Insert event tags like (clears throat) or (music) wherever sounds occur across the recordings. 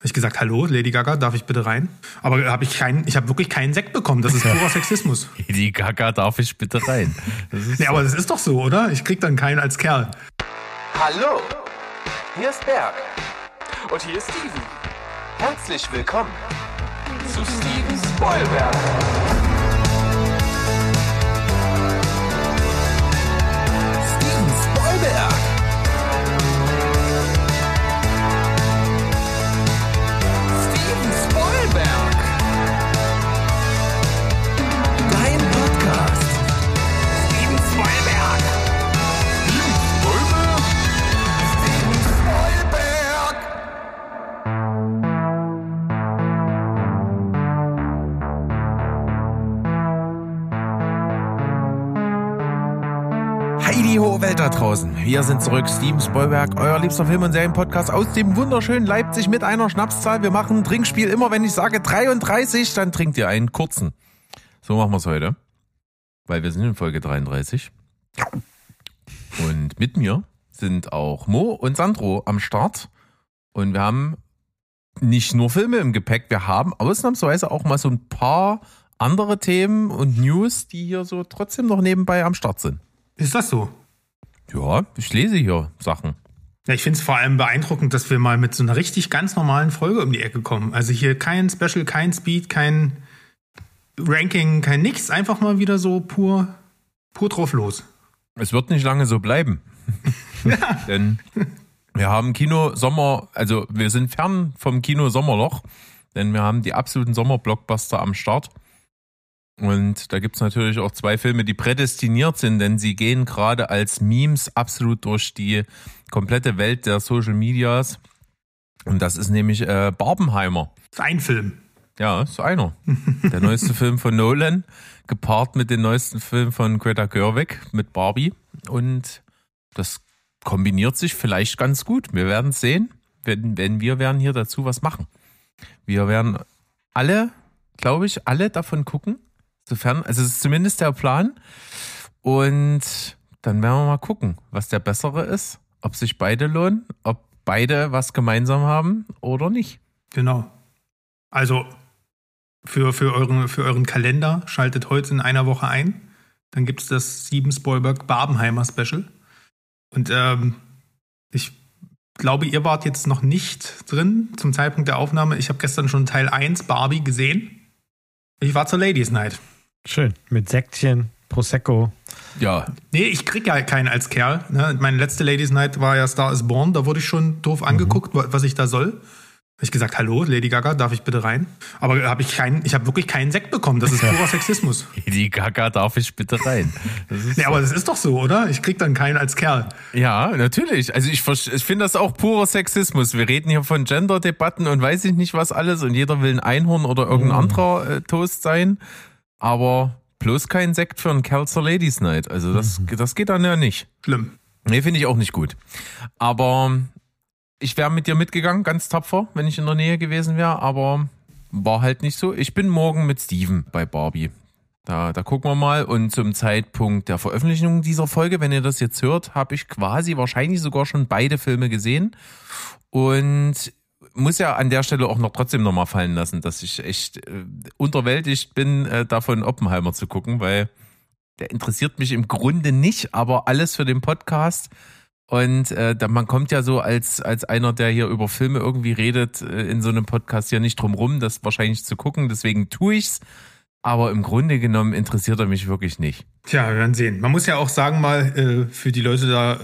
Habe ich gesagt, hallo, Lady Gaga, darf ich bitte rein? Aber habe ich keinen, ich habe wirklich keinen Sekt bekommen. Das ist purer Sexismus. (laughs) Lady Gaga, darf ich bitte rein? Das nee, so. aber das ist doch so, oder? Ich krieg dann keinen als Kerl. Hallo, hier ist Berg. Und hier ist Steven. Herzlich willkommen zu Steven Spoilberg. Welt da draußen. Wir sind zurück, Steven Spoilberg, euer liebster Film- und Serienpodcast aus dem wunderschönen Leipzig mit einer Schnapszahl. Wir machen ein Trinkspiel. Immer wenn ich sage 33, dann trinkt ihr einen kurzen. So machen wir es heute. Weil wir sind in Folge 33. Und mit mir sind auch Mo und Sandro am Start. Und wir haben nicht nur Filme im Gepäck, wir haben ausnahmsweise auch mal so ein paar andere Themen und News, die hier so trotzdem noch nebenbei am Start sind. Ist das so? Ja, ich lese hier Sachen. Ja, ich finde es vor allem beeindruckend, dass wir mal mit so einer richtig ganz normalen Folge um die Ecke kommen. Also hier kein Special, kein Speed, kein Ranking, kein nix. Einfach mal wieder so pur, pur drauf los. Es wird nicht lange so bleiben. ja. (laughs) (laughs) Denn wir haben Kino Sommer, also wir sind fern vom Kino Sommerloch, denn wir haben die absoluten Sommerblockbuster am Start. Und da gibt's natürlich auch zwei Filme, die prädestiniert sind, denn sie gehen gerade als Memes absolut durch die komplette Welt der Social Medias. Und das ist nämlich äh, Barbenheimer. Das ist ein Film. Ja, ist einer. Der neueste Film von Nolan, gepaart mit dem neuesten Film von Greta Gerwig mit Barbie. Und das kombiniert sich vielleicht ganz gut. Wir werden es sehen, wenn, wenn wir werden hier dazu was machen. Wir werden alle, glaube ich, alle davon gucken Sofern, also es ist zumindest der Plan. Und dann werden wir mal gucken, was der bessere ist, ob sich beide lohnen, ob beide was gemeinsam haben oder nicht. Genau. Also für, für, euren, für euren Kalender schaltet heute in einer Woche ein. Dann gibt es das Sieben Spoilberg Barbenheimer Special. Und ähm, ich glaube, ihr wart jetzt noch nicht drin zum Zeitpunkt der Aufnahme. Ich habe gestern schon Teil 1 Barbie gesehen. Ich war zur Ladies Night. Schön. Mit Säckchen, Prosecco. Ja. Nee, ich krieg ja keinen als Kerl. Ne? Meine letzte Ladies Night war ja Star is Born. Da wurde ich schon doof angeguckt, mhm. was ich da soll. Habe ich gesagt, hallo, Lady Gaga, darf ich bitte rein? Aber habe ich keinen, ich habe wirklich keinen Sekt bekommen. Das ist purer (laughs) Sexismus. Lady Gaga, darf ich bitte rein? Das nee, so. aber das ist doch so, oder? Ich krieg dann keinen als Kerl. Ja, natürlich. Also ich, ich finde das auch purer Sexismus. Wir reden hier von Gender-Debatten und weiß ich nicht was alles und jeder will ein Einhorn oder irgendein mhm. anderer äh, Toast sein aber bloß kein Sekt für einen Kerl zur Ladies Night. Also das, mhm. das geht dann ja nicht. Schlimm. Nee, finde ich auch nicht gut. Aber ich wäre mit dir mitgegangen, ganz tapfer, wenn ich in der Nähe gewesen wäre, aber war halt nicht so. Ich bin morgen mit Steven bei Barbie. Da, da gucken wir mal. Und zum Zeitpunkt der Veröffentlichung dieser Folge, wenn ihr das jetzt hört, habe ich quasi wahrscheinlich sogar schon beide Filme gesehen. Und muss ja an der Stelle auch noch trotzdem nochmal fallen lassen, dass ich echt äh, unterwältigt bin, äh, davon Oppenheimer zu gucken, weil der interessiert mich im Grunde nicht, aber alles für den Podcast. Und äh, man kommt ja so als, als einer, der hier über Filme irgendwie redet, äh, in so einem Podcast ja nicht drum rum, das wahrscheinlich zu gucken. Deswegen tue ich's. Aber im Grunde genommen interessiert er mich wirklich nicht. Tja, wir werden sehen. Man muss ja auch sagen, mal äh, für die Leute da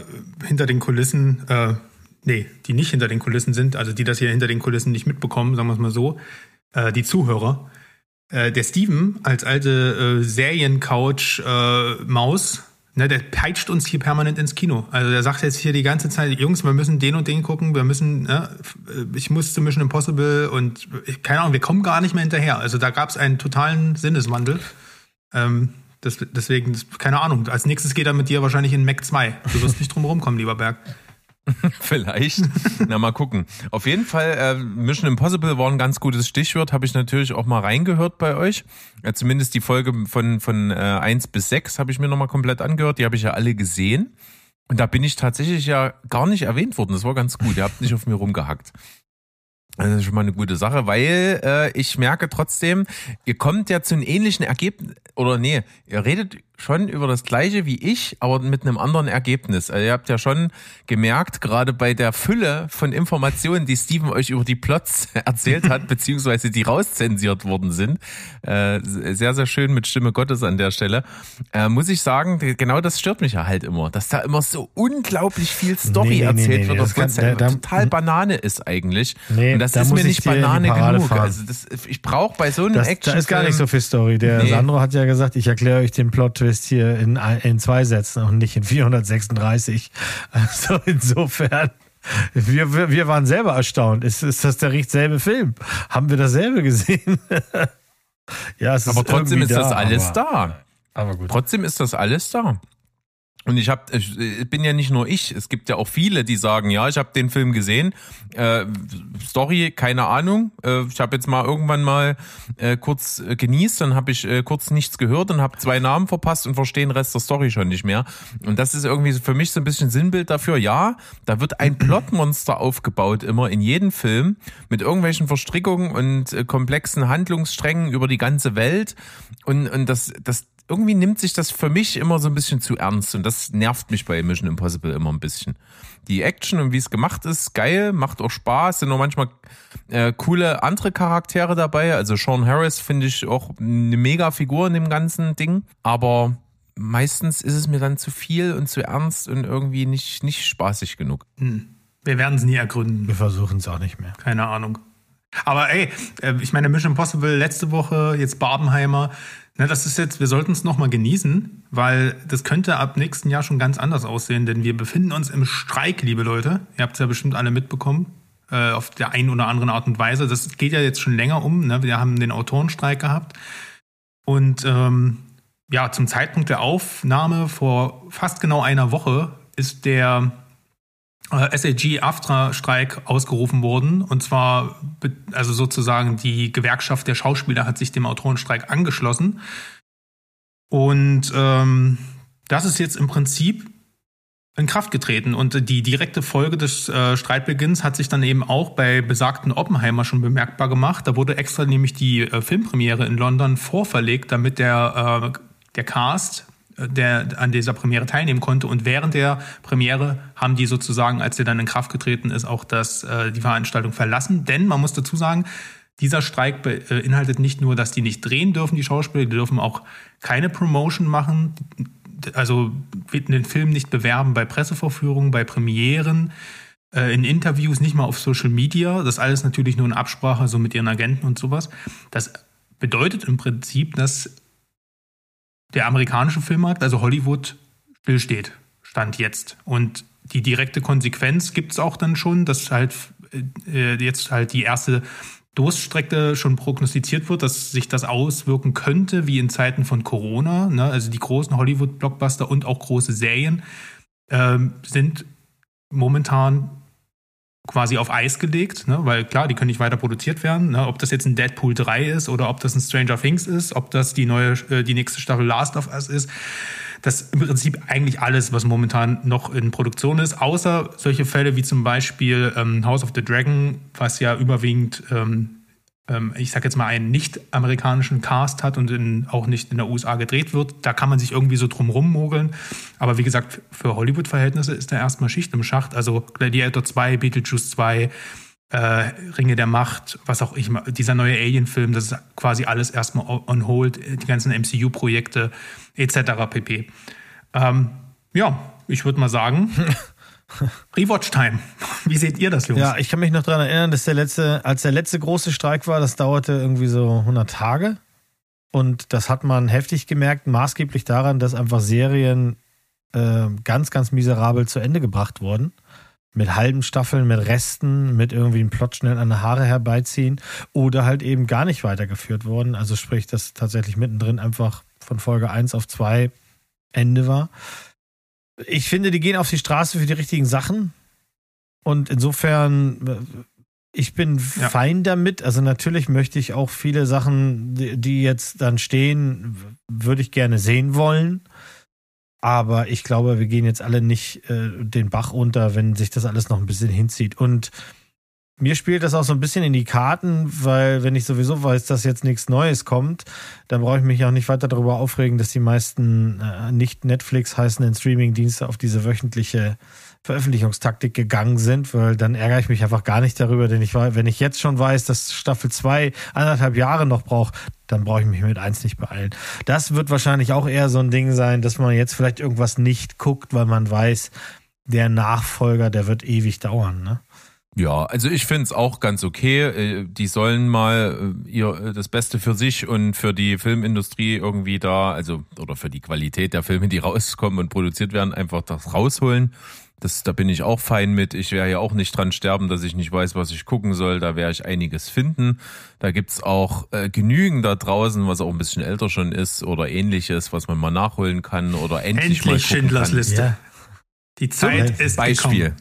hinter den Kulissen, äh, nee, die nicht hinter den Kulissen sind, also die das hier hinter den Kulissen nicht mitbekommen, sagen wir es mal so, äh, die Zuhörer. Äh, der Steven als alte äh, Seriencouch-Maus, äh, ne, der peitscht uns hier permanent ins Kino. Also der sagt jetzt hier die ganze Zeit, Jungs, wir müssen den und den gucken, wir müssen, ne, ich muss zu Mission Impossible und keine Ahnung, wir kommen gar nicht mehr hinterher. Also da gab es einen totalen Sinneswandel. Ähm, das, deswegen, keine Ahnung, als nächstes geht er mit dir wahrscheinlich in Mac 2. Du wirst nicht drum rumkommen, lieber Berg. (laughs) Vielleicht. Na, mal gucken. Auf jeden Fall, äh, Mission Impossible war ein ganz gutes Stichwort. Habe ich natürlich auch mal reingehört bei euch. Ja, zumindest die Folge von, von äh, 1 bis 6 habe ich mir nochmal komplett angehört. Die habe ich ja alle gesehen. Und da bin ich tatsächlich ja gar nicht erwähnt worden. Das war ganz gut. Ihr habt nicht auf mir rumgehackt. Das ist schon mal eine gute Sache, weil äh, ich merke trotzdem, ihr kommt ja zu einem ähnlichen Ergebnis, oder nee, ihr redet schon über das gleiche wie ich, aber mit einem anderen Ergebnis. Also ihr habt ja schon gemerkt, gerade bei der Fülle von Informationen, die Steven euch über die Plots (laughs) erzählt hat, (laughs) beziehungsweise die rauszensiert worden sind, äh, sehr, sehr schön mit Stimme Gottes an der Stelle, äh, muss ich sagen, genau das stört mich ja halt immer, dass da immer so unglaublich viel Story Nee, nee, erzählt nee, wird, das es kann- ja da- da- total Banane ist eigentlich. Nee, Und das da ist mir ich nicht Banane genug. fahren. Also das, ich brauche bei so einem Das, Action. da ist gar nicht so viel Story. Der. Sandro hat ja gesagt, ich erkläre euch den Plot-Twist hier in, in zwei Sätzen und nicht in 436. (laughs) Also insofern, wir, wir, wir waren selber erstaunt. Ist, ist das der richtig selbe Film? Haben wir dasselbe gesehen? (laughs) ja, es ist Aber trotzdem ist das da, alles aber, da. Aber gut. Trotzdem ist das alles da. Und ich habe, ich bin ja nicht nur ich. Es gibt ja auch viele, die sagen, ja, ich habe den Film gesehen. Äh, Story, keine Ahnung. Äh, ich habe jetzt mal irgendwann mal äh, kurz äh, genießt, dann habe ich äh, kurz nichts gehört und habe zwei Namen verpasst und verstehe den Rest der Story schon nicht mehr. Und das ist irgendwie für mich so ein bisschen Sinnbild dafür. Ja, da wird ein (clears throat) Plotmonster aufgebaut immer in jedem Film mit irgendwelchen Verstrickungen und äh, komplexen Handlungssträngen über die ganze Welt. Und und das das irgendwie nimmt sich das für mich immer so ein bisschen zu ernst und das nervt mich bei Mission Impossible immer ein bisschen. Die Action und wie es gemacht ist, geil, macht auch Spaß, sind auch manchmal äh, coole andere Charaktere dabei. Also Sean Harris finde ich auch eine mega Figur in dem ganzen Ding, aber meistens ist es mir dann zu viel und zu ernst und irgendwie nicht, nicht spaßig genug. Wir werden es nie ergründen. Wir versuchen es auch nicht mehr. Keine Ahnung. Aber ey, äh, ich meine, Mission Impossible letzte Woche, jetzt Barbenheimer. Ne, das ist jetzt, wir sollten es nochmal genießen, weil das könnte ab nächsten Jahr schon ganz anders aussehen, denn wir befinden uns im Streik, liebe Leute. Ihr habt es ja bestimmt alle mitbekommen, äh, auf der einen oder anderen Art und Weise. Das geht ja jetzt schon länger um. Ne? Wir haben den Autorenstreik gehabt. Und ähm, ja, zum Zeitpunkt der Aufnahme vor fast genau einer Woche ist der SAG-AFTRA-Streik ausgerufen worden. Und zwar, also sozusagen die Gewerkschaft der Schauspieler hat sich dem Autorenstreik angeschlossen. Und ähm, das ist jetzt im Prinzip in Kraft getreten. Und die direkte Folge des äh, Streitbeginns hat sich dann eben auch bei besagten Oppenheimer schon bemerkbar gemacht. Da wurde extra nämlich die äh, Filmpremiere in London vorverlegt, damit der, äh, der Cast äh, der an dieser Premiere teilnehmen konnte. Und während der Premiere haben die sozusagen, als der dann in Kraft getreten ist, auch das, äh, die Veranstaltung verlassen. Denn man muss dazu sagen, dieser Streik beinhaltet nicht nur, dass die nicht drehen dürfen, die Schauspieler, die dürfen auch keine Promotion machen, also den Film nicht bewerben bei Pressevorführungen, bei Premieren, äh, in Interviews, nicht mal auf Social Media. Das alles natürlich nur in Absprache so mit ihren Agenten und sowas. Das bedeutet im Prinzip, dass der amerikanische Filmmarkt, also Hollywood, stillsteht. Stand jetzt. Und die direkte Konsequenz gibt es auch dann schon, dass halt äh, jetzt halt die erste Durststrecke schon prognostiziert wird, dass sich das auswirken könnte, wie in Zeiten von Corona. Ne? Also die großen Hollywood-Blockbuster und auch große Serien ähm, sind momentan quasi auf Eis gelegt, ne? weil klar, die können nicht weiter produziert werden. Ne? Ob das jetzt ein Deadpool 3 ist oder ob das ein Stranger Things ist, ob das die neue, äh, die nächste Staffel Last of Us ist. Das ist im Prinzip eigentlich alles, was momentan noch in Produktion ist, außer solche Fälle wie zum Beispiel ähm, House of the Dragon, was ja überwiegend, ähm, ich sag jetzt mal, einen nicht-amerikanischen Cast hat und in, auch nicht in der USA gedreht wird. Da kann man sich irgendwie so drum rummogeln. Aber wie gesagt, für Hollywood-Verhältnisse ist da erstmal Schicht im Schacht. Also Gladiator 2, Beetlejuice 2, äh, Ringe der Macht, was auch ich, dieser neue Alien-Film, das ist quasi alles erstmal on hold, die ganzen MCU-Projekte etc. pp. Ähm, ja, ich würde mal sagen, (laughs) Rewatch-Time. Wie seht ihr das, Jungs? Ja, ich kann mich noch daran erinnern, dass der letzte, als der letzte große Streik war, das dauerte irgendwie so 100 Tage. Und das hat man heftig gemerkt, maßgeblich daran, dass einfach Serien äh, ganz, ganz miserabel zu Ende gebracht wurden. Mit halben Staffeln, mit Resten, mit irgendwie einem Plot schnell an der Haare herbeiziehen oder halt eben gar nicht weitergeführt wurden. Also sprich, dass tatsächlich mittendrin einfach von Folge 1 auf 2 Ende war. Ich finde, die gehen auf die Straße für die richtigen Sachen. Und insofern, äh, ich bin Ja. fein damit. Also natürlich möchte ich auch viele Sachen, die jetzt dann stehen, würde ich gerne sehen wollen. Aber ich glaube, wir gehen jetzt alle nicht äh, den Bach runter, wenn sich das alles noch ein bisschen hinzieht. Und mir spielt das auch so ein bisschen in die Karten, weil wenn ich sowieso weiß, dass jetzt nichts Neues kommt, dann brauche ich mich auch nicht weiter darüber aufregen, dass die meisten äh, nicht Netflix heißenden Streaming-Dienste auf diese wöchentliche Veröffentlichungstaktik gegangen sind, weil dann ärgere ich mich einfach gar nicht darüber, denn ich war, wenn ich jetzt schon weiß, dass Staffel 2 anderthalb Jahre noch braucht, dann brauche ich mich mit eins nicht beeilen. Das wird wahrscheinlich auch eher so ein Ding sein, dass man jetzt vielleicht irgendwas nicht guckt, weil man weiß, der Nachfolger, der wird ewig dauern, ne? Ja, also ich finde es auch ganz okay. Äh, die sollen mal äh, ihr äh, das Beste für sich und für die Filmindustrie irgendwie da, also oder für die Qualität der Filme, die (laughs) rauskommen und produziert werden, einfach das rausholen. Das, da bin ich auch fein mit. Ich werde ja auch nicht dran sterben, dass ich nicht weiß, was ich gucken soll. Da werde ich einiges finden. Da gibt's auch äh, genügend da draußen, was auch ein bisschen älter schon ist oder ähnliches, was man mal nachholen kann oder endlich, endlich mal gucken Schindlers kann. Liste. Ja. Die Zeit ist Beispiel.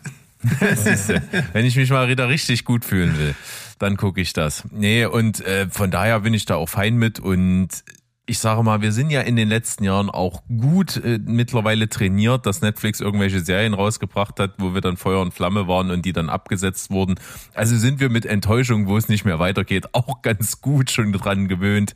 (laughs) Wenn ich mich mal wieder richtig gut fühlen will, dann gucke ich das. Nee, und äh, von daher bin ich da auch fein mit und ich sage mal, wir sind ja in den letzten Jahren auch gut äh, mittlerweile trainiert, dass Netflix irgendwelche Serien rausgebracht hat, wo wir dann Feuer und Flamme waren und die dann abgesetzt wurden. Also sind wir mit Enttäuschung, wo es nicht mehr weitergeht, (laughs) auch ganz gut schon dran gewöhnt.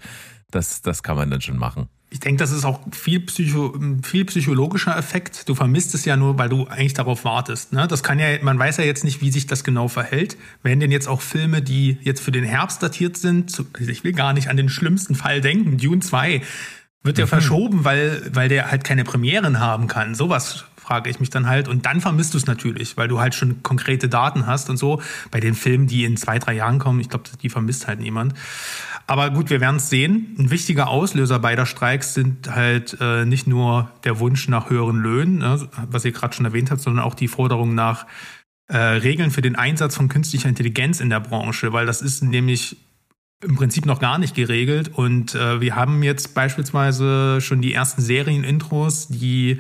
Das, das kann man dann schon machen. Ich denke, das ist auch viel, Psycho, viel psychologischer Effekt. Du vermisst es ja nur, weil du eigentlich darauf wartest. Ne? Das kann ja, man weiß ja jetzt nicht, wie sich das genau verhält. Werden denn jetzt auch Filme, die jetzt für den Herbst datiert sind, ich will gar nicht an den schlimmsten Fall denken, Dune 2, wird ja mhm. verschoben, weil, weil der halt keine Premieren haben kann. Sowas frage ich mich dann halt. Und dann vermisst du es natürlich, weil du halt schon konkrete Daten hast und so. Bei den Filmen, die in zwei, drei Jahren kommen, ich glaube, die vermisst halt niemand. Aber gut, wir werden es sehen. Ein wichtiger Auslöser beider Streiks sind halt äh, nicht nur der Wunsch nach höheren Löhnen, ne, was ihr gerade schon erwähnt habt, sondern auch die Forderung nach äh, Regeln für den Einsatz von künstlicher Intelligenz in der Branche, weil das ist nämlich im Prinzip noch gar nicht geregelt. Und äh, wir haben jetzt beispielsweise schon die ersten Serienintros, die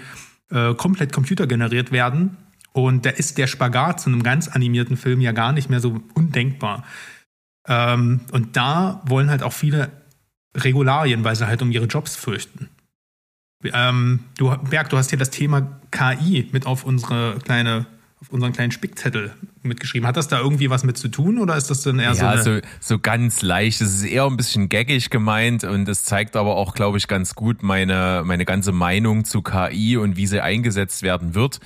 äh, komplett computergeneriert werden. Und da ist der Spagat zu einem ganz animierten Film ja gar nicht mehr so undenkbar. Ähm, und da wollen halt auch viele Regularien, weil sie halt um ihre Jobs fürchten. Ähm, du, Berg, du hast hier das Thema KI mit auf unsere kleine auf unseren kleinen Spickzettel mitgeschrieben. Hat das da irgendwie was mit zu tun oder ist das dann eher ja, so? Ja, so, so ganz leicht. Es ist eher ein bisschen gaggig gemeint und es zeigt aber auch, glaube ich, ganz gut meine, meine ganze Meinung zu KI und wie sie eingesetzt werden wird.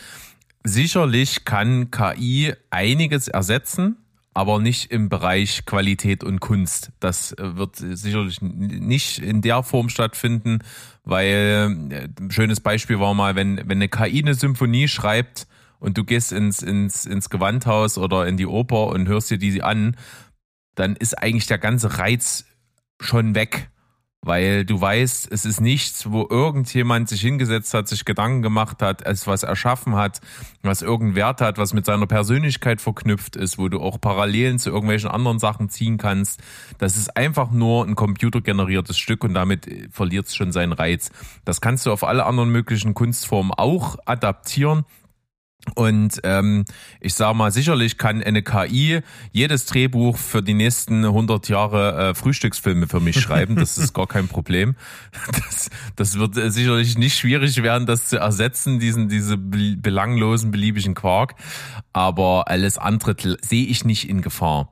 Sicherlich kann KI einiges ersetzen, aber nicht im Bereich Qualität und Kunst. Das äh, wird sicherlich nicht in der Form stattfinden, weil äh, ein schönes Beispiel war mal, wenn, wenn eine KI eine Symphonie schreibt und du gehst ins, ins, ins Gewandhaus oder in die Oper und hörst dir die an, dann ist eigentlich der ganze Reiz schon weg weil du weißt, es ist nichts, wo irgendjemand sich hingesetzt hat, sich Gedanken gemacht hat, es was erschaffen hat, was irgendeinen Wert hat, was mit seiner Persönlichkeit verknüpft ist, wo du auch Parallelen zu irgendwelchen anderen Sachen ziehen kannst. Das ist einfach nur ein computergeneriertes Stück und damit verliert es schon seinen Reiz. Das kannst du auf alle anderen möglichen Kunstformen auch adaptieren. Und ähm, ich sage mal, sicherlich kann eine KI jedes Drehbuch für die nächsten 100 Jahre äh, Frühstücksfilme für mich schreiben. Das ist gar kein Problem. (laughs) Das, das wird äh, sicherlich nicht schwierig werden, das zu ersetzen, diesen diese belanglosen beliebigen Quark. Aber alles andere sehe ich nicht in Gefahr.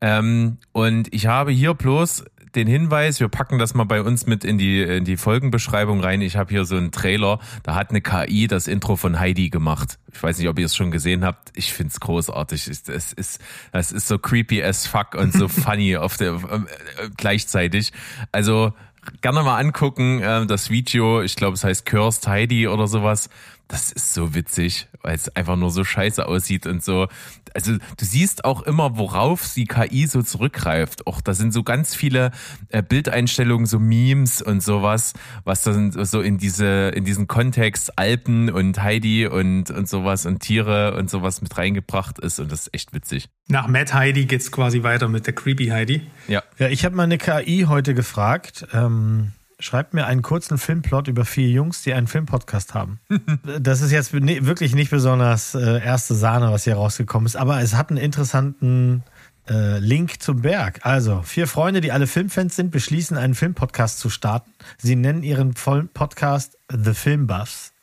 Ähm, und ich habe hier bloß den Hinweis, wir packen das mal bei uns mit in die, in die Folgenbeschreibung rein. Ich habe hier so einen Trailer, da hat eine KI das Intro von Heidi gemacht. Ich weiß nicht, ob ihr es schon gesehen habt. Ich find's großartig. Es ist, es ist so creepy as fuck und so (laughs) funny auf der äh, gleichzeitig. Also gerne mal angucken, äh, das Video. Ich glaube, es heißt Cursed Heidi oder sowas. Das ist so witzig, weil es einfach nur so scheiße aussieht und so. Also du siehst auch immer, worauf die KI so zurückgreift. Auch da sind so ganz viele äh, Bildeinstellungen, so Memes und sowas, was dann so in diese in diesen Kontext Alpen und Heidi und und sowas und Tiere und sowas mit reingebracht ist und das ist echt witzig. Nach Matt Heidi geht's quasi weiter mit der Creepy Heidi. Ja. Ja, ich habe meine KI heute gefragt. Ähm Schreibt mir einen kurzen Filmplot über vier Jungs, die einen Filmpodcast haben. (laughs) das ist jetzt wirklich nicht besonders äh, erste Sahne, was hier rausgekommen ist, aber es hat einen interessanten äh, Link zum Berg. Also, vier Freunde, die alle Filmfans sind, beschließen, einen Filmpodcast zu starten. Sie nennen ihren Podcast The Film Buffs.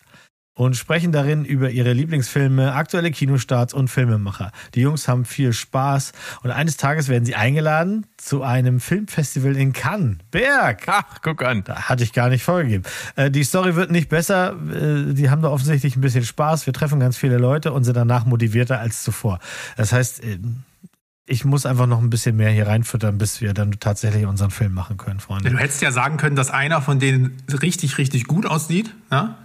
Und sprechen darin über ihre Lieblingsfilme, aktuelle Kinostarts und Filmemacher. Die Jungs haben viel Spaß und eines Tages werden sie eingeladen zu einem Filmfestival in Cannes. Berg! Ach, guck an. Da hatte ich gar nicht vorgegeben. Äh, die Story wird nicht besser. Äh, die haben da offensichtlich ein bisschen Spaß. Wir treffen ganz viele Leute und sind danach motivierter als zuvor. Das heißt, äh, ich muss einfach noch ein bisschen mehr hier reinfüttern, bis wir dann tatsächlich unseren Film machen können, Freunde. Du hättest ja sagen können, dass einer von denen richtig, richtig gut aussieht. Ja?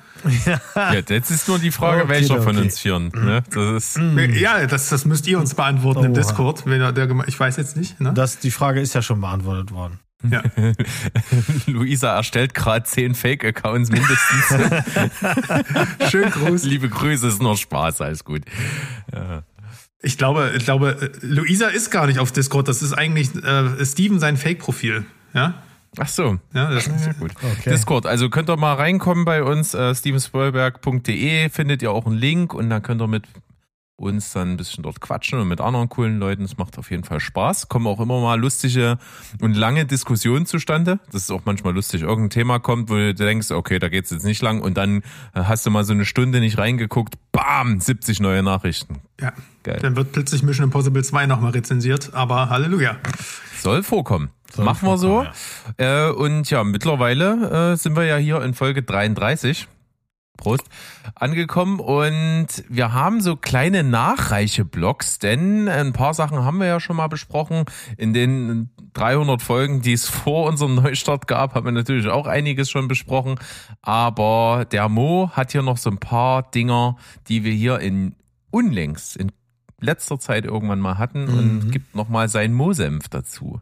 Ja, jetzt ist nur die Frage, Okay, welcher von okay. uns vieren. Ne? Das ist, Ja, das, das müsst ihr uns beantworten im Oha. Discord. Wenn er der, ich weiß jetzt nicht. Ne? Das, die Frage ist ja schon beantwortet worden. Ja. (laughs) Luisa erstellt gerade zehn Fake-Accounts mindestens. (laughs) Schön Gruß. Liebe Grüße, ist nur Spaß, alles gut. Ich glaube, ich glaube, äh, Luisa ist gar nicht auf Discord. Das ist eigentlich äh, Steven sein Fake-Profil. Ja? Ach so. Ja, das, Sehr gut. Okay. Discord, also könnt ihr mal reinkommen bei uns, äh, stevenspoilberg.de, findet ihr auch einen Link und dann könnt ihr mit uns dann ein bisschen dort quatschen und mit anderen coolen Leuten. Es macht auf jeden Fall Spaß. Kommen auch immer mal lustige und lange Diskussionen zustande. Das ist auch manchmal lustig. Irgendein Thema kommt, wo du denkst, okay, da geht's jetzt nicht lang und dann äh, hast du mal so eine Stunde nicht reingeguckt, bam, 70 neue Nachrichten. ja. Geil. Dann wird plötzlich Mission Impossible 2 nochmal rezensiert. Aber Halleluja. Soll vorkommen. Soll Machen wir so. vorkommen, Äh, und ja, mittlerweile äh, sind wir ja hier in Folge 33. Prost. Angekommen und wir haben so kleine Nachreiche-Blogs, denn ein paar Sachen haben wir ja schon mal besprochen. In den 300 Folgen, die es (laughs) vor unserem Neustart gab, haben wir natürlich auch einiges schon besprochen. Aber der Mo hat hier noch so ein paar Dinger, die wir hier in unlängst, in letzter Zeit irgendwann mal hatten und gibt noch mal seinen Mo-Senf dazu.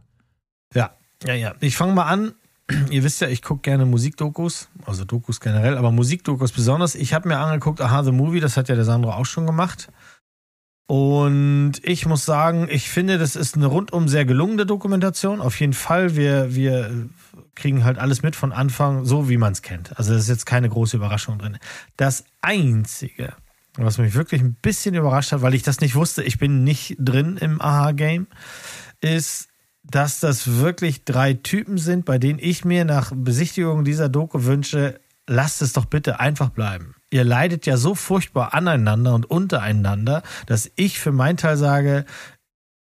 Ja, ja, ja. Ich fange mal an. (clears throat) Ihr wisst ja, ich gucke gerne Musikdokus, also Dokus generell, aber Musikdokus besonders. Ich habe mir angeguckt, Aha, The Movie, das hat ja der Sandro auch schon gemacht. Und ich muss sagen, ich finde, das ist eine rundum sehr gelungene Dokumentation. Auf jeden Fall, wir, wir kriegen halt alles mit von Anfang, so wie man es kennt. Also, das ist jetzt keine große Überraschung drin. Das Einzige, was mich wirklich ein bisschen überrascht hat, weil ich das nicht wusste, ich bin nicht drin im Aha-Game, ist, dass das wirklich drei Typen sind, bei denen ich mir nach Besichtigung dieser Doku wünsche, lasst es doch bitte einfach bleiben. Ihr leidet ja so furchtbar aneinander und untereinander, dass ich für meinen Teil sage,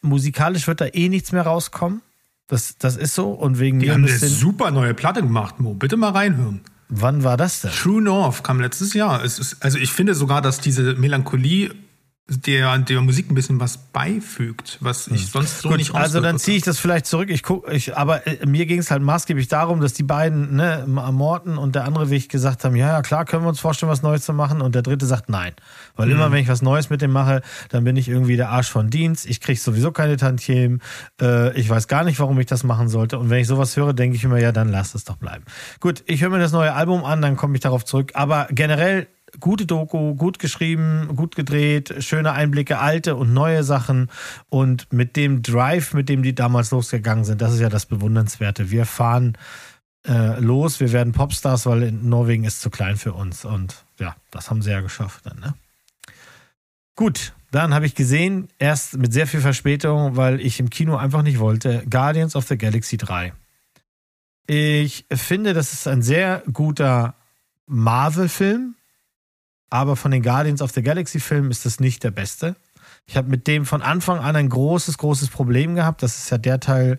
musikalisch wird da eh nichts mehr rauskommen. Das, das ist so. Und wegen Die haben eine super neue Platte gemacht, Mo. Bitte mal reinhören. Wann war das denn? True North kam letztes Jahr. Ist, also ich finde sogar, dass diese Melancholie der, der Musik ein bisschen was beifügt, was ich sonst so Gut, nicht also dann ziehe ich das vielleicht zurück. Ich guck, ich, aber äh, mir ging es halt maßgeblich darum, dass die beiden, ne, Morten und der andere Weg gesagt haben, ja, ja, klar, können wir uns vorstellen, was Neues zu machen. Und der dritte sagt nein. Weil immer, wenn ich was Neues mit dem mache, dann bin ich irgendwie der Arsch von Dienst. Ich kriege sowieso keine Tantiemen. Äh, ich weiß gar nicht, warum ich das machen sollte. Und wenn ich sowas höre, denke ich immer, ja, dann lass es doch bleiben. Gut, ich höre mir das neue Album an, dann komme ich darauf zurück. Aber generell gute Doku, gut geschrieben, gut gedreht, schöne Einblicke, alte und neue Sachen und mit dem Drive, mit dem die damals losgegangen sind, das ist ja das Bewundernswerte. Wir fahren äh, los, wir werden Popstars, weil in Norwegen ist zu klein für uns und ja, das haben sie ja geschafft dann, ne? Gut, dann habe ich gesehen, erst mit sehr viel Verspätung, weil ich im Kino einfach nicht wollte, Guardians of the Galaxy 3. Ich finde, das ist ein sehr guter Marvel-Film, aber von den Guardians of the Galaxy Filmen ist das nicht der beste. Ich habe mit dem von Anfang an ein großes, großes Problem gehabt. Das ist ja der Teil,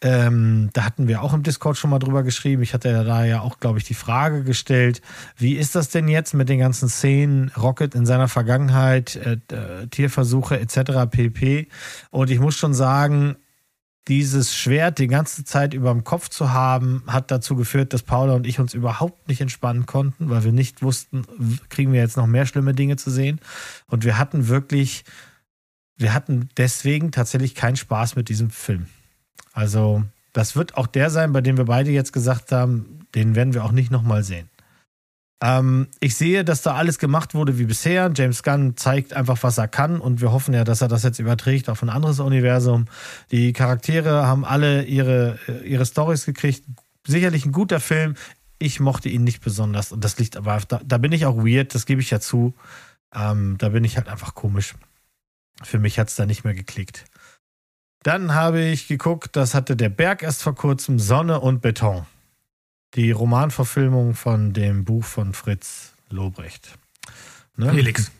ähm, da hatten wir auch im Discord schon mal drüber geschrieben. Ich hatte ja da ja auch, glaube ich, die Frage gestellt, wie ist das denn jetzt mit den ganzen Szenen, Rocket in seiner Vergangenheit, äh, äh, Tierversuche etc. pp. Und ich muss schon sagen, dieses Schwert die ganze Zeit über dem Kopf zu haben, hat dazu geführt, dass Paula und ich uns überhaupt nicht entspannen konnten, weil wir nicht wussten, kriegen wir jetzt noch mehr schlimme Dinge zu sehen. Und wir hatten wirklich, wir hatten deswegen tatsächlich keinen Spaß mit diesem Film. Also, das wird auch der sein, bei dem wir beide jetzt gesagt haben, den werden wir auch nicht nochmal sehen. Ähm, ich sehe, dass da alles gemacht wurde wie bisher. James Gunn zeigt einfach, was er kann und wir hoffen ja, dass er das jetzt überträgt auf ein anderes Universum. Die Charaktere haben alle ihre, äh, ihre Stories gekriegt. Sicherlich ein guter Film. Ich mochte ihn nicht besonders und das liegt aber, da, da bin ich auch weird, das gebe ich ja zu. Ähm, da bin ich halt einfach komisch. Für mich hat es da nicht mehr geklickt. Dann habe ich geguckt, das hatte der Berg erst vor kurzem, Sonne und Beton. Die Romanverfilmung von dem Buch von Fritz Lobrecht. Ne? Felix.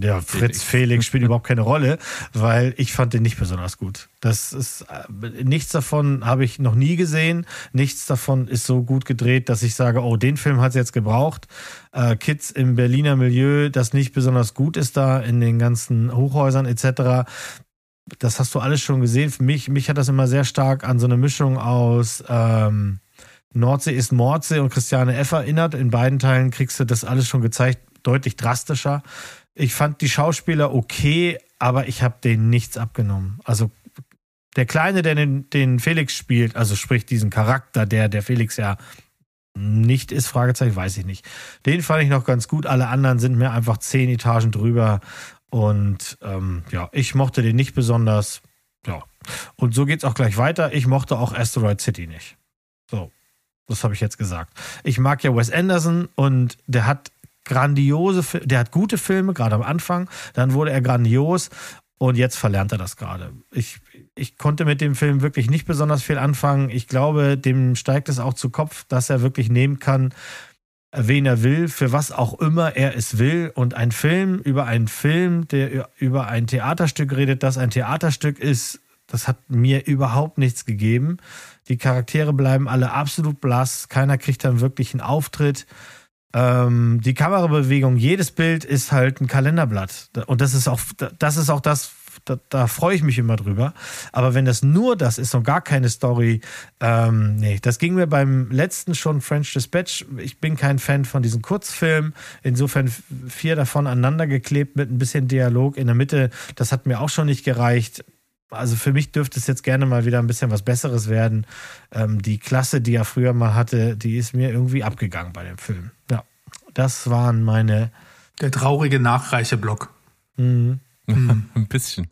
Ja, Fritz Felix, Felix spielt (laughs) überhaupt keine Rolle, weil ich fand den nicht besonders gut. Das ist äh, nichts davon habe ich noch nie gesehen. Nichts davon ist so gut gedreht, dass ich sage, oh, den Film hat es jetzt gebraucht. Äh, Kids im Berliner Milieu, das nicht besonders gut ist da in den ganzen Hochhäusern etc. Das hast du alles schon gesehen. Für mich, mich hat das immer sehr stark an so eine Mischung aus ähm, Nordsee ist Mordsee und Christiane F. erinnert. In beiden Teilen kriegst du das alles schon gezeigt deutlich drastischer. Ich fand die Schauspieler okay, aber ich habe denen nichts abgenommen. Also der Kleine, der den, den Felix spielt, also sprich diesen Charakter, der der Felix ja nicht ist, Fragezeichen, weiß ich nicht. Den fand ich noch ganz gut. Alle anderen sind mir einfach zehn Etagen drüber. Und ähm, ja, ich mochte den nicht besonders. Ja. Und so geht's auch gleich weiter. Ich mochte auch Asteroid City nicht. So, das habe ich jetzt gesagt. Ich mag ja Wes Anderson und der hat grandiose, der hat gute Filme, gerade am Anfang, dann wurde er grandios und jetzt verlernt er das gerade. Ich, ich konnte mit dem Film wirklich nicht besonders viel anfangen. Ich glaube, dem steigt es auch zu Kopf, dass er wirklich nehmen kann, wen er will, für was auch immer er es will. Und ein Film über einen Film, der über ein Theaterstück redet, das ein Theaterstück ist, das hat mir überhaupt nichts gegeben. Die Charaktere bleiben alle absolut blass. Keiner kriegt dann wirklich einen Auftritt. Ähm, die Kamerabewegung, jedes Bild ist halt ein Kalenderblatt. Und das ist auch, das ist auch das, da, da freue ich mich immer drüber. Aber wenn das nur das ist und gar keine Story, ähm, nee, das ging mir beim letzten schon French Dispatch. Ich bin kein Fan von diesen Kurzfilmen. Insofern vier davon aneinander geklebt mit ein bisschen Dialog in der Mitte. Das hat mir auch schon nicht gereicht. Also für mich dürfte es jetzt gerne mal wieder ein bisschen was Besseres werden. Ähm, die Klasse, die er früher mal hatte, die ist mir irgendwie abgegangen bei dem Film. Ja, das waren meine. Der traurige Nachreicheblock. Mhm. (laughs) ein bisschen.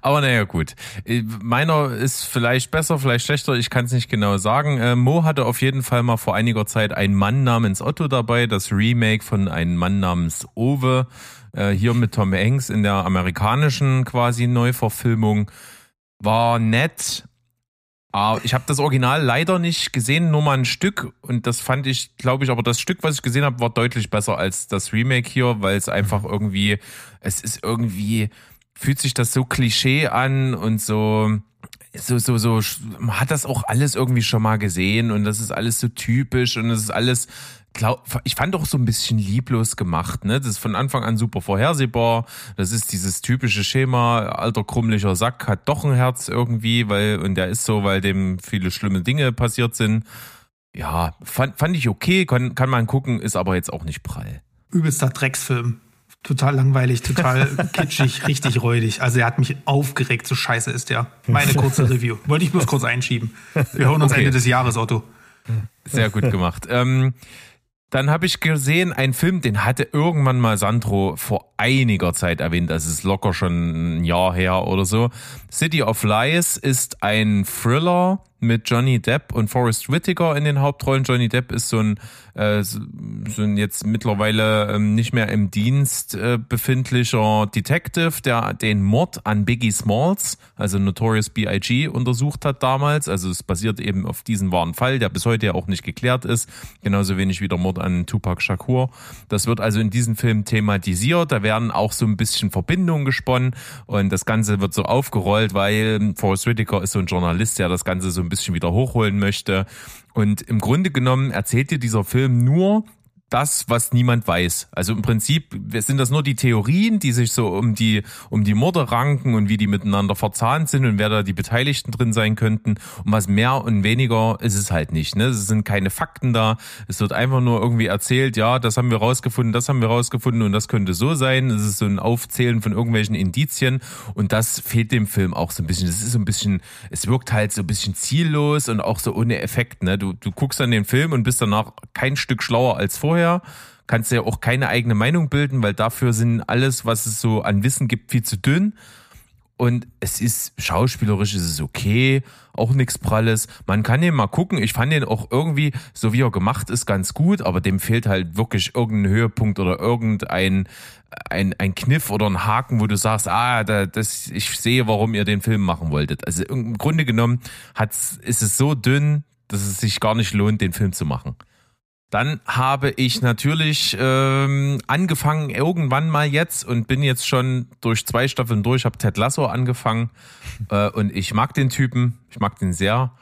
Aber naja, gut. Äh, meiner ist vielleicht besser, vielleicht schlechter, ich kann es nicht genau sagen. Äh, Mo hatte auf jeden Fall mal vor einiger Zeit einen Mann namens Otto dabei, das Remake von einem Mann namens Ove. Äh, hier mit Tom Hanks in der amerikanischen quasi Neuverfilmung. War nett. Aber ich habe das Original leider nicht gesehen, nur mal ein Stück. Und das fand ich, glaube ich, aber das Stück, was ich gesehen habe, war deutlich besser als das Remake hier, weil es einfach irgendwie, es ist irgendwie, fühlt sich das so Klischee an und so, so, so, so, man hat das auch alles irgendwie schon mal gesehen und das ist alles so typisch und es ist alles glaub, ich fand auch so ein bisschen lieblos gemacht, ne? Das ist von Anfang an super vorhersehbar. Das ist dieses typische Schema, alter krummlicher Sack hat doch ein Herz irgendwie, weil, und der ist so, weil dem viele schlimme Dinge passiert sind. Ja, fand, fand ich okay, kann, kann man gucken, ist aber jetzt auch nicht prall. Übelster Drecksfilm. Total langweilig, total (laughs) kitschig, richtig räudig. Also er hat mich aufgeregt, so scheiße ist der. Meine kurze (laughs) Review. Wollte ich bloß kurz einschieben. Wir hören uns okay. Ende des Jahres, Otto. Sehr gut gemacht. Ähm, dann habe ich gesehen, ein Film, den hatte irgendwann mal Sandro vor einiger Zeit erwähnt, das ist locker schon ein Jahr her oder so. City of Lies ist ein Thriller mit Johnny Depp und Forrest Whitaker in den Hauptrollen. Johnny Depp ist so ein, äh, so ein jetzt mittlerweile ähm, nicht mehr im Dienst äh, befindlicher Detective, der den Mord an Biggie Smalls, also Notorious B.I.G., untersucht hat damals. Also es basiert eben auf diesem wahren Fall, der bis heute ja auch nicht geklärt ist. Genauso wenig wie der Mord an Tupac Shakur. Das wird also in diesem Film thematisiert. Da werden auch so ein bisschen Verbindungen gesponnen und das Ganze wird so aufgerollt, weil Forrest Whitaker ist so ein Journalist, der das Ganze so ein bisschen wieder hochholen möchte. Und im Grunde genommen erzählt dir dieser Film nur das, was niemand weiß. Also im Prinzip sind das nur die Theorien, die sich so um die, um die Morde ranken und wie die miteinander verzahnt sind und wer da die Beteiligten drin sein könnten. Und was mehr und weniger ist es halt nicht. Ne? Es sind keine Fakten da. Es wird einfach nur irgendwie erzählt, ja, das haben wir rausgefunden, das haben wir rausgefunden und das könnte so sein. Es ist so ein Aufzählen von irgendwelchen Indizien und das fehlt dem Film auch so ein bisschen. Es ist so ein bisschen, es wirkt halt so ein bisschen ziellos und auch so ohne Effekt. Ne? Du, du guckst dann den Film und bist danach kein Stück schlauer als vorher vorher, kannst ja auch keine eigene Meinung bilden, weil dafür sind alles, was es so an Wissen gibt, viel zu dünn. Und es ist schauspielerisch, ist es okay, auch nichts Pralles. Man kann den mal gucken. Ich fand den auch irgendwie, so wie er gemacht ist, ganz gut, aber dem fehlt halt wirklich irgendein Höhepunkt oder irgendein ein, ein Kniff oder ein Haken, wo du sagst, ah, da, das, ich sehe, warum ihr den Film machen wolltet. Also im Grunde genommen hat's, ist es so dünn, dass es sich gar nicht lohnt, den Film zu machen. Dann habe ich natürlich ähm, angefangen irgendwann mal jetzt und bin jetzt schon durch zwei Staffeln durch, habe Ted Lasso angefangen (laughs) äh, und ich mag den Typen, ich mag den sehr.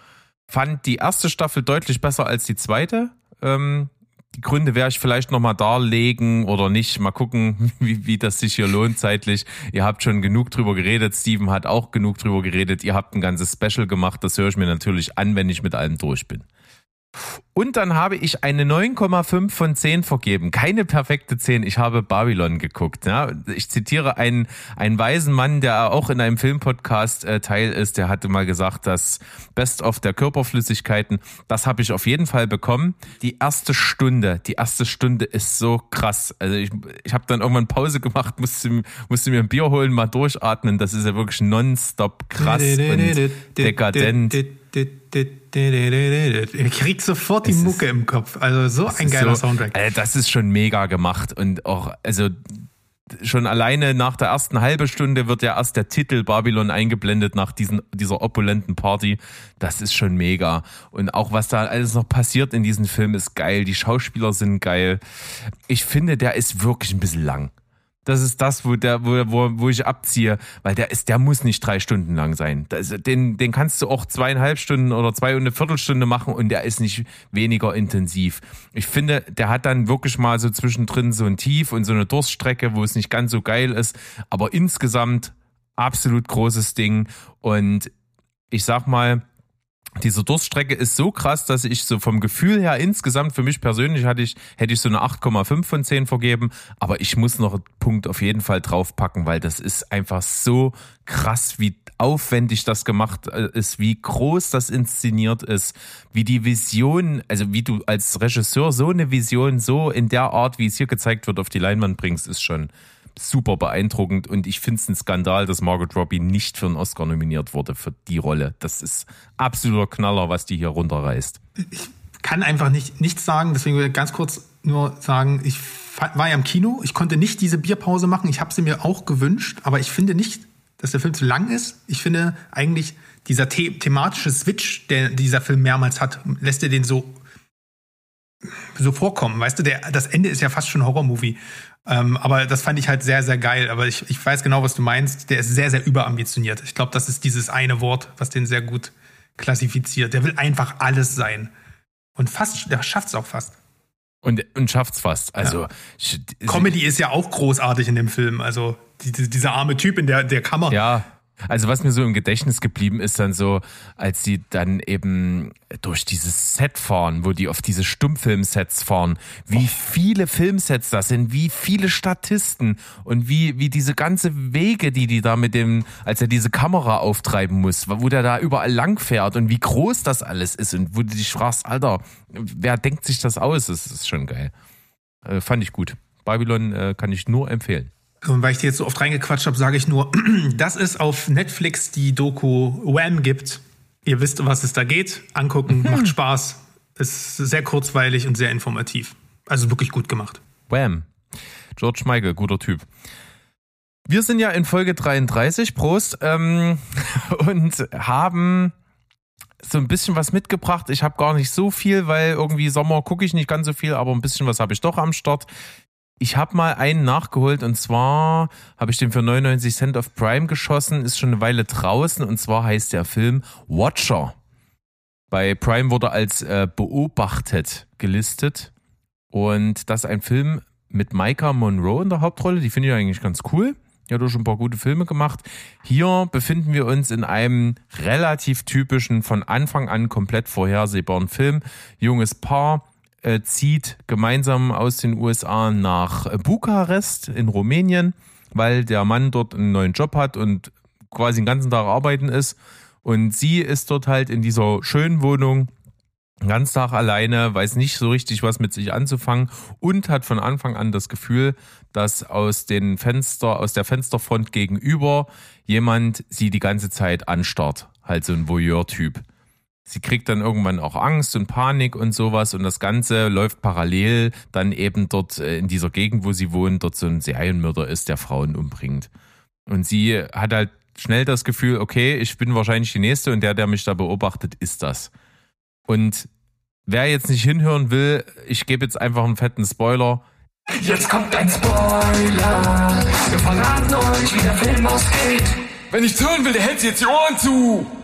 Fand die erste Staffel deutlich besser als die zweite. Ähm, die Gründe werde ich vielleicht nochmal darlegen oder nicht. Mal gucken, (laughs) wie, wie das sich hier lohnt zeitlich. Ihr habt schon genug drüber geredet. Steven hat auch genug drüber geredet. Ihr habt ein ganzes Special gemacht. Das höre ich mir natürlich an, wenn ich mit allem durch bin. Und dann habe ich eine 9,5 von 10 vergeben. Keine perfekte 10. Ich habe Babylon geguckt. Ja. Ich zitiere einen, einen weisen Mann, der auch in einem Filmpodcast äh, Teil ist. Der hatte mal gesagt, das Best of der Körperflüssigkeiten, das habe ich auf jeden Fall bekommen. Die erste Stunde, die erste Stunde ist so krass. Also ich, ich habe dann irgendwann Pause gemacht, musste, musste mir ein Bier holen, mal durchatmen. Das ist ja wirklich nonstop krass und dekadent. Ich krieg sofort die Mucke im Kopf. Also so ein geiler so, Soundtrack. Also das ist schon mega gemacht und auch, also schon alleine nach der ersten halben Stunde wird ja erst der Titel Babylon eingeblendet nach diesen, dieser opulenten Party. Das ist schon mega. Und auch was da alles noch passiert in diesem Film ist geil. Die Schauspieler sind geil. Ich finde, der ist wirklich ein bisschen lang. Das ist das, wo der, wo, wo, wo ich abziehe, weil der ist, der muss nicht drei Stunden lang sein. Das, den, den kannst du auch zweieinhalb Stunden oder zwei und eine Viertelstunde machen und der ist nicht weniger intensiv. Ich finde, der hat dann wirklich mal so zwischendrin so ein Tief und so eine Durststrecke, wo es nicht ganz so geil ist, aber insgesamt absolut großes Ding und ich sag mal, diese Durststrecke ist so krass, dass ich so vom Gefühl her insgesamt für mich persönlich hatte ich, hätte ich so eine 8,5 von 10 vergeben. Aber ich muss noch einen Punkt auf jeden Fall draufpacken, weil das ist einfach so krass, wie aufwendig das gemacht äh, ist, wie groß das inszeniert ist, wie die Vision, also wie du als Regisseur so eine Vision so in der Art, wie es hier gezeigt wird, auf die Leinwand bringst, ist schon, super beeindruckend und ich finde es ein Skandal, dass Margot Robbie nicht für einen Oscar nominiert wurde für die Rolle. Das ist absoluter Knaller, was die hier runterreißt. Ich kann einfach nicht nichts sagen, deswegen will ich ganz kurz nur sagen, ich war ja im Kino, ich konnte nicht diese Bierpause machen, ich habe sie mir auch gewünscht, aber ich finde nicht, dass der Film zu lang ist. Ich finde eigentlich dieser the thematische Switch, der dieser Film mehrmals hat, lässt er den so so vorkommen. Weißt du, der, das Ende ist ja fast schon Horrormovie. Ähm, aber das fand ich halt sehr, sehr geil. Aber ich, ich weiß genau, was du meinst. Der ist sehr, sehr überambitioniert. Ich glaube, das ist dieses eine Wort, was den sehr gut klassifiziert. Der will einfach alles sein. Und fast, der schafft es auch fast. Und, und schafft's fast. Also ja. Comedy ist ja auch großartig in dem Film. Also die, dieser arme Typ in der, der Kammer. Ja, also was mir so im Gedächtnis geblieben ist dann so, als sie dann eben durch dieses Set fahren, wo die auf diese Stummfilmsets fahren, wie viele Filmsets das sind, wie viele Statisten und wie, wie diese ganze Wege, die die da mit dem, als er diese Kamera auftreiben muss, wo der da überall lang fährt und wie groß das alles ist und wo du dich fragst, Alter, wer denkt sich das aus? Das ist schon geil. Äh, fand ich gut. Babylon äh, kann ich nur empfehlen. Und weil ich dir jetzt so oft reingequatscht habe, sage ich nur, (clears throat) dass es auf Netflix die Doku Wham gibt. Ihr wisst, was es da geht. Angucken, mhm. macht Spaß. Ist sehr kurzweilig und sehr informativ. Also wirklich gut gemacht. Wham. George Michael, guter Typ. Wir sind ja in Folge 33, Prost, ähm, (laughs) und haben so ein bisschen was mitgebracht. Ich habe gar nicht so viel, weil irgendwie Sommer gucke ich nicht ganz so viel, aber ein bisschen was habe ich doch am Start. Ich habe mal einen nachgeholt und zwar habe ich den für 99 Cent auf Prime geschossen, ist schon eine Weile draußen und zwar heißt der Film Watcher. Bei Prime wurde als äh, beobachtet gelistet und das ist ein Film mit Micah Monroe in der Hauptrolle, die finde ich eigentlich ganz cool. Die hat auch schon ein paar gute Filme gemacht. Hier befinden wir uns in einem relativ typischen, von Anfang an komplett vorhersehbaren Film. Junges Paar, äh, zieht gemeinsam aus den USA nach Bukarest in Rumänien, weil der Mann dort einen neuen Job hat und quasi den ganzen Tag arbeiten ist. Und sie ist dort halt in dieser schönen Wohnung den ganzen Tag alleine, weiß nicht so richtig, was mit sich anzufangen und hat von Anfang an das Gefühl, dass aus den Fenster, aus der Fensterfront gegenüber jemand sie die ganze Zeit anstarrt. Halt so ein Voyeur-Typ. Sie kriegt dann irgendwann auch Angst und Panik und sowas und das Ganze läuft parallel dann eben dort äh, in dieser Gegend, wo sie wohnt, dort so ein Serienmörder ist, der Frauen umbringt. Und sie hat halt schnell das Gefühl, okay, ich bin wahrscheinlich die Nächste und der, der mich da beobachtet, ist das. Und wer jetzt nicht hinhören will, ich gebe jetzt einfach einen fetten Spoiler. Jetzt kommt ein Spoiler. Wir verraten euch, wie der Film ausgeht. Wenn ich's hören will, der hält sich jetzt die Ohren zu.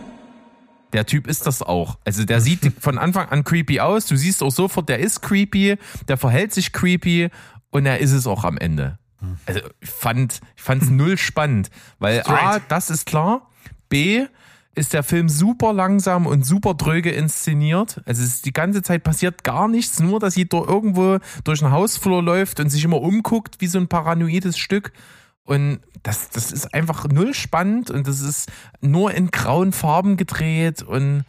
Der Typ ist das auch. Also der sieht (laughs) von Anfang an creepy aus. Du siehst auch sofort, der ist creepy, der verhält sich creepy und er ist es auch am Ende. Also ich fand ich fand's null (laughs) spannend, weil A, Straight. das ist klar. B, ist der Film super langsam und super dröge inszeniert. Also es ist die ganze Zeit passiert gar nichts, nur dass durch irgendwo durch den Hausflur läuft und sich immer umguckt wie so ein paranoides Stück. Und das, das ist einfach null spannend und das ist nur in grauen Farben gedreht und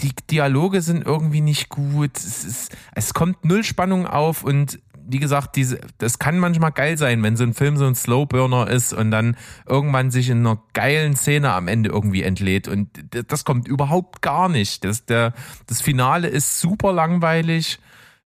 die Dialoge sind irgendwie nicht gut. Es, ist, es kommt null Spannung auf und wie gesagt, diese, das kann manchmal geil sein, wenn so ein Film so ein Slowburner ist und dann irgendwann sich in einer geilen Szene am Ende irgendwie entlädt und das kommt überhaupt gar nicht. Das, der, das Finale ist super langweilig.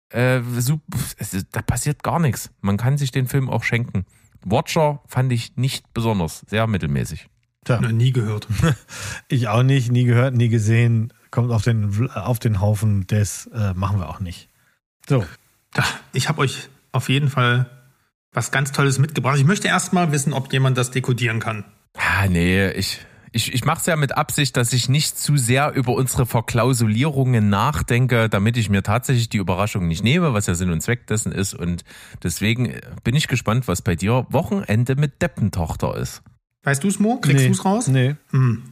Äh, sup- es ist, da passiert gar nichts. Man kann sich den Film auch schenken. Watcher fand ich nicht besonders, sehr mittelmäßig. Tja, Noch nie gehört. (laughs) ich auch nicht, nie gehört, nie gesehen. Kommt auf den, auf den Haufen, das äh, machen wir auch nicht. So, Da, Ich habe euch auf jeden Fall was ganz Tolles mitgebracht. Ich möchte erst mal wissen, ob jemand das dekodieren kann. Ah, nee, ich, ich, ich mache es ja mit Absicht, dass ich nicht zu sehr über unsere Verklausulierungen nachdenke, damit ich mir tatsächlich die Überraschung nicht nehme, was ja Sinn und Zweck dessen ist. Und deswegen bin ich gespannt, was bei dir Wochenende mit Deppentochter ist. Weißt du es, Mo? Kriegst nee, du es raus? Nee, Hm.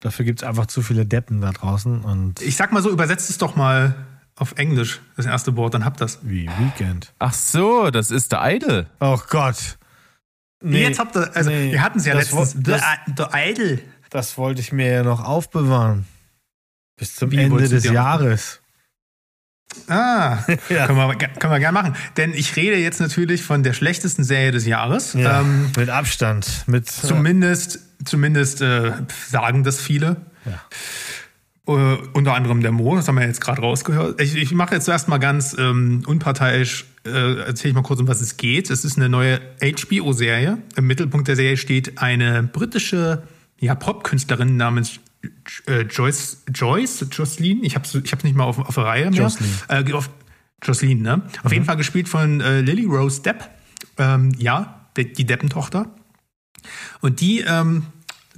dafür gibt es einfach zu viele Deppen da draußen und Ich sag mal so, übersetzt es doch mal auf Englisch, das erste Wort, dann habt das. wie Weekend. Ach so, das ist der Idol. Oh Gott. Nee, Jetzt habt ihr, also nee, wir hatten es ja letztens. das- The, Idol. das wollte ich mir ja noch aufbewahren. Bis zum Wie Ende des Jahres. Ah, (laughs) Ja. können, wir, können wir gerne machen. Denn ich rede jetzt natürlich von der schlechtesten Serie des Jahres. Ja, Ähm, mit Abstand. Mit, Zumindest, zumindest äh, sagen das viele. Äh, unter anderem der Mo, das haben wir jetzt gerade rausgehört. Ich, ich mache jetzt zuerst mal ganz ähm, unparteiisch, äh, erzähle ich mal kurz, um was es geht. Es ist eine neue HBO-Serie. Im Mittelpunkt der Serie steht eine britische ja, Popkünstlerin namens äh, Joyce, Joyce, Jocelyn, ich habe es ich hab's nicht mal auf, auf der Reihe mehr. Jocelyn. Äh, auf, Jocelyn, ne? Auf jeden Fall gespielt von äh, Lily Rose Depp. Ähm, ja, die, die Deppentochter. Und die, ähm,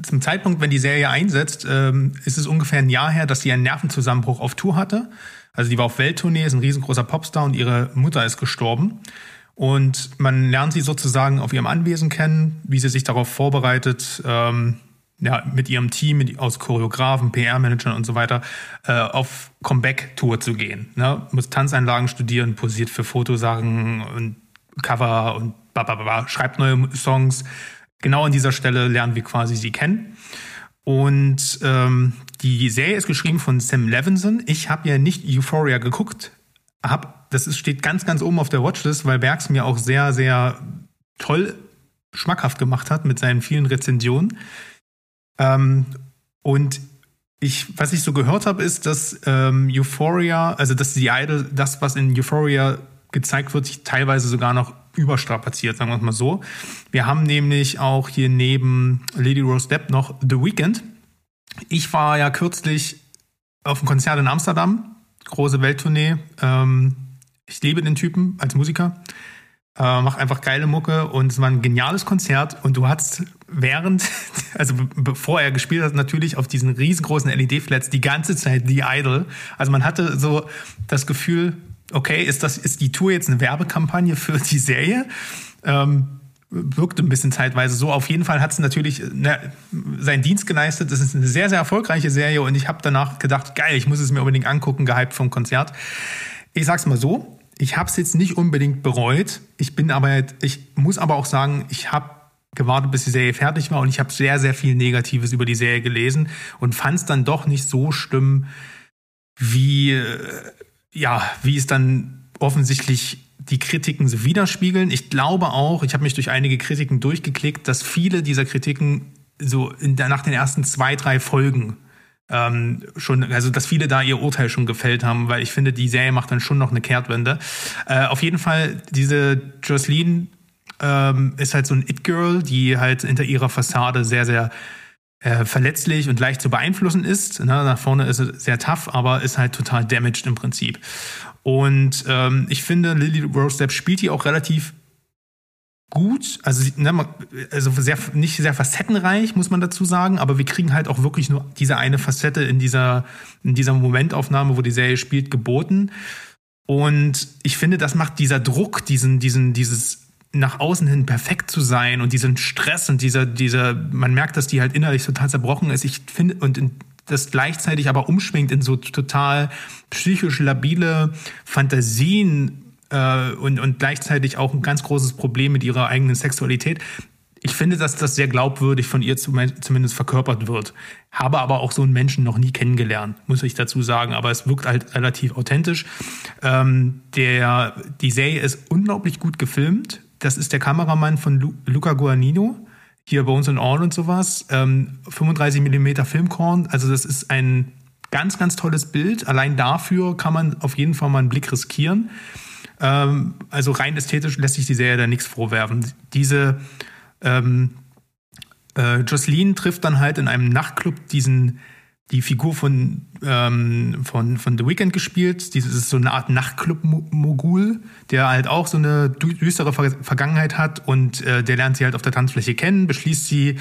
zum Zeitpunkt, wenn die Serie einsetzt, ähm, ist es ungefähr ein Jahr her, dass sie einen Nervenzusammenbruch auf Tour hatte. Also die war auf Welttournee, ist ein riesengroßer Popstar und ihre Mutter ist gestorben. Und man lernt sie sozusagen auf ihrem Anwesen kennen, wie sie sich darauf vorbereitet, ähm, ja, mit ihrem Team aus Choreografen, PR-Managern und so weiter, äh, auf Comeback-Tour zu gehen. Ne? Muss Tanzeinlagen studieren, posiert für Fotosachen und Cover und bla, schreibt neue Songs. Genau an dieser Stelle lernen wir quasi sie kennen. Und ähm, die Serie ist geschrieben von Sam Levinson. Ich habe ja nicht Euphoria geguckt. Hab, das ist, steht ganz, ganz oben auf der Watchlist, weil Bergs mir auch sehr, sehr toll schmackhaft gemacht hat mit seinen vielen Rezensionen. Ähm, und ich, was ich so gehört habe, ist, dass ähm, Euphoria, also dass die Idol, das, was in Euphoria gezeigt wird, sich teilweise sogar noch überstrapaziert, sagen wir es mal so. Wir haben nämlich auch hier neben Lady Rose Depp noch The Weeknd. Ich war ja kürzlich auf einem Konzert in Amsterdam, große Welttournee. Ähm, ich liebe den Typen als Musiker. Äh, macht einfach geile Mucke und es war ein geniales Konzert und du hattest während, (laughs) also be- bevor er gespielt hat, natürlich auf diesen riesengroßen LED-Flats die ganze Zeit The Idol. Also man hatte so das Gefühl, okay, ist das, ist die Tour jetzt eine Werbekampagne für die Serie? Ähm, wirkte ein bisschen zeitweise so. Auf jeden Fall hat es natürlich ne, seinen Dienst geleistet. Es ist eine sehr, sehr erfolgreiche Serie und ich habe danach gedacht, geil, ich muss es mir unbedingt angucken, gehypt vom Konzert. Ich sag's mal so, ich habe es jetzt nicht unbedingt bereut. Ich bin aber, ich muss aber auch sagen, ich habe gewartet, bis die Serie fertig war und ich habe sehr, sehr viel Negatives über die Serie gelesen und fand es dann doch nicht so schlimm, wie, äh, ja, wie es dann offensichtlich die Kritiken so widerspiegeln. Ich glaube auch, ich habe mich durch einige Kritiken durchgeklickt, dass viele dieser Kritiken so in der, nach den ersten zwei, drei Folgen ähm, schon, also dass viele da ihr Urteil schon gefällt haben, weil ich finde, die Serie macht dann schon noch eine Kehrtwende. Äh, auf jeden Fall, diese Jocelyn ähm, ist halt so ein It-Girl, die halt hinter ihrer Fassade sehr, sehr äh, verletzlich und leicht zu beeinflussen ist. Ne? Nach vorne ist er sehr tough, aber ist halt total damaged im Prinzip. Und ähm, ich finde, Lily Rose Depp spielt hier auch relativ gut, also, ne, also sehr, nicht sehr facettenreich, muss man dazu sagen, aber wir kriegen halt auch wirklich nur diese eine Facette in dieser, in dieser Momentaufnahme, wo die Serie spielt, geboten. Und ich finde, das macht dieser Druck, diesen, diesen, dieses nach außen hin perfekt zu sein und diesen Stress und dieser, dieser, man merkt, dass die halt innerlich total zerbrochen ist. Ich finde, und in, das gleichzeitig aber umschwingt in so total psychisch labile Fantasien äh, und, und gleichzeitig auch ein ganz großes Problem mit ihrer eigenen Sexualität. Ich finde, dass das sehr glaubwürdig von ihr zumindest verkörpert wird. Habe aber auch so einen Menschen noch nie kennengelernt, muss ich dazu sagen. Aber es wirkt halt relativ authentisch. Ähm, der, die Serie ist unglaublich gut gefilmt. Das ist der Kameramann von Lu Luca Guadagnino hier bei uns in All und sowas. Ähm, 35 mm Filmkorn, also das ist ein ganz, ganz tolles Bild. Allein dafür kann man auf jeden Fall mal einen Blick riskieren. Ähm, also rein ästhetisch lässt sich die Serie da nichts vorwerfen. Diese ähm, äh, Jocelyn trifft dann halt in einem Nachtclub diesen die Figur von, ähm, von, von The Weeknd gespielt. Dieses ist so eine Art Nachtclub-Mogul, der halt auch so eine düstere Vergangenheit hat und äh, der lernt sie halt auf der Tanzfläche kennen, beschließt sie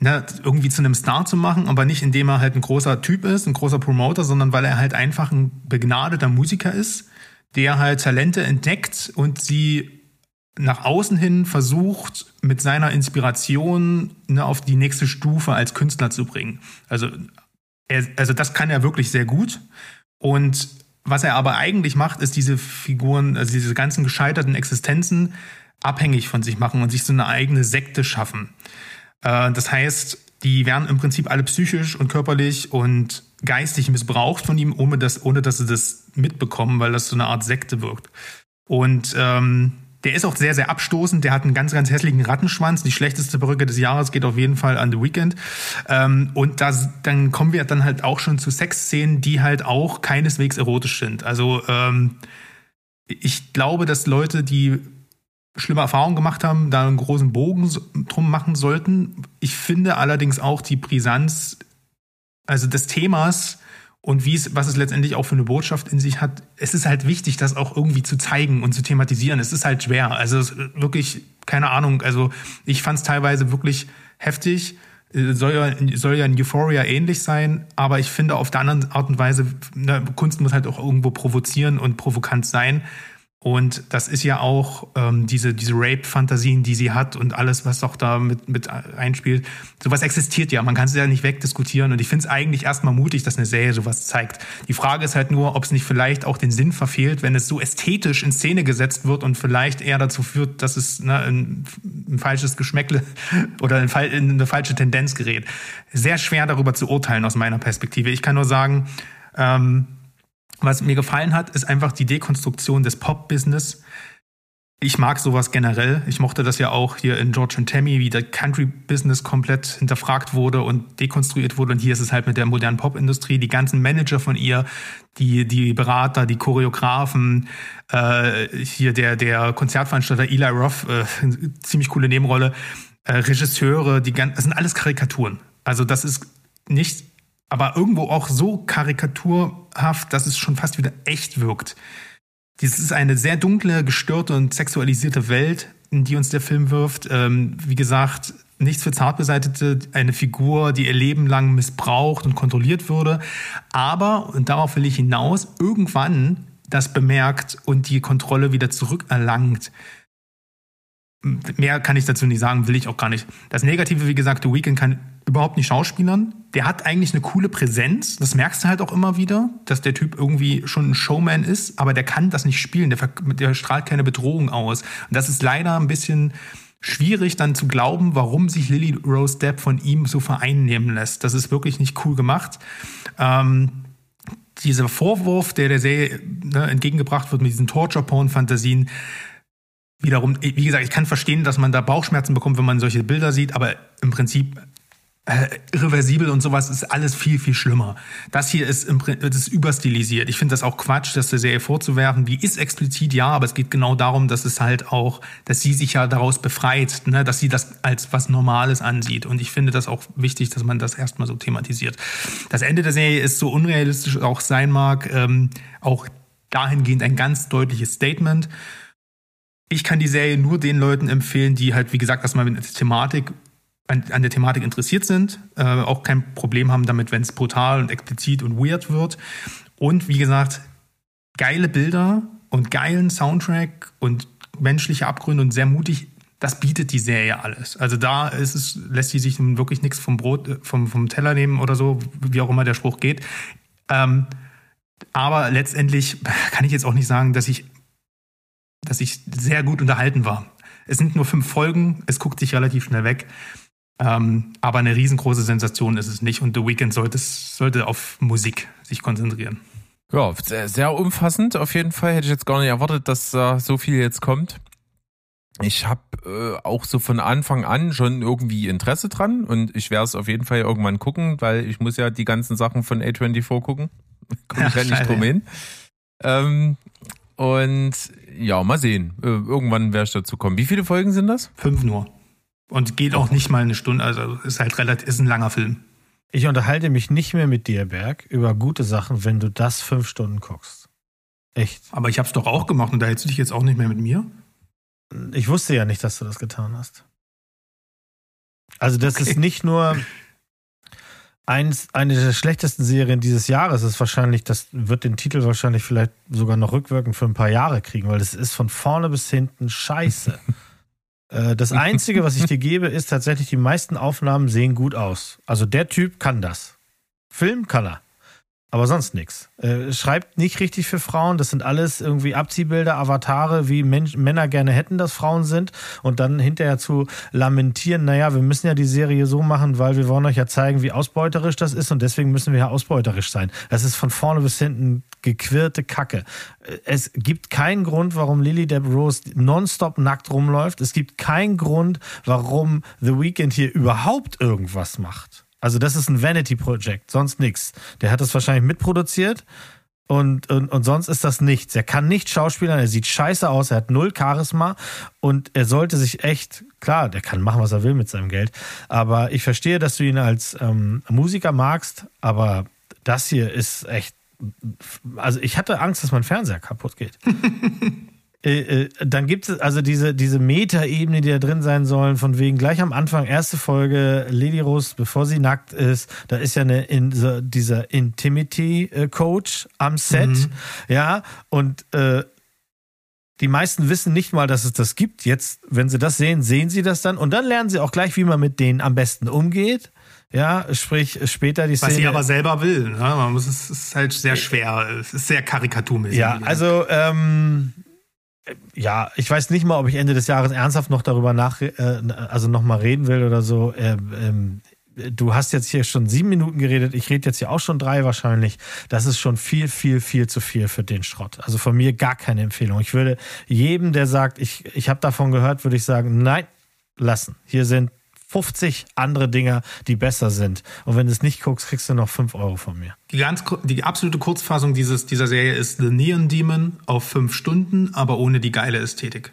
ne, irgendwie zu einem Star zu machen, aber nicht indem er halt ein großer Typ ist, ein großer Promoter, sondern weil er halt einfach ein begnadeter Musiker ist, der halt Talente entdeckt und sie nach außen hin versucht, mit seiner Inspiration ne, auf die nächste Stufe als Künstler zu bringen. Also er, also das kann er wirklich sehr gut. Und was er aber eigentlich macht, ist diese Figuren, also diese ganzen gescheiterten Existenzen abhängig von sich machen und sich so eine eigene Sekte schaffen. Äh, das heißt, die werden im Prinzip alle psychisch und körperlich und geistig missbraucht von ihm, ohne dass, ohne dass sie das mitbekommen, weil das so eine Art Sekte wirkt. Und ähm, der ist auch sehr, sehr abstoßend. Der hat einen ganz, ganz hässlichen Rattenschwanz. Die schlechteste Perücke des Jahres geht auf jeden Fall an The Weekend. Ähm, und das, dann kommen wir dann halt auch schon zu Sexszenen, die halt auch keineswegs erotisch sind. Also ähm, ich glaube, dass Leute, die schlimme Erfahrungen gemacht haben, da einen großen Bogen drum machen sollten. Ich finde allerdings auch die Brisanz, also des Themas, und wie es, was es letztendlich auch für eine Botschaft in sich hat. Es ist halt wichtig, das auch irgendwie zu zeigen und zu thematisieren. Es ist halt schwer. Also wirklich, keine Ahnung. Also ich fand es teilweise wirklich heftig. Soll ja, soll ja in Euphoria ähnlich sein, aber ich finde auf der anderen Art und Weise, ne, Kunst muss halt auch irgendwo provozieren und provokant sein. Und das ist ja auch ähm, diese, diese Rape-Fantasien, die sie hat und alles, was auch da mit, mit einspielt. Sowas existiert ja, man kann es ja nicht wegdiskutieren. Und ich finde es eigentlich erstmal mutig, dass eine Serie sowas zeigt. Die Frage ist halt nur, ob es nicht vielleicht auch den Sinn verfehlt, wenn es so ästhetisch in Szene gesetzt wird und vielleicht eher dazu führt, dass es ne, ein, ein falsches Geschmäckle (laughs) oder in eine falsche Tendenz gerät. Sehr schwer darüber zu urteilen aus meiner Perspektive. Ich kann nur sagen, ähm, was mir gefallen hat, ist einfach die Dekonstruktion des Pop-Business. Ich mag sowas generell. Ich mochte das ja auch hier in George and Tammy, wie der Country-Business komplett hinterfragt wurde und dekonstruiert wurde. Und hier ist es halt mit der modernen Pop-Industrie. Die ganzen Manager von ihr, die, die Berater, die Choreografen, äh, hier der, der Konzertveranstalter Eli Roth, äh, ziemlich coole Nebenrolle, äh, Regisseure, die ganzen, das sind alles Karikaturen. Also das ist nicht aber irgendwo auch so karikaturhaft, dass es schon fast wieder echt wirkt. Dies ist eine sehr dunkle, gestörte und sexualisierte Welt, in die uns der Film wirft. Ähm, wie gesagt, nichts für Zartbeseitete, eine Figur, die ihr Leben lang missbraucht und kontrolliert würde. Aber, und darauf will ich hinaus, irgendwann das bemerkt und die Kontrolle wieder zurückerlangt. Mehr kann ich dazu nicht sagen, will ich auch gar nicht. Das Negative, wie gesagt, The Weeknd kann überhaupt nicht schauspielern. Der hat eigentlich eine coole Präsenz. Das merkst du halt auch immer wieder, dass der Typ irgendwie schon ein Showman ist, aber der kann das nicht spielen. Der, der strahlt keine Bedrohung aus. Und das ist leider ein bisschen schwierig dann zu glauben, warum sich Lily Rose Depp von ihm so vereinnehmen lässt. Das ist wirklich nicht cool gemacht. Ähm, dieser Vorwurf, der der Serie ne, entgegengebracht wird mit diesen Torture-Porn-Fantasien, wiederum, wie gesagt, ich kann verstehen, dass man da Bauchschmerzen bekommt, wenn man solche Bilder sieht, aber im Prinzip äh, irreversibel und sowas ist alles viel, viel schlimmer. Das hier ist, im, das ist überstilisiert. Ich finde das auch Quatsch, das der Serie vorzuwerfen. Die ist explizit, ja, aber es geht genau darum, dass es halt auch, dass sie sich ja daraus befreit, ne? dass sie das als was Normales ansieht. Und ich finde das auch wichtig, dass man das erstmal so thematisiert. Das Ende der Serie ist so unrealistisch auch sein mag, ähm, auch dahingehend ein ganz deutliches Statement. Ich kann die Serie nur den Leuten empfehlen, die halt, wie gesagt, erstmal mit der Thematik an, an der Thematik interessiert sind, äh, auch kein Problem haben damit, wenn es brutal und explizit und weird wird. Und wie gesagt, geile Bilder und geilen Soundtrack und menschliche Abgründe und sehr mutig. Das bietet die Serie alles. Also da ist es, lässt sie sich nun wirklich nichts vom Brot, äh, vom, vom Teller nehmen oder so, wie auch immer der Spruch geht. Ähm, aber letztendlich (laughs) kann ich jetzt auch nicht sagen, dass ich, dass ich sehr gut unterhalten war. Es sind nur fünf Folgen, es guckt sich relativ schnell weg. Ähm, aber eine riesengroße Sensation ist es nicht und The Weeknd sollte, sollte auf Musik sich konzentrieren. Ja, sehr, sehr umfassend auf jeden Fall. Hätte ich jetzt gar nicht erwartet, dass da so viel jetzt kommt. Ich habe äh, auch so von Anfang an schon irgendwie Interesse dran und ich werde es auf jeden Fall irgendwann gucken, weil ich muss ja die ganzen Sachen von A24 gucken. (laughs) Komme ich ja nicht drum hin. Ähm, und ja, mal sehen. Äh, irgendwann werde ich dazu kommen. Wie viele Folgen sind das? Fünf nur. Und geht auch nicht mal eine Stunde, also ist halt relativ, ist ein langer Film. Ich unterhalte mich nicht mehr mit dir, Berg, über gute Sachen, wenn du das fünf Stunden guckst. Echt. Aber ich hab's doch auch gemacht und da hältst du dich jetzt auch nicht mehr mit mir? Ich wusste ja nicht, dass du das getan hast. Also, das Okay. ist nicht nur eins, eine der schlechtesten Serien dieses Jahres. Das ist wahrscheinlich, das wird den Titel wahrscheinlich vielleicht sogar noch rückwirkend für ein paar Jahre kriegen, weil das ist von vorne bis hinten scheiße. (laughs) Äh, Das Einzige, was ich dir gebe, ist tatsächlich, die meisten Aufnahmen sehen gut aus. Also der Typ kann das. Film kann er. Aber sonst nichts. Äh, schreibt nicht richtig für Frauen. Das sind alles irgendwie Abziehbilder, Avatare, wie Mensch, Männer gerne hätten, dass Frauen sind. Und dann hinterher zu lamentieren, naja, wir müssen ja die Serie so machen, weil wir wollen euch ja zeigen, wie ausbeuterisch das ist und deswegen müssen wir ja ausbeuterisch sein. Das ist von vorne bis hinten gequirlte Kacke. Äh, Es gibt keinen Grund, warum Lily Deb Rose nonstop nackt rumläuft. Es gibt keinen Grund, warum The Weeknd hier überhaupt irgendwas macht. Also das ist ein Vanity-Projekt, sonst nichts. Der hat das wahrscheinlich mitproduziert und, und, und sonst ist das nichts. Er kann nicht schauspielern, er sieht scheiße aus, er hat null Charisma und er sollte sich echt, klar, der kann machen, was er will mit seinem Geld, aber ich verstehe, dass du ihn als ähm, Musiker magst, aber das hier ist echt, also ich hatte Angst, dass mein Fernseher kaputt geht. (laughs) Äh, äh, dann gibt es also diese, diese Meta-Ebene, die da drin sein sollen, von wegen gleich am Anfang, erste Folge, Lady Rose, bevor sie nackt ist, da ist ja eine, in, so, dieser Intimity-Coach am Set, ja, und äh, die meisten wissen nicht mal, dass es das gibt. Jetzt, wenn sie das sehen, sehen sie das dann und dann lernen sie auch gleich, wie man mit denen am besten umgeht. Ja, sprich später die Szene. Was sie aber selber will. Ne? Man muss, es ist halt sehr schwer, es ist sehr karikaturmäßig. Ja, also ähm, ja, ich weiß nicht mal, ob ich Ende des Jahres ernsthaft noch darüber nach, äh, also noch mal reden will oder so. Ähm, ähm, du hast jetzt hier schon sieben Minuten geredet, ich rede jetzt hier auch schon drei wahrscheinlich. Das ist schon viel, viel, viel zu viel für den Schrott. Also von mir gar keine Empfehlung. Ich würde jedem, der sagt, ich, ich habe davon gehört, würde ich sagen, nein, lassen. Hier sind 50 andere Dinger, die besser sind. Und wenn du es nicht guckst, kriegst du noch 5 Euro von mir. Die, ganz, die absolute Kurzfassung dieses, dieser Serie ist The Neon Demon auf fünf Stunden, aber ohne die geile Ästhetik.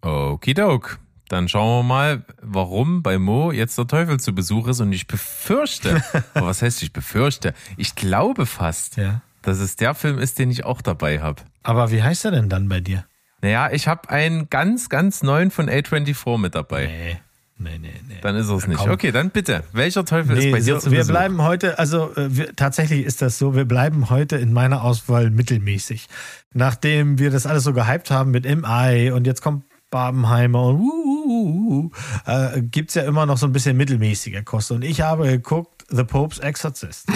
Okidok. Dann schauen wir mal, warum bei Mo jetzt der Teufel zu Besuch ist. Und ich befürchte, (laughs) was heißt ich befürchte? Ich glaube fast, Ja. dass es der Film ist, den ich auch dabei habe. Aber wie heißt er denn dann bei dir? Naja, ich habe einen ganz, ganz neuen von A24 mit dabei. Nee, nee, nee, nee. Dann ist es nicht. komm. Okay, dann bitte. Welcher Teufel ist Nee, bei dir so, zu wir Besuch? bleiben heute, also äh, wir, tatsächlich ist das so, wir bleiben heute in meiner Auswahl mittelmäßig. Nachdem wir das alles so gehypt haben mit MI und jetzt kommt Barbenheimer und uh, uh, uh, äh, gibt's ja immer noch so ein bisschen mittelmäßiger Kost. Und ich habe geguckt, The Pope's Exorcist.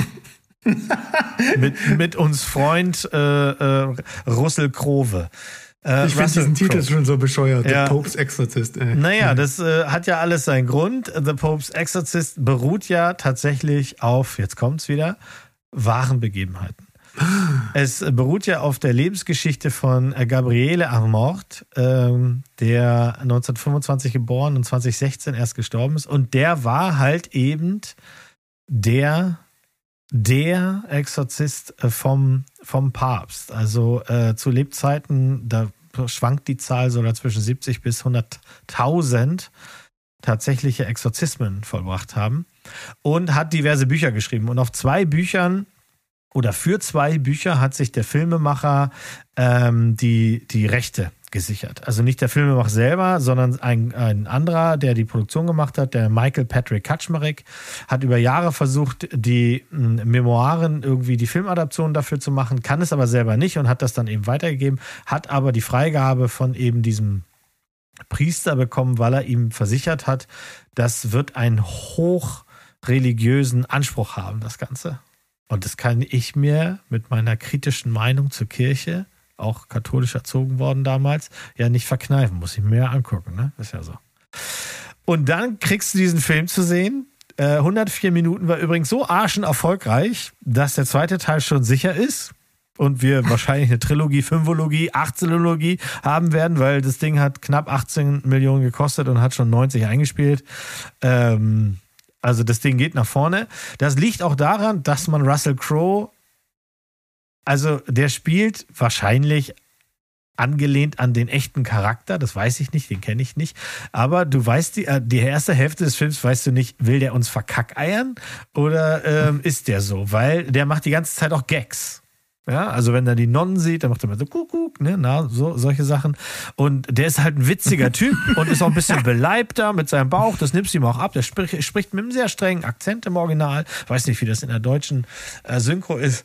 (laughs) mit, mit uns Freund äh, äh, Russell Krove. Äh, Ich finde diesen Titel schon so bescheuert. Ja. The Pope's Exorcist. Äh. Naja, das äh, hat ja alles seinen Grund. The Pope's Exorcist beruht ja tatsächlich auf, jetzt kommt's wieder, wahren Begebenheiten. (gasps) Es beruht ja auf der Lebensgeschichte von Gabriele Armort, ähm, der 1925 geboren und 2016 erst gestorben ist. Und der war halt eben der, der Exorzist äh, vom, vom Papst. Also äh, zu Lebzeiten, da schwankt die Zahl so zwischen 70 bis 100.000 tatsächliche Exorzismen vollbracht haben und hat diverse Bücher geschrieben. Und auf zwei Büchern oder für zwei Bücher hat sich der Filmemacher ähm, die, die Rechte gesichert. Also nicht der Filmemacher selber, sondern ein, ein anderer, der die Produktion gemacht hat, der Michael Patrick Kaczmarek, hat über Jahre versucht, die hm, Memoiren irgendwie die Filmadaption dafür zu machen, kann es aber selber nicht und hat das dann eben weitergegeben, hat aber die Freigabe von eben diesem Priester bekommen, weil er ihm versichert hat, das wird einen hochreligiösen Anspruch haben, das Ganze. Und das kann ich mir mit meiner kritischen Meinung zur Kirche, auch katholisch erzogen worden damals, ja nicht verkneifen. Muss ich mir ja angucken, ne? Ist ja so. Und dann kriegst du diesen Film zu sehen. Äh, 104 Minuten war übrigens so arschen erfolgreich, dass der zweite Teil schon sicher ist und wir (laughs) wahrscheinlich eine Trilogie, Fünfologie, Achtzenologie haben werden, weil das Ding hat knapp 18 Millionen gekostet und hat schon 90 eingespielt. Ähm, also das Ding geht nach vorne. Das liegt auch daran, dass man Russell Crowe, also der spielt wahrscheinlich angelehnt an den echten Charakter, das weiß ich nicht, den kenne ich nicht, aber du weißt, die, äh, die erste Hälfte des Films weißt du nicht, will der uns verkackeiern oder ähm, (laughs) ist der so, weil der macht die ganze Zeit auch Gags. Ja, also wenn er die Nonnen sieht, dann macht er mal so Kuckuck, ne, na, so, solche Sachen. Und der ist halt ein witziger (laughs) Typ und ist auch ein bisschen beleibter mit seinem Bauch, das nimmst du ihm auch ab. Der spricht, spricht mit einem sehr strengen Akzent im Original. Weiß nicht, wie das in der deutschen äh, Synchro ist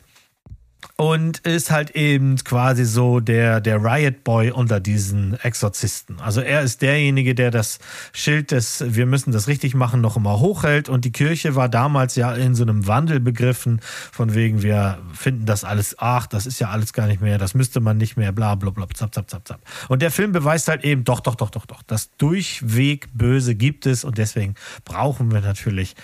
und ist halt eben quasi so der, der Riot Boy unter diesen Exorzisten. Also er ist derjenige, der das Schild des Wir müssen das richtig machen noch immer hochhält und die Kirche war damals ja in so einem Wandel begriffen, von wegen wir finden das alles, ach, das ist ja alles gar nicht mehr, das müsste man nicht mehr, bla bla bla, zap, zap, zap, zap. Und der Film beweist halt eben, doch, doch, doch, doch, doch, das Durchweg Böse gibt es und deswegen brauchen wir natürlich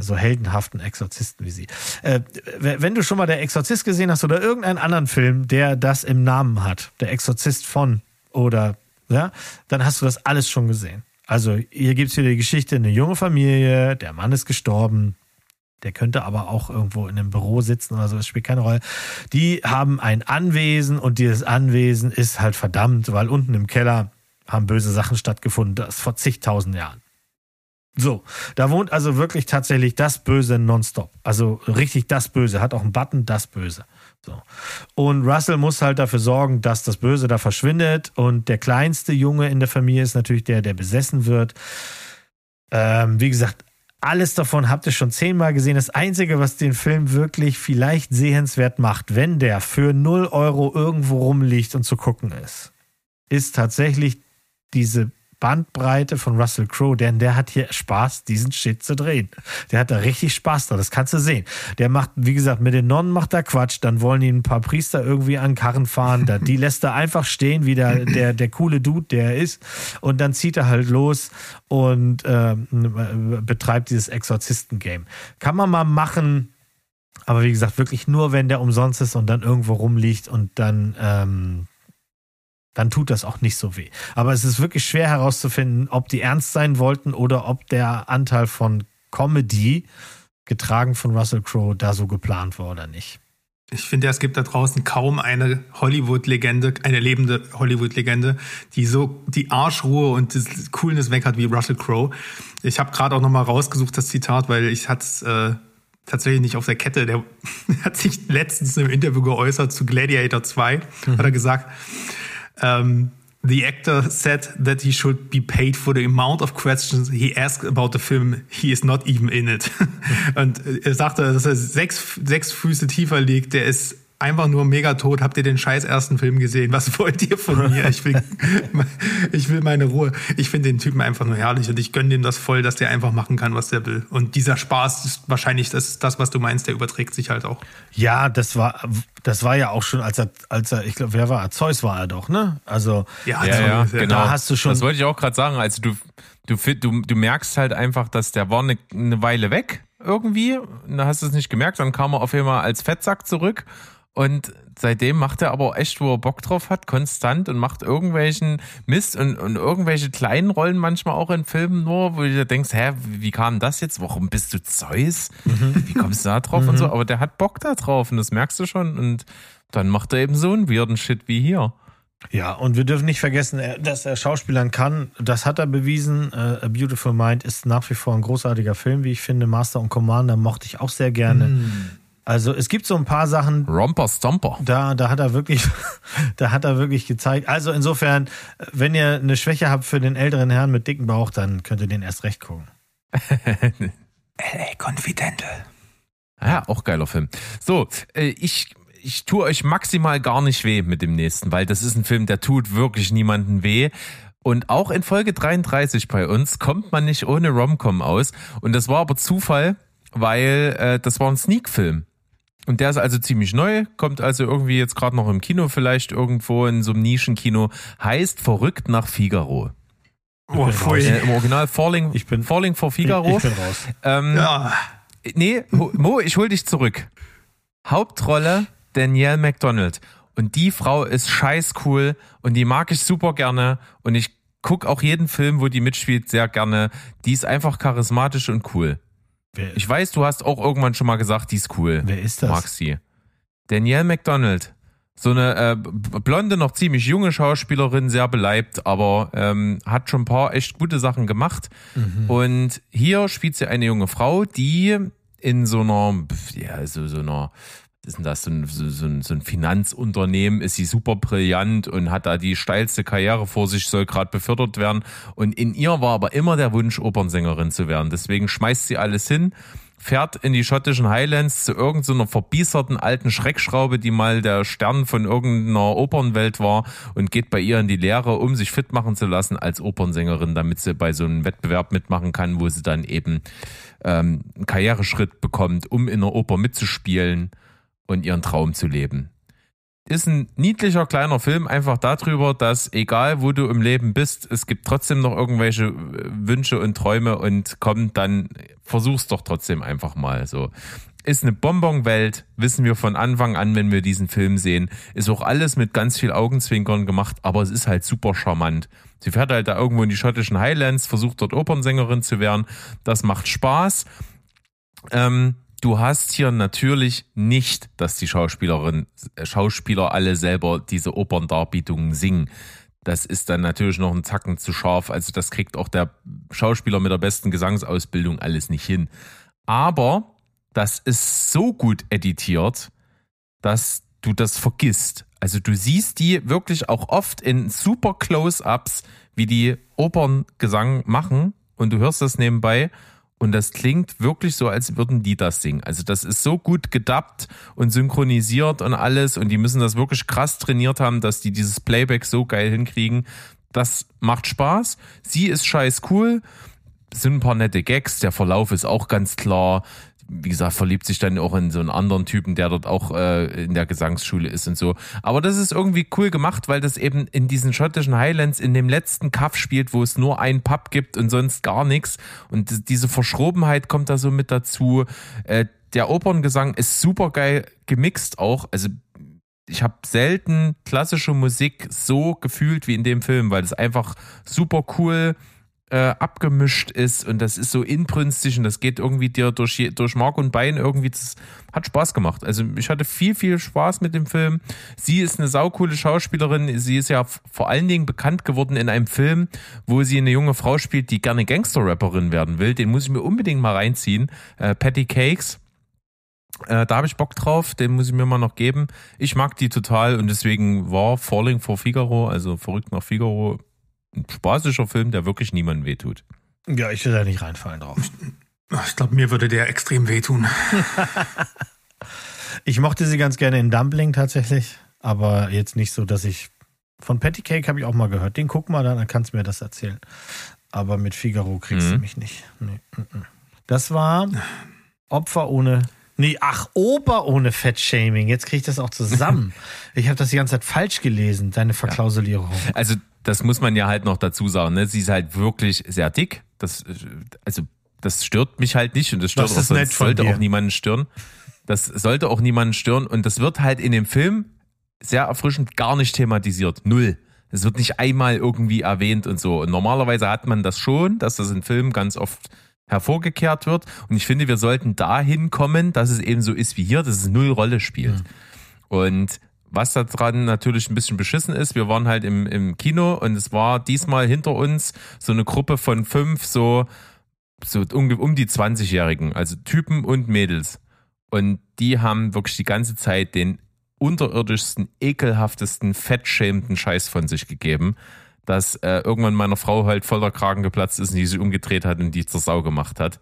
so heldenhaften Exorzisten wie sie. Äh, wenn du schon mal der Exorzist gesehen hast oder irgendeinen anderen Film, der das im Namen hat, der Exorzist von oder ja, dann hast du das alles schon gesehen. Also hier gibt es wieder die Geschichte, eine junge Familie, der Mann ist gestorben, der könnte aber auch irgendwo in einem Büro sitzen oder so, das spielt keine Rolle. Die haben ein Anwesen und dieses Anwesen ist halt verdammt, weil unten im Keller haben böse Sachen stattgefunden, das vor zigtausend Jahren. So, da wohnt also wirklich tatsächlich das Böse nonstop. Also richtig das Böse. Hat auch einen Button, das Böse. So. Und Russell muss halt dafür sorgen, dass das Böse da verschwindet. Und der kleinste Junge in der Familie ist natürlich der, der besessen wird. Ähm, wie gesagt, alles davon habt ihr schon zehnmal gesehen. Das Einzige, was den Film wirklich vielleicht sehenswert macht, wenn der für 0 Euro irgendwo rumliegt und zu gucken ist, ist tatsächlich diese Bandbreite von Russell Crowe, denn der hat hier Spaß, diesen Shit zu drehen. Der hat da richtig Spaß da, das kannst du sehen. Der macht, wie gesagt, mit den Nonnen macht er Quatsch, dann wollen ihn ein paar Priester irgendwie an Karren fahren, die lässt er einfach stehen, wie der, der, der coole Dude, der er ist, und dann zieht er halt los und äh, betreibt dieses Exorzisten-Game. Kann man mal machen, aber wie gesagt, wirklich nur, wenn der umsonst ist und dann irgendwo rumliegt und dann ähm, dann tut das auch nicht so weh. Aber es ist wirklich schwer herauszufinden, ob die ernst sein wollten oder ob der Anteil von Comedy, getragen von Russell Crowe, da so geplant war oder nicht. Ich finde, es gibt da draußen kaum eine Hollywood-Legende, eine lebende Hollywood-Legende, die so die Arschruhe und das Coolness weg hat wie Russell Crowe. Ich habe gerade auch noch mal rausgesucht das Zitat, weil ich hatte es äh, tatsächlich nicht auf der Kette. Der (laughs) hat sich letztens im Interview geäußert zu Gladiator 2, mhm. hat er gesagt, um, the actor said that he should be paid for the amount of questions he asked about the film. He is not even in it. (laughs) Und er sagte, dass er sechs, sechs Füße tiefer liegt. Der ist einfach nur mega tot. Habt ihr den scheiß ersten Film gesehen? Was (laughs) wollt ihr von mir? Ich will, (laughs) ich will meine Ruhe. Ich finde den Typen einfach nur herrlich und ich gönne dem das voll, dass der einfach machen kann, was der will. Und dieser Spaß ist wahrscheinlich das, das was du meinst, der überträgt sich halt auch. Ja, das war, das war ja auch schon, als er, als er, ich glaube, wer war er? Zeus war er doch, ne? Also, ja, ja, ja genau. Da hast du schon. Das wollte ich auch gerade sagen. Also du, du, du, du merkst halt einfach, dass der war eine, eine Weile weg irgendwie. Da hast du es nicht gemerkt. Dann kam er auf einmal als Fettsack zurück Und seitdem macht er aber echt, wo er Bock drauf hat, konstant und macht irgendwelchen Mist und, und irgendwelche kleinen Rollen manchmal auch in Filmen nur, wo du dir denkst, hä, wie kam das jetzt? Warum bist du Zeus? Wie kommst du da drauf und so? Aber der hat Bock da drauf und das merkst du schon. Und dann macht er eben so einen weirden Shit wie hier. Ja, und wir dürfen nicht vergessen, er- dass er Schauspielern kann. Das hat er bewiesen. Äh, A Beautiful Mind ist nach wie vor ein großartiger Film, wie ich finde. Master und Commander mochte ich auch sehr gerne. Also es gibt so ein paar Sachen, Romper Stomper. da, da hat er wirklich, (laughs) da hat er wirklich gezeigt. Also insofern, wenn ihr eine Schwäche habt für den älteren Herrn mit dicken Bauch, dann könnt ihr den erst recht gucken. (laughs) L.A. Confidential. Ja, auch geiler Film. So, äh, ich, ich tue euch maximal gar nicht weh mit dem nächsten, weil das ist ein Film, der tut wirklich niemanden weh. Und auch in Folge 33 bei uns kommt man nicht ohne Romcom aus. Und das war aber Zufall, weil äh, das war ein Sneak-Film. Und der ist also ziemlich neu, kommt also irgendwie jetzt gerade noch im Kino, vielleicht irgendwo in so einem Nischenkino, heißt Verrückt nach Figaro. Oh. Äh, Im Original Falling, Ich bin- Falling for Figaro. Ich, ich bin raus. ähm, Ja. Nee, Mo, ich hol dich zurück. Hauptrolle Danielle McDonald. Und die Frau ist scheiß cool und die mag ich super gerne und ich guck auch jeden Film, wo die mitspielt, sehr gerne. Die ist einfach charismatisch und cool. Wer, Ich weiß, du hast auch irgendwann schon mal gesagt, die ist cool. wer ist das? Mag sie. Danielle McDonald. So eine äh, blonde, noch ziemlich junge Schauspielerin, sehr beleibt, aber ähm, hat schon ein paar echt gute Sachen gemacht. Mhm. Und hier spielt sie eine junge Frau, die in so einer, ja, so, so einer, ist denn das, so ein, so, so ein, so ein Finanzunternehmen, ist sie super brillant und hat da die steilste Karriere vor sich, soll gerade befördert werden. Und in ihr war aber immer der Wunsch, Opernsängerin zu werden. Deswegen schmeißt sie alles hin, fährt in die schottischen Highlands zu irgendeiner verbieserten alten Schreckschraube, die mal der Stern von irgendeiner Opernwelt war und geht bei ihr in die Lehre, um sich fit machen zu lassen als Opernsängerin, damit sie bei so einem Wettbewerb mitmachen kann, wo sie dann eben ähm, einen Karriereschritt bekommt, um in der Oper mitzuspielen und ihren Traum zu leben. Ist ein niedlicher kleiner Film einfach darüber, dass egal wo du im Leben bist, es gibt trotzdem noch irgendwelche äh, Wünsche und Träume und komm, dann versuch's doch trotzdem einfach mal so. Ist eine Bonbonwelt, wissen wir von Anfang an, wenn wir diesen Film sehen. Ist auch alles mit ganz viel Augenzwinkern gemacht, aber es ist halt super charmant. Sie fährt halt da irgendwo in die schottischen Highlands, versucht dort Opernsängerin zu werden. Das macht Spaß. Ähm, du hast hier natürlich nicht, dass die Schauspielerin, äh, Schauspieler alle selber diese Operndarbietungen singen. Das ist dann natürlich noch ein Zacken zu scharf. Also das kriegt auch der Schauspieler mit der besten Gesangsausbildung alles nicht hin. Aber das ist so gut editiert, dass du das vergisst. Also du siehst die wirklich auch oft in super Close-ups, wie die Operngesang machen und du hörst das nebenbei und das klingt wirklich so, als würden die das singen. Also das ist so gut gedubbt und synchronisiert und alles und die müssen das wirklich krass trainiert haben, dass die dieses Playback so geil hinkriegen. Das macht Spaß. Sie ist scheiß cool. Sind ein paar nette Gags. Der Verlauf ist auch ganz klar. Wie gesagt, verliebt sich dann auch in so einen anderen Typen, der dort auch äh, in der Gesangsschule ist und so. Aber das ist irgendwie cool gemacht, weil das eben in diesen schottischen Highlands in dem letzten Kaff spielt, wo es nur einen Pub gibt und sonst gar nichts. Und diese Verschrobenheit kommt da so mit dazu. Äh, der Operngesang ist super geil gemixt auch. Also ich habe selten klassische Musik so gefühlt wie in dem Film, weil es einfach super cool äh, abgemischt ist und das ist so inbrünstig und das geht irgendwie dir durch, durch Mark und Bein irgendwie. Das hat Spaß gemacht. Also ich hatte viel, viel Spaß mit dem Film. Sie ist eine saukoole Schauspielerin. Sie ist ja vor allen Dingen bekannt geworden in einem Film, wo sie eine junge Frau spielt, die gerne Gangster-Rapperin werden will. Den muss ich mir unbedingt mal reinziehen. Äh, Patty Cakes. Äh, da habe ich Bock drauf, den muss ich mir mal noch geben. Ich mag die total und deswegen war Falling for Figaro, also verrückt nach Figaro, ein spaßiger Film, der wirklich niemandem wehtut. Ja, ich will da nicht reinfallen drauf. Ich glaube, mir würde der extrem wehtun. (laughs) Ich mochte sie ganz gerne in Dumpling tatsächlich, aber jetzt nicht so, dass ich. Von Patty Cake habe ich auch mal gehört. Den guck mal, dann kannst du mir das erzählen. Aber mit Figaro kriegst du Mhm. mich nicht. Nee, mm, mm. Das war Opfer ohne. Nee, ach, Oper ohne Fettshaming. Jetzt kriege ich das auch zusammen. (laughs) ich habe das die ganze Zeit falsch gelesen, deine Verklausulierung. Also das muss man ja halt noch dazu sagen, ne? Sie ist halt wirklich sehr dick. Das, also das stört mich halt nicht und das stört Das auch sonst sollte dir. auch niemanden stören. Das sollte auch niemanden stören. Und das wird halt in dem Film sehr erfrischend gar nicht thematisiert. Null. Es wird nicht einmal irgendwie erwähnt und so. Und normalerweise hat man das schon, dass das in Filmen ganz oft hervorgekehrt wird. Und ich finde, wir sollten dahin kommen, dass es eben so ist wie hier, dass es null Rolle spielt. Mhm. Und was da dran natürlich ein bisschen beschissen ist, wir waren halt im, im Kino und es war diesmal hinter uns so eine Gruppe von fünf, so, so um, um die 20-Jährigen, also Typen und Mädels. Und die haben wirklich die ganze Zeit den unterirdischsten, ekelhaftesten, fettschämenden Scheiß von sich gegeben, dass äh, irgendwann meiner Frau halt voller Kragen geplatzt ist und die sich umgedreht hat und die zur Sau gemacht hat.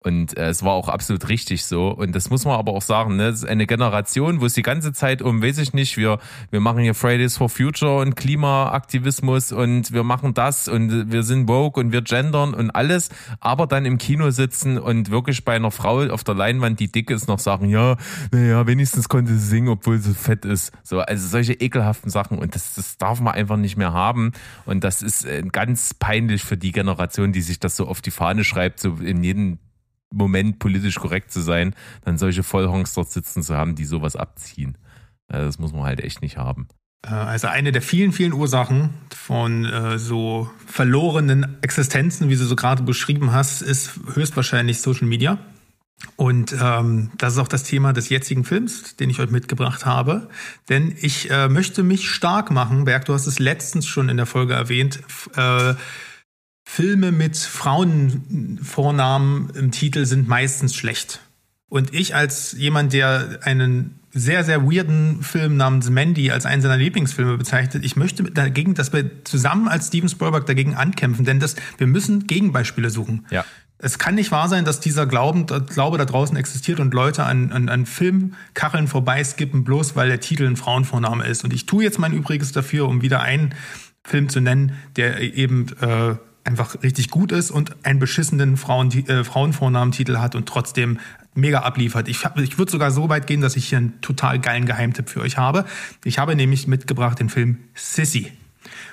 Und äh, es war auch absolut richtig so. Und das muss man aber auch sagen, ne? Das ist eine Generation, wo es die ganze Zeit um, weiß ich nicht, wir, wir machen hier Fridays for Future und Klimaaktivismus und wir machen das und wir sind woke und wir gendern und alles, aber dann im Kino sitzen und wirklich bei einer Frau auf der Leinwand, die dick ist, noch sagen, ja, naja, wenigstens konnte sie singen, obwohl sie fett ist. So, also solche ekelhaften Sachen und das, das darf man einfach nicht mehr haben. Und das ist äh, ganz peinlich für die Generation, die sich das so auf die Fahne schreibt, so in jedem Moment politisch korrekt zu sein, dann solche Vollhongs dort sitzen zu haben, die sowas abziehen. Das muss man halt echt nicht haben. Äh, also eine der vielen, vielen Ursachen von äh, so verlorenen Existenzen, wie du so gerade beschrieben hast, ist höchstwahrscheinlich Social Media. Und ähm, das ist auch das Thema des jetzigen Films, den ich euch mitgebracht habe. Denn ich äh, möchte mich stark machen, Berg, du hast es letztens schon in der Folge erwähnt, äh, Filme mit Frauenvornamen im Titel sind meistens schlecht. Und ich als jemand, der einen sehr, sehr weirden Film namens Mandy als einen seiner Lieblingsfilme bezeichnet. Ich möchte dagegen, dass wir zusammen als Steven Spielberg dagegen ankämpfen, denn das, wir müssen Gegenbeispiele suchen. Ja. Es kann nicht wahr sein, dass dieser Glauben, Glaube da draußen existiert und Leute an, an, an Filmkacheln vorbeiskippen, bloß weil der Titel ein Frauenvorname ist. Und ich tue jetzt mein Übriges dafür, um wieder einen Film zu nennen, der eben äh, einfach richtig gut ist und einen beschissenen Frauen, äh, Frauenvornamentitel hat und trotzdem mega abliefert. Ich, ich würde sogar so weit gehen, dass ich hier einen total geilen Geheimtipp für euch habe. Ich habe nämlich mitgebracht den Film Sissy.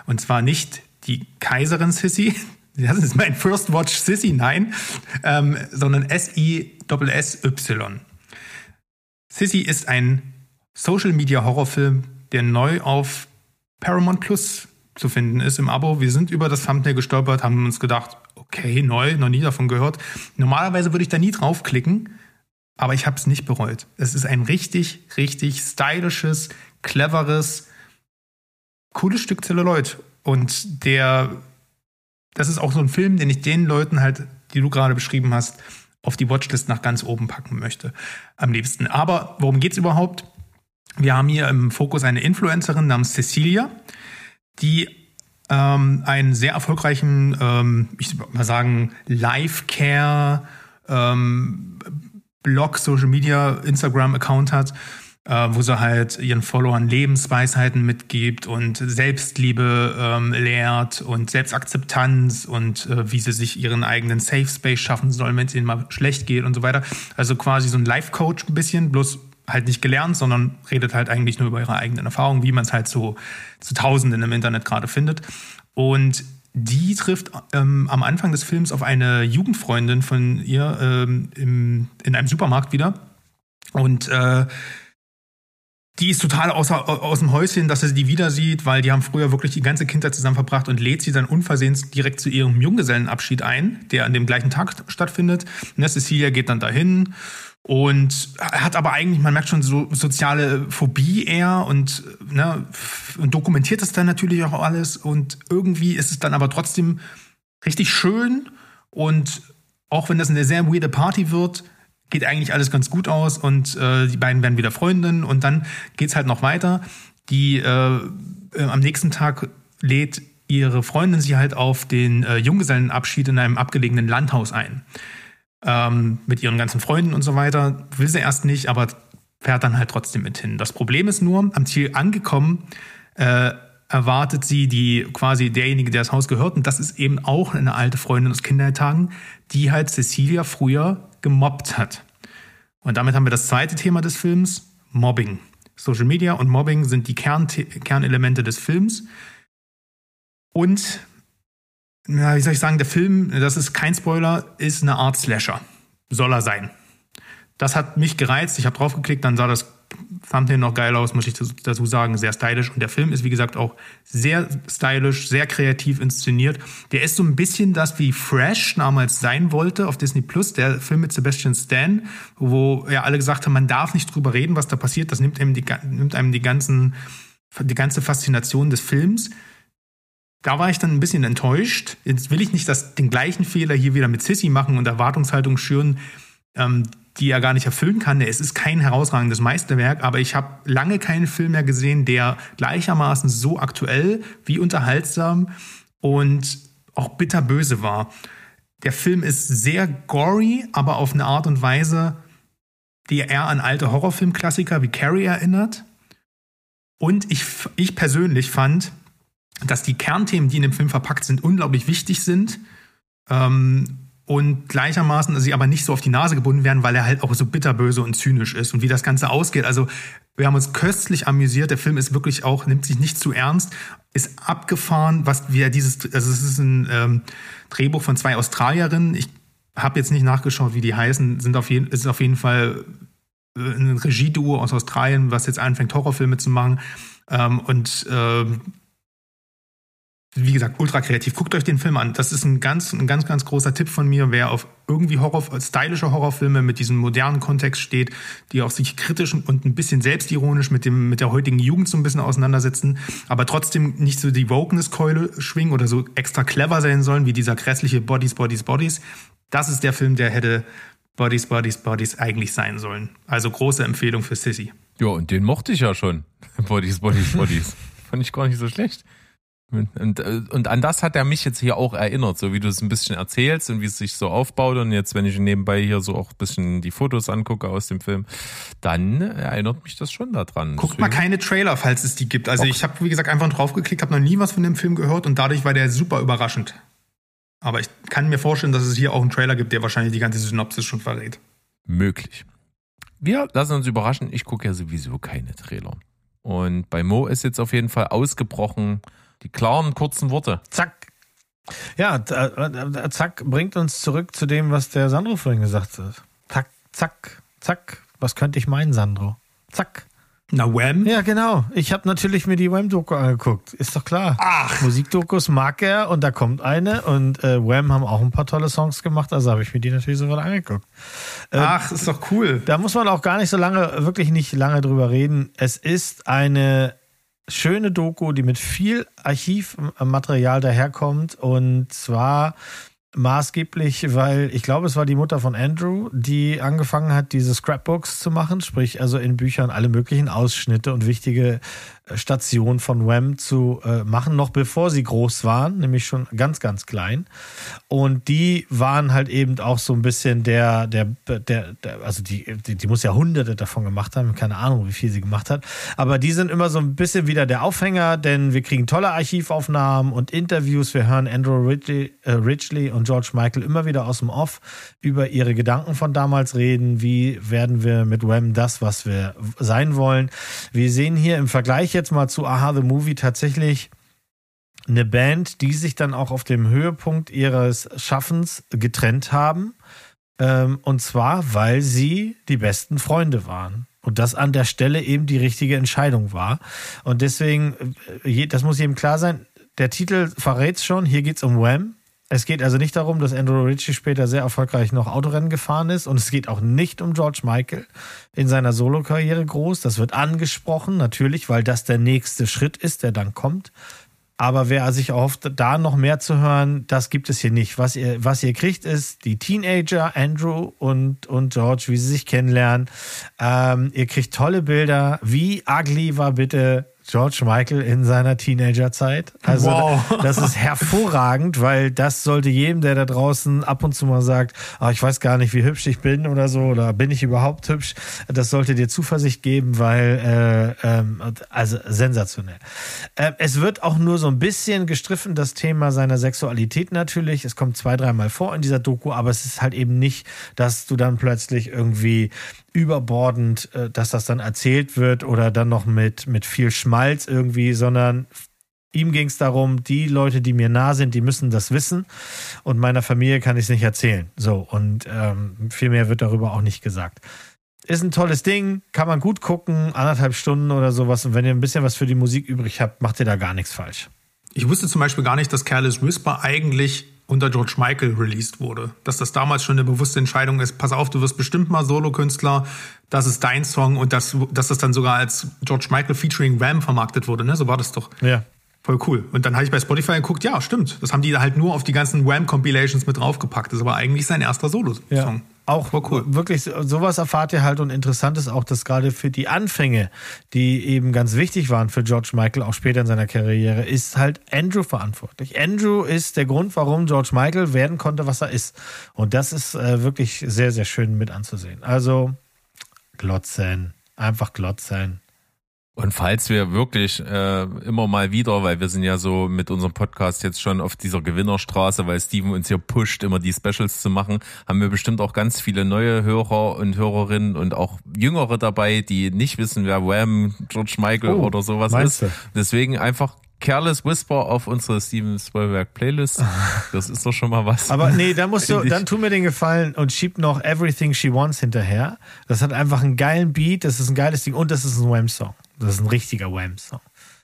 Und zwar nicht die Kaiserin Sissy, (laughs) das ist mein First Watch Sissy, nein, ähm, sondern S-I-S-S-Y. Sissy ist ein Social Media Horrorfilm, der neu auf Paramount Plus zu finden ist im Abo. Wir sind über das Thumbnail gestolpert, haben uns gedacht, okay, neu, noch nie davon gehört. Normalerweise würde ich da nie draufklicken, aber ich habe es nicht bereut. Es ist ein richtig, richtig stylisches, cleveres, cooles Stück Zelluloid. Und der, das ist auch so ein Film, den ich den Leuten halt, die du gerade beschrieben hast, auf die Watchlist nach ganz oben packen möchte. Am liebsten. Aber worum geht's überhaupt? Wir haben hier im Fokus eine Influencerin namens Cecilia die ähm, einen sehr erfolgreichen, ähm, ich würde mal sagen, Live-Care ähm, Blog, Social Media, Instagram-Account hat, äh, wo sie halt ihren Followern Lebensweisheiten mitgibt und Selbstliebe ähm, lehrt und Selbstakzeptanz und äh, wie sie sich ihren eigenen Safe Space schaffen sollen, wenn es ihnen mal schlecht geht und so weiter. Also quasi so ein Life-Coach ein bisschen, bloß halt nicht gelernt, sondern redet halt eigentlich nur über ihre eigenen Erfahrungen, wie man es halt so zu Tausenden im Internet gerade findet. Und die trifft ähm, am Anfang des Films auf eine Jugendfreundin von ihr ähm, im, in einem Supermarkt wieder. Und äh, die ist total außer, aus dem Häuschen, dass sie wieder sieht, weil die haben früher wirklich die ganze Kindheit zusammen verbracht und lädt sie dann unversehens direkt zu ihrem Junggesellenabschied ein, der an dem gleichen Tag stattfindet. Und Cecilia geht dann dahin und hat aber eigentlich, man merkt schon so soziale Phobie eher und, ne, und dokumentiert das dann natürlich auch alles. Und irgendwie ist es dann aber trotzdem richtig schön. Und auch wenn das eine sehr weirde Party wird, geht eigentlich alles ganz gut aus und äh, die beiden werden wieder Freundinnen. Und dann geht's halt noch weiter. Die äh, äh, am nächsten Tag lädt ihre Freundin sie halt auf den äh, Junggesellenabschied in einem abgelegenen Landhaus ein ähm, mit ihren ganzen Freunden und so weiter. Will sie erst nicht, aber fährt dann halt trotzdem mit hin. Das Problem ist nur, am Ziel angekommen, äh, erwartet sie die quasi derjenige, der das Haus gehört, und das ist eben auch eine alte Freundin aus Kindertagen, die halt Cecilia früher gemobbt hat. Und damit haben wir das zweite Thema des Films, Mobbing. Social Media und Mobbing sind die Kern Kernelemente des Films. Und na, wie soll ich sagen, der Film, das ist kein Spoiler, ist eine Art Slasher. Soll er sein. das hat mich gereizt. Ich habe draufgeklickt, dann sah das Thumbnail noch geil aus, muss ich dazu sagen, sehr stylisch. Und der Film ist, wie gesagt, auch sehr stylisch, sehr kreativ inszeniert. Der ist so ein bisschen das, wie Fresh damals sein wollte auf Disney Plus, der Film mit Sebastian Stan, wo ja alle gesagt haben, man darf nicht drüber reden, was da passiert. Das nimmt einem die, nimmt einem die, ganzen, die ganze Faszination des Films. Da war ich dann ein bisschen enttäuscht. Jetzt will ich nicht das, den gleichen Fehler hier wieder mit Sissy machen und Erwartungshaltung schüren. Ähm, die er gar nicht erfüllen kann. Es ist kein herausragendes Meisterwerk, aber ich habe lange keinen Film mehr gesehen, der gleichermaßen so aktuell wie unterhaltsam und auch bitterböse war. Der Film ist sehr gory, aber auf eine Art und Weise, die eher an alte Horrorfilmklassiker wie Carrie erinnert. Und ich, ich persönlich fand, dass die Kernthemen, die in dem Film verpackt sind, unglaublich wichtig sind. Ähm, und gleichermaßen sie aber nicht so auf die Nase gebunden werden, weil er halt auch so bitterböse und zynisch ist und wie das Ganze ausgeht. Also wir haben uns köstlich amüsiert. Der Film ist wirklich auch, nimmt sich nicht zu ernst, ist abgefahren, was wir dieses, also es ist ein ähm, Drehbuch von zwei Australierinnen. Ich habe jetzt nicht nachgeschaut, wie die heißen, sind auf jeden, ist auf jeden Fall äh, ein Regieduo aus Australien, was jetzt anfängt, Horrorfilme zu machen. Ähm, und äh, wie gesagt, ultra kreativ. Guckt euch den Film an. Das ist ein ganz, ein ganz, ganz großer Tipp von mir, wer auf irgendwie Horror, stylische Horrorfilme mit diesem modernen Kontext steht, die auch sich kritisch und ein bisschen selbstironisch mit dem, mit der heutigen Jugend so ein bisschen auseinandersetzen, aber trotzdem nicht so die Wokeness-Keule schwingen oder so extra clever sein sollen, wie dieser grässliche Bodies, Bodies, Bodies. Das ist der Film, der hätte Bodies, Bodies, Bodies eigentlich sein sollen. Also große Empfehlung für Sissy. Ja, und den mochte ich ja schon. (laughs) Bodies, Bodies, Bodies. (laughs) Fand ich gar nicht so schlecht. Und, und an das hat er mich jetzt hier auch erinnert, so wie du es ein bisschen erzählst und wie es sich so aufbaut. Und jetzt, wenn ich nebenbei hier so auch ein bisschen die Fotos angucke aus dem Film, dann erinnert mich das schon daran. Guckt mal keine Trailer, falls es die gibt. Also okay. ich habe, wie gesagt, einfach draufgeklickt, habe noch nie was von dem Film gehört und dadurch war der super überraschend. Aber ich kann mir vorstellen, dass es hier auch einen Trailer gibt, der wahrscheinlich die ganze Synopsis schon verrät. Möglich. Wir lassen uns überraschen. Ich gucke ja sowieso keine Trailer. Und bei Mo ist jetzt auf jeden Fall ausgebrochen, die klaren, kurzen Worte. Zack. Ja, äh, zack, bringt uns zurück zu dem, was der Sandro vorhin gesagt hat. Zack, zack, zack. Was könnte ich meinen, Sandro? Zack. Na, Wham? Ja, genau. Ich habe natürlich mir die Wham-Doku angeguckt. Ist doch klar. Ach. Musikdokus mag er und da kommt eine und äh, Wham haben auch ein paar tolle Songs gemacht, also habe ich mir die natürlich sofort angeguckt. Ähm, Ach, ist doch cool. Da muss man auch gar nicht so lange, wirklich nicht lange drüber reden. Es ist eine schöne Doku, die mit viel Archivmaterial daherkommt. Und zwar maßgeblich, weil ich glaube, es war die Mutter von Andrew, die angefangen hat, diese Scrapbooks zu machen, sprich also in Büchern alle möglichen Ausschnitte und wichtige Station von Wham zu äh, machen, noch bevor sie groß waren, nämlich schon ganz, ganz klein. Und die waren halt eben auch so ein bisschen der, der, der, der also die, die, die muss ja hunderte davon gemacht haben, keine Ahnung, wie viel sie gemacht hat. Aber die sind immer so ein bisschen wieder der Aufhänger, denn wir kriegen tolle Archivaufnahmen und Interviews. Wir hören Andrew Ridgely, äh, Ridgely und George Michael immer wieder aus dem Off über ihre Gedanken von damals reden. Wie werden wir mit Wham das, was wir sein wollen? Wir sehen hier im Vergleich jetzt mal zu Aha the Movie tatsächlich eine Band, die sich dann auch auf dem Höhepunkt ihres Schaffens getrennt haben. Ähm, und zwar, weil sie die besten Freunde waren. Und das an der Stelle eben die richtige Entscheidung war. Und deswegen, äh, das muss jedem klar sein, der Titel verrät es schon, hier geht es um Wham. Es geht also nicht darum, dass Andrew Ritchie später sehr erfolgreich noch Autorennen gefahren ist und es geht auch nicht um George Michael in seiner Solokarriere groß. Das wird angesprochen, natürlich, weil das der nächste Schritt ist, der dann kommt. Aber wer sich erhofft, da noch mehr zu hören, das gibt es hier nicht. Was ihr, was ihr kriegt, ist die Teenager, Andrew und, und George, wie sie sich kennenlernen. Ähm, ihr kriegt tolle Bilder. Wie ugly war bitte George Michael in seiner Teenagerzeit. Also wow. das ist hervorragend, weil das sollte jedem, der da draußen ab und zu mal sagt, ah, ich weiß gar nicht, wie hübsch ich bin oder so, oder bin ich überhaupt hübsch, das sollte dir Zuversicht geben, weil äh, ähm, also sensationell. Äh, es wird auch nur so ein bisschen gestriffen, das Thema seiner Sexualität natürlich. Es kommt zwei, dreimal vor in dieser Doku, aber es ist halt eben nicht, dass du dann plötzlich irgendwie überbordend, äh, dass das dann erzählt wird oder dann noch mit, mit viel Schmalz irgendwie, sondern ihm ging es darum, die Leute, die mir nah sind, die müssen das wissen und meiner Familie kann ich es nicht erzählen. So, und ähm, viel mehr wird darüber auch nicht gesagt. Ist ein tolles Ding, kann man gut gucken, anderthalb Stunden oder sowas. Und wenn ihr ein bisschen was für die Musik übrig habt, macht ihr da gar nichts falsch. Ich wusste zum Beispiel gar nicht, dass Careless Whisper eigentlich unter George Michael released wurde. Dass das damals schon eine bewusste Entscheidung ist, pass auf, du wirst bestimmt mal Solokünstler, das ist dein Song und dass, dass das dann sogar als George Michael featuring Ram vermarktet wurde, ne? So war das doch. Ja. Voll cool. Und dann habe ich bei Spotify geguckt, ja, stimmt. Das haben die halt nur auf die ganzen Wham-Compilations mit draufgepackt. Das ist aber eigentlich sein erster Solo-Song. Ja. Auch Voll cool. wirklich, sowas erfahrt ihr halt und interessant ist auch, dass gerade für die Anfänge, die eben ganz wichtig waren für George Michael, auch später in seiner Karriere, ist halt Andrew verantwortlich. Andrew ist der Grund, warum George Michael werden konnte, was er ist. Und das ist äh, wirklich sehr, sehr schön mit anzusehen. Also glotzen, einfach glotzen. Und falls wir wirklich äh, immer mal wieder, weil wir sind ja so mit unserem Podcast jetzt schon auf dieser Gewinnerstraße, weil Steven uns hier pusht, immer die Specials zu machen, haben wir bestimmt auch ganz viele neue Hörer und Hörerinnen und auch Jüngere dabei, die nicht wissen, wer Wham, George Michael Oh, oder sowas ist. du? Deswegen einfach Careless Whisper auf unsere Steven Spielberg Playlist. Das ist doch schon mal was. Aber nee, da musst du, dann tu mir den Gefallen und schieb noch Everything She Wants hinterher. Das hat einfach einen geilen Beat, das ist ein geiles Ding und das ist ein Wham-Song. Das ist ein richtiger Wham-Song.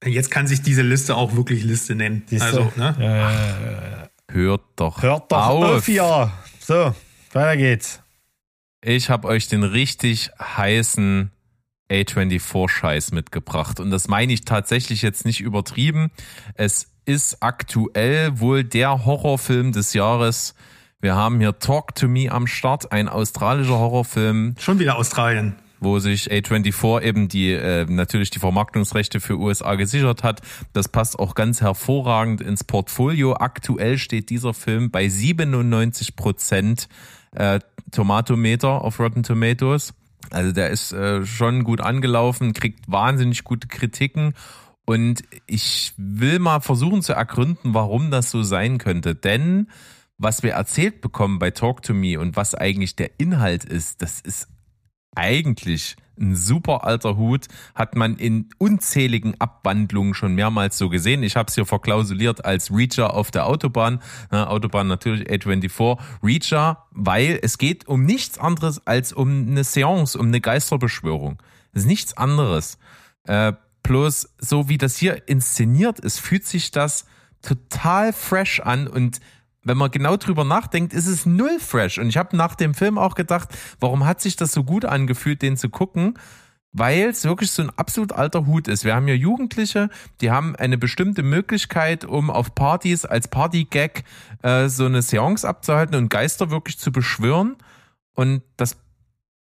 Jetzt kann sich diese Liste auch wirklich Liste nennen. Siehst? Also, ne? Ja, ja, ja. Hört doch, Hört doch auf. auf, ja. So, weiter geht's. Ich habe euch den richtig heißen A24-Scheiß mitgebracht. Und das meine ich tatsächlich jetzt nicht übertrieben. Es ist aktuell wohl der Horrorfilm des Jahres. Wir haben hier Talk to Me am Start, ein australischer Horrorfilm, Schon wieder Australien. wo sich A24 eben die äh, natürlich die Vermarktungsrechte für USA gesichert hat. Das passt auch ganz hervorragend ins Portfolio. Aktuell steht dieser Film bei 97 Prozent äh, Tomatometer auf Rotten Tomatoes. Also der ist äh, schon gut angelaufen, kriegt wahnsinnig gute Kritiken. Und ich will mal versuchen zu ergründen, warum das so sein könnte. Denn was wir erzählt bekommen bei Talk to Me und was eigentlich der Inhalt ist, das ist eigentlich ein super alter Hut, hat man in unzähligen Abwandlungen schon mehrmals so gesehen. Ich habe es hier verklausuliert als Reacher auf der Autobahn. Na, Autobahn natürlich A24. Reacher, weil es geht um nichts anderes als um eine Seance, um eine Geisterbeschwörung. Es ist nichts anderes. Äh, bloß so wie das hier inszeniert ist, fühlt sich das total fresh an und wenn man genau drüber nachdenkt, ist es null fresh. Und ich habe nach dem Film auch gedacht, warum hat sich das so gut angefühlt, den zu gucken? Weil es wirklich so ein absolut alter Hut ist. Wir haben ja Jugendliche, die haben eine bestimmte Möglichkeit, um auf Partys als Partygag äh, so eine Seance abzuhalten und Geister wirklich zu beschwören. Und das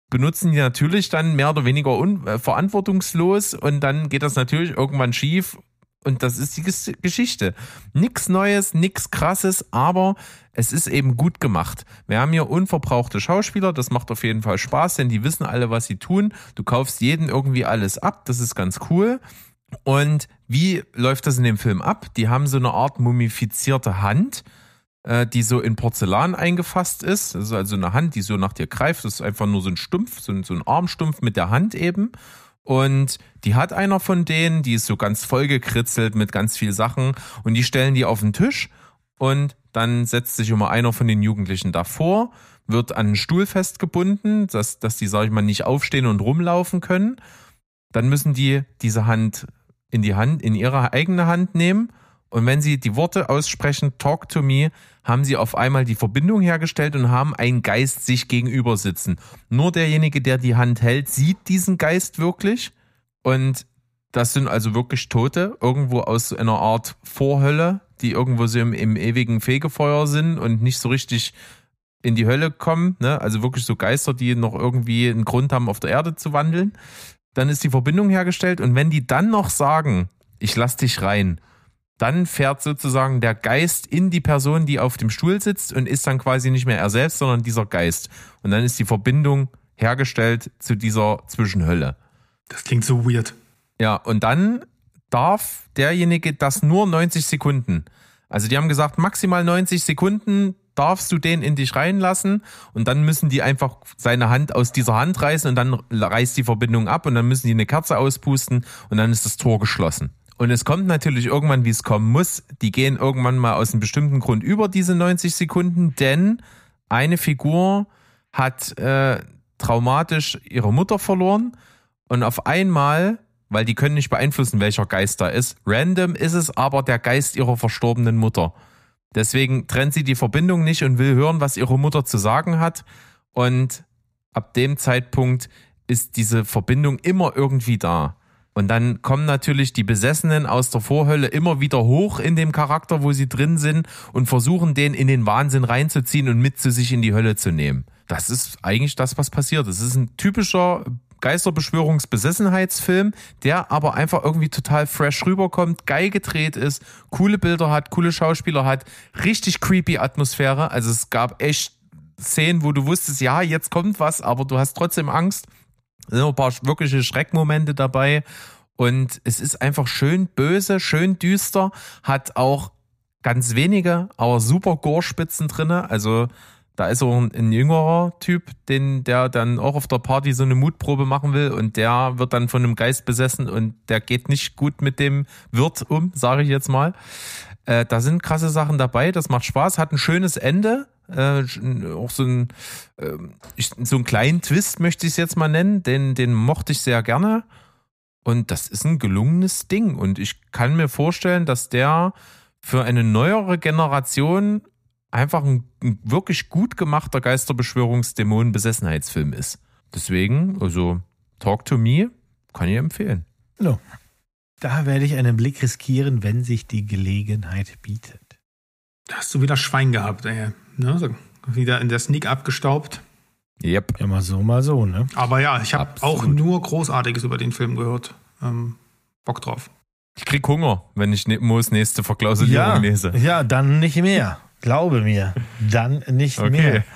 benutzen die natürlich dann mehr oder weniger äh, verantwortungslos und dann geht das natürlich irgendwann schief und das ist die Ges Geschichte. Nix Neues, nix Krasses, aber es ist eben gut gemacht. Wir haben hier unverbrauchte Schauspieler, das macht auf jeden Fall Spaß, denn die wissen alle, was sie tun. Du kaufst jeden irgendwie alles ab, das ist ganz cool. Und wie läuft das in dem Film ab? Die haben so eine Art mumifizierte Hand, äh, die so in Porzellan eingefasst ist. Das ist also eine Hand, die so nach dir greift. Das ist einfach nur so ein Stumpf, so ein, so ein Armstumpf mit der Hand eben. Und die hat einer von denen, die ist so ganz vollgekritzelt mit ganz viel Sachen. Und die stellen die auf den Tisch. Und dann setzt sich immer einer von den Jugendlichen davor, wird an einen Stuhl festgebunden, dass, dass die, sag ich mal, nicht aufstehen und rumlaufen können. Dann müssen die diese Hand in die Hand, in ihre eigene Hand nehmen und wenn sie die Worte aussprechen, talk to me, haben sie auf einmal die Verbindung hergestellt und haben einen Geist sich gegenüber sitzen. Nur derjenige, der die Hand hält, sieht diesen Geist wirklich. Und das sind also wirklich Tote, irgendwo aus einer Art Vorhölle, die irgendwo so im, im ewigen Fegefeuer sind und nicht so richtig in die Hölle kommen. Ne? Also wirklich so Geister, die noch irgendwie einen Grund haben, auf der Erde zu wandeln. Dann ist die Verbindung hergestellt und wenn die dann noch sagen, ich lass dich rein, dann fährt sozusagen der Geist in die Person, die auf dem Stuhl sitzt und ist dann quasi nicht mehr er selbst, sondern dieser Geist. Und dann ist die Verbindung hergestellt zu dieser Zwischenhölle. Das klingt so weird. Ja, und dann darf derjenige das nur 90 Sekunden. Also die haben gesagt, maximal 90 Sekunden darfst du den in dich reinlassen und dann müssen die einfach seine Hand aus dieser Hand reißen und dann reißt die Verbindung ab und dann müssen die eine Kerze auspusten und dann ist das Tor geschlossen. Und es kommt natürlich irgendwann, wie es kommen muss. Die gehen irgendwann mal aus einem bestimmten Grund über diese 90 Sekunden, denn eine Figur hat äh, traumatisch ihre Mutter verloren und auf einmal, weil die können nicht beeinflussen, welcher Geist da ist, random ist es aber der Geist ihrer verstorbenen Mutter. Deswegen trennt sie die Verbindung nicht und will hören, was ihre Mutter zu sagen hat. Und ab dem Zeitpunkt ist diese Verbindung immer irgendwie da. Und dann kommen natürlich die Besessenen aus der Vorhölle immer wieder hoch in dem Charakter, wo sie drin sind und versuchen, den in den Wahnsinn reinzuziehen und mit zu sich in die Hölle zu nehmen. Das ist eigentlich das, was passiert. Es ist ein typischer Geisterbeschwörungsbesessenheitsfilm, der aber einfach irgendwie total fresh rüberkommt, geil gedreht ist, coole Bilder hat, coole Schauspieler hat, richtig creepy Atmosphäre. Also es gab echt Szenen, wo du wusstest, ja, jetzt kommt was, aber du hast trotzdem Angst. Sind ein paar wirkliche Schreckmomente dabei. Und es ist einfach schön böse, schön düster, hat auch ganz wenige, aber super Gorspitzen drinne. Also da ist auch ein, ein, jüngerer Typ, den, der dann auch auf der Party so eine Mutprobe machen will und der wird dann von einem Geist besessen und der geht nicht gut mit dem Wirt um, sage ich jetzt mal. Äh, da sind krasse Sachen dabei, das macht Spaß, hat ein schönes Ende, äh, auch so ein äh, so einen kleinen Twist möchte ich es jetzt mal nennen, den, den mochte ich sehr gerne und das ist ein gelungenes Ding und ich kann mir vorstellen, dass der für eine neuere Generation einfach ein, ein wirklich gut gemachter Geisterbeschwörungsdämonen-Besessenheitsfilm ist. Deswegen, also Talk to Me kann ich empfehlen. No. Da werde ich einen Blick riskieren, wenn sich die Gelegenheit bietet. Da hast du wieder Schwein gehabt, ey. Ne? So, wieder in der Sneak abgestaubt. Yep. Ja, mal so, mal so, ne? Aber ja, ich habe auch nur Großartiges über den Film gehört. Ähm, Bock drauf. Ich krieg Hunger, wenn ich ne-, Moos nächste Verklausulierung ja, lese. Ja, dann nicht mehr. Glaube mir, dann nicht okay. mehr. (laughs)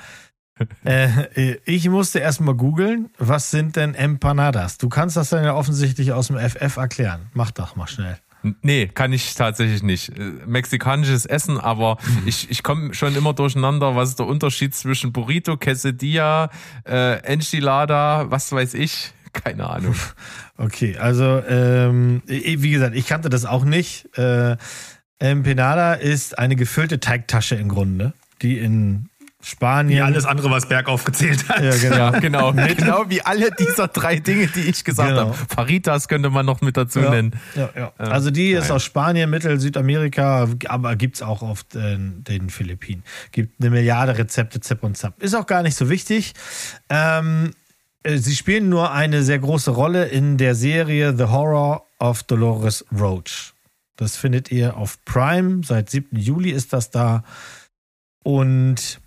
Äh, ich musste erstmal googeln, was sind denn Empanadas? Du kannst das dann ja offensichtlich aus dem FF erklären. Mach doch mal schnell. Nee, kann ich tatsächlich nicht. Äh, mexikanisches Essen, aber ich, ich komme schon immer durcheinander, was ist der Unterschied zwischen Burrito, Quesadilla, äh, Enchilada, was weiß ich. (laughs) Keine Ahnung. (laughs) Okay, also ähm, wie gesagt, ich kannte das auch nicht. Äh, Empanada ist eine gefüllte Teigtasche im Grunde, die in Spanien. Wie alles andere, was Berg aufgezählt hat. Ja, genau. Ja, genau. (laughs) genau wie alle dieser drei Dinge, die ich gesagt genau. habe. Faritas könnte man noch mit dazu ja, nennen. Ja, ja. Also die ist aus Spanien, Mittel, Südamerika, aber gibt es auch auf den, den, Philippinen. Gibt eine Milliarde Rezepte, Zip und Zap. Ist auch gar nicht so wichtig. Ähm, äh, sie spielen nur eine sehr große Rolle in der Serie The Horror of Dolores Roach. Das findet ihr auf Prime. Seit 7. Juli ist das da. Und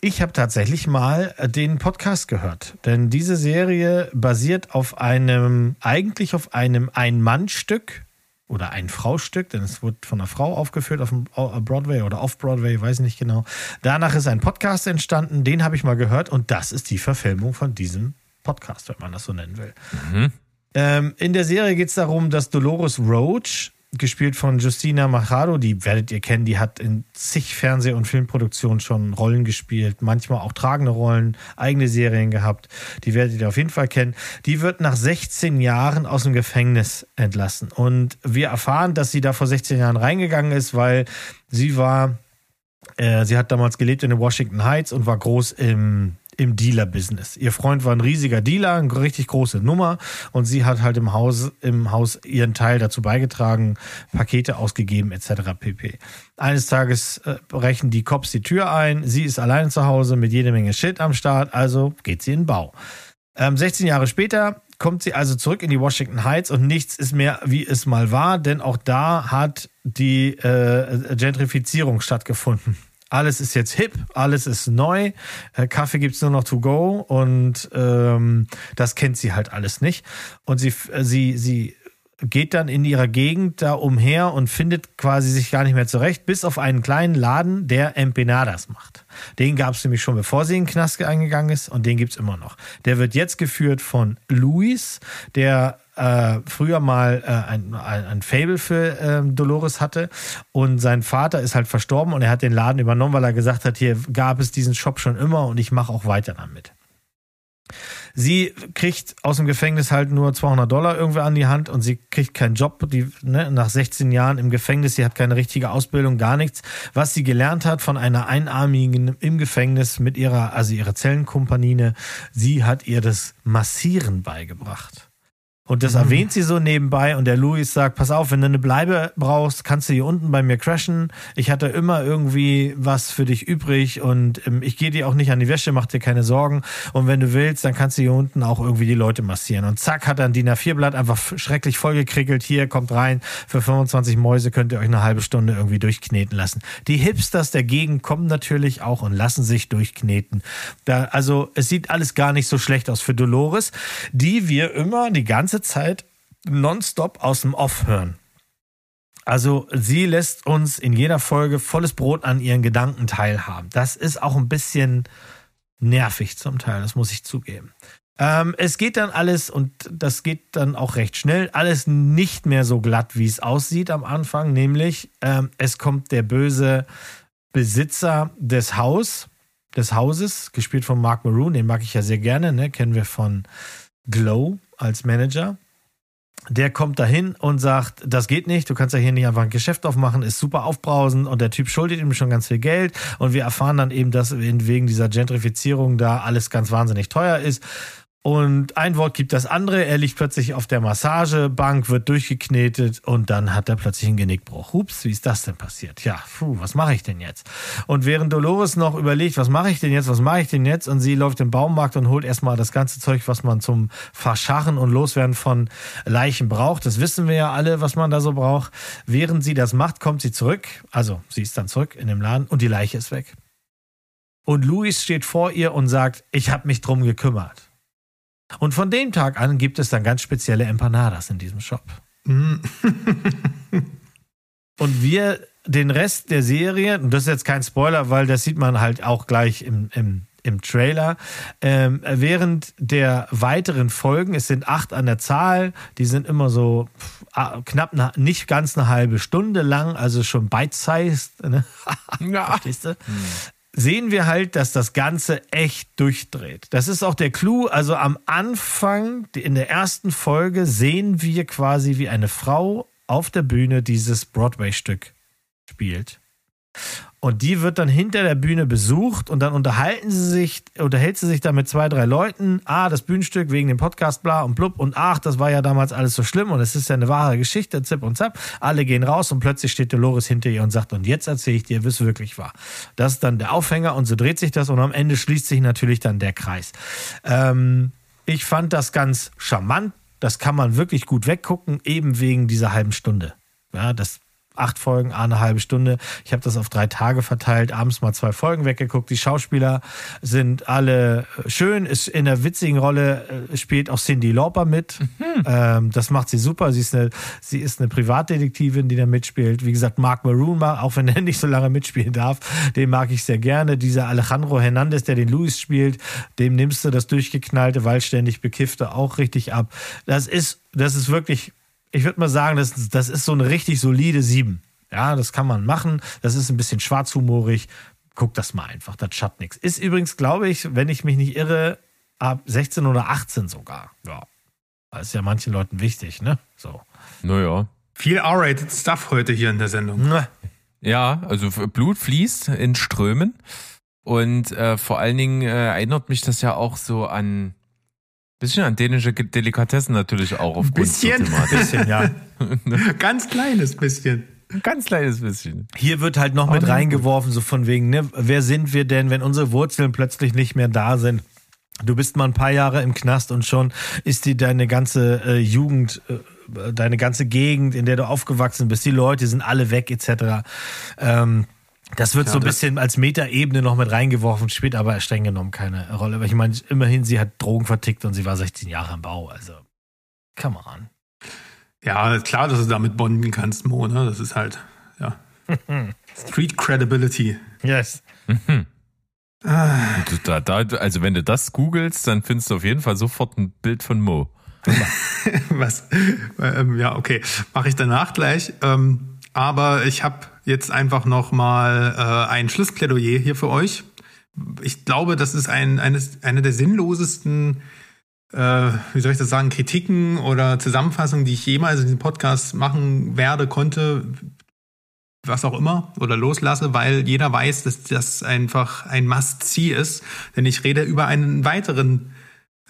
ich habe tatsächlich mal den Podcast gehört, denn diese Serie basiert auf einem, eigentlich auf einem Ein-Mann-Stück oder ein Frau-Stück, denn es wird von einer Frau aufgeführt auf dem Broadway oder auf Broadway, weiß ich nicht genau. Danach ist ein Podcast entstanden, den habe ich mal gehört und das ist die Verfilmung von diesem Podcast, wenn man das so nennen will. Mhm. Ähm, in der Serie geht es darum, dass Dolores Roach, gespielt von Justina Machado, die werdet ihr kennen, die hat in zig Fernseh- und Filmproduktionen schon Rollen gespielt, manchmal auch tragende Rollen, eigene Serien gehabt, die werdet ihr auf jeden Fall kennen. Die wird nach 16 Jahren aus dem Gefängnis entlassen und wir erfahren, dass sie da vor 16 Jahren reingegangen ist, weil sie war, äh, sie hat damals gelebt in den Washington Heights und war groß im im Dealer-Business. Ihr Freund war ein riesiger Dealer, eine richtig große Nummer und sie hat halt im Haus, im Haus ihren Teil dazu beigetragen, Pakete ausgegeben etc. pp. Eines Tages äh, brechen die Cops die Tür ein, sie ist allein zu Hause mit jede Menge Shit am Start, also geht sie in den Bau. Ähm, 16 Jahre später kommt sie also zurück in die Washington Heights und nichts ist mehr, wie es mal war, denn auch da hat die äh, Gentrifizierung stattgefunden alles ist jetzt hip, alles ist neu, äh, Kaffee gibt's nur noch to go und ähm, das kennt sie halt alles nicht. Und sie, äh, sie, sie geht dann in ihrer Gegend da umher und findet quasi sich gar nicht mehr zurecht, bis auf einen kleinen Laden, der Empanadas macht. Den gab's nämlich schon, bevor sie in den Knast eingegangen ist und den gibt's immer noch. Der wird jetzt geführt von Luis, der äh, früher mal äh, ein, ein, ein Fable für äh, Dolores hatte und sein Vater ist halt verstorben und er hat den Laden übernommen, weil er gesagt hat, hier gab es diesen Shop schon immer und ich mache auch weiter damit. Sie kriegt aus dem Gefängnis halt nur 200 Dollar irgendwie an die Hand und sie kriegt keinen Job. Die, ne, nach 16 Jahren im Gefängnis, sie hat keine richtige Ausbildung, gar nichts. Was sie gelernt hat von einer Einarmigen im Gefängnis mit ihrer, also ihrer Zellenkumpanine, sie hat ihr das Massieren beigebracht. Und das mhm. erwähnt sie so nebenbei und der Louis sagt, pass auf, wenn du eine Bleibe brauchst, kannst du hier unten bei mir crashen. Ich hatte immer irgendwie was für dich übrig und ähm, ich gehe dir auch nicht an die Wäsche, mach dir keine Sorgen. Und wenn du willst, dann kannst du hier unten auch irgendwie die Leute massieren. Und zack, hat dann DIN A4-Blatt einfach schrecklich vollgekrickelt. Hier, kommt rein, für 25 Mäuse könnt ihr euch eine halbe Stunde irgendwie durchkneten lassen. Die Hipsters der Gegend kommen natürlich auch und lassen sich durchkneten. Da, also es sieht alles gar nicht so schlecht aus für Dolores, die wir immer die ganze ganze Zeit nonstop aus dem Off hören. Also sie lässt uns in jeder Folge volles Brot an ihren Gedanken teilhaben. Das ist auch ein bisschen nervig zum Teil, das muss ich zugeben. Ähm, es geht dann alles, und das geht dann auch recht schnell, alles nicht mehr so glatt, wie es aussieht am Anfang, nämlich ähm, es kommt der böse Besitzer des Haus, des Hauses, gespielt von Mark Maroon, den mag ich ja sehr gerne, ne? kennen wir von Glow als Manager. Der kommt dahin und sagt, das geht nicht, du kannst ja hier nicht einfach ein Geschäft aufmachen, ist super aufbrausend und der Typ schuldet ihm schon ganz viel Geld und wir erfahren dann eben, dass wegen dieser Gentrifizierung da alles ganz wahnsinnig teuer ist und ein Wort gibt das andere. Er liegt plötzlich auf der Massagebank, wird durchgeknetet und dann hat er plötzlich einen Genickbruch. Hups, wie ist das denn passiert? Ja, puh, was mache ich denn jetzt? Und während Dolores noch überlegt, was mache ich denn jetzt, was mache ich denn jetzt? Und sie läuft im Baumarkt und holt erstmal das ganze Zeug, was man zum Verscharren und Loswerden von Leichen braucht. Das wissen wir ja alle, was man da so braucht. Während sie das macht, kommt sie zurück. Also, sie ist dann zurück in dem Laden und die Leiche ist weg. Und Luis steht vor ihr und sagt, ich habe mich drum gekümmert. Und von dem Tag an gibt es dann ganz spezielle Empanadas in diesem Shop. Mm. (laughs) und wir den Rest der Serie, und das ist jetzt kein Spoiler, weil das sieht man halt auch gleich im, im, im Trailer, ähm, während der weiteren Folgen, es sind acht an der Zahl, die sind immer so knapp, eine, nicht ganz eine halbe Stunde lang, also schon bite-sized. Ne? (laughs) ja. Verstehst du? Hm sehen wir halt, dass das Ganze echt durchdreht. Das ist auch der Clou. Also am Anfang, in der ersten Folge, sehen wir quasi, wie eine Frau auf der Bühne dieses Broadway-Stück spielt. Und die wird dann hinter der Bühne besucht und dann unterhalten sie sich, unterhält sie sich da mit zwei, drei Leuten. Ah, das Bühnenstück wegen dem Podcast, bla und blub. Und ach, das war ja damals alles so schlimm und es ist ja eine wahre Geschichte, zip und zap. Alle gehen raus und plötzlich steht Dolores hinter ihr und sagt, und jetzt erzähle ich dir, wie es wirklich war. Das ist dann der Aufhänger und so dreht sich das und am Ende schließt sich natürlich dann der Kreis. Ähm, ich fand das ganz charmant. Das kann man wirklich gut weggucken, eben wegen dieser halben Stunde. Ja, das acht Folgen, eine halbe Stunde. Ich habe das auf drei Tage verteilt, abends mal zwei Folgen weggeguckt. Die Schauspieler sind alle schön. Ist in der witzigen Rolle äh, spielt auch Cindy Lauper mit. Mhm. Ähm, das macht sie super. Sie ist, eine, sie ist eine Privatdetektivin, die da mitspielt. Wie gesagt, Mark Maroon, auch wenn er (laughs) nicht so lange mitspielen darf, den mag ich sehr gerne. Dieser Alejandro Hernandez, der den Louis spielt, dem nimmst du das durchgeknallte, waldständig bekiffte auch richtig ab. Das ist, das ist wirklich ich würde mal sagen, das, das ist so eine richtig solide 7. Ja, das kann man machen. Das ist ein bisschen schwarzhumorig. Guck das mal einfach, das schadet nichts. Ist übrigens, glaube ich, wenn ich mich nicht irre, ab 16 oder 18 sogar. Ja. Das ist ja manchen Leuten wichtig, ne? So. Naja. Viel R-rated Stuff heute hier in der Sendung. Ja, also Blut fließt in Strömen. Und äh, vor allen Dingen äh, erinnert mich das ja auch so an Bisschen an dänische Delikatessen natürlich auch aufgrund bisschen, der Thematik. bisschen, ja. (laughs) Ganz kleines bisschen. Ganz kleines bisschen. Hier wird halt noch oh, mit reingeworfen, so von wegen, ne, wer sind wir denn, wenn unsere Wurzeln plötzlich nicht mehr da sind? Du bist mal ein paar Jahre im Knast und schon ist die deine ganze äh, Jugend, äh, deine ganze Gegend, in der du aufgewachsen bist, die Leute sind alle weg, etc. Ähm, das wird ja, so ein bisschen als Metaebene noch mit reingeworfen, spielt aber streng genommen keine Rolle. Aber ich meine, immerhin, sie hat Drogen vertickt und sie war 16 Jahre im Bau. Also, come on. Ja, klar, dass du damit bonden kannst, Mo, ne? Das ist halt, ja. (laughs) Street Credibility. Yes. Mhm. Ah. Da, da, also, wenn du das googelst, dann findest du auf jeden Fall sofort ein Bild von Mo. (laughs) Was? Ähm, ja, okay. Mache ich danach gleich. Ähm, aber ich habe jetzt einfach noch mal äh, ein Schlussplädoyer hier für euch, ich glaube, das ist ein, eines, eine der sinnlosesten, äh, wie soll ich das sagen, Kritiken oder Zusammenfassungen, die ich jemals in diesem Podcast machen werde, konnte, was auch immer, oder loslasse, weil jeder weiß, dass das einfach ein Must-See ist. Denn ich rede über einen weiteren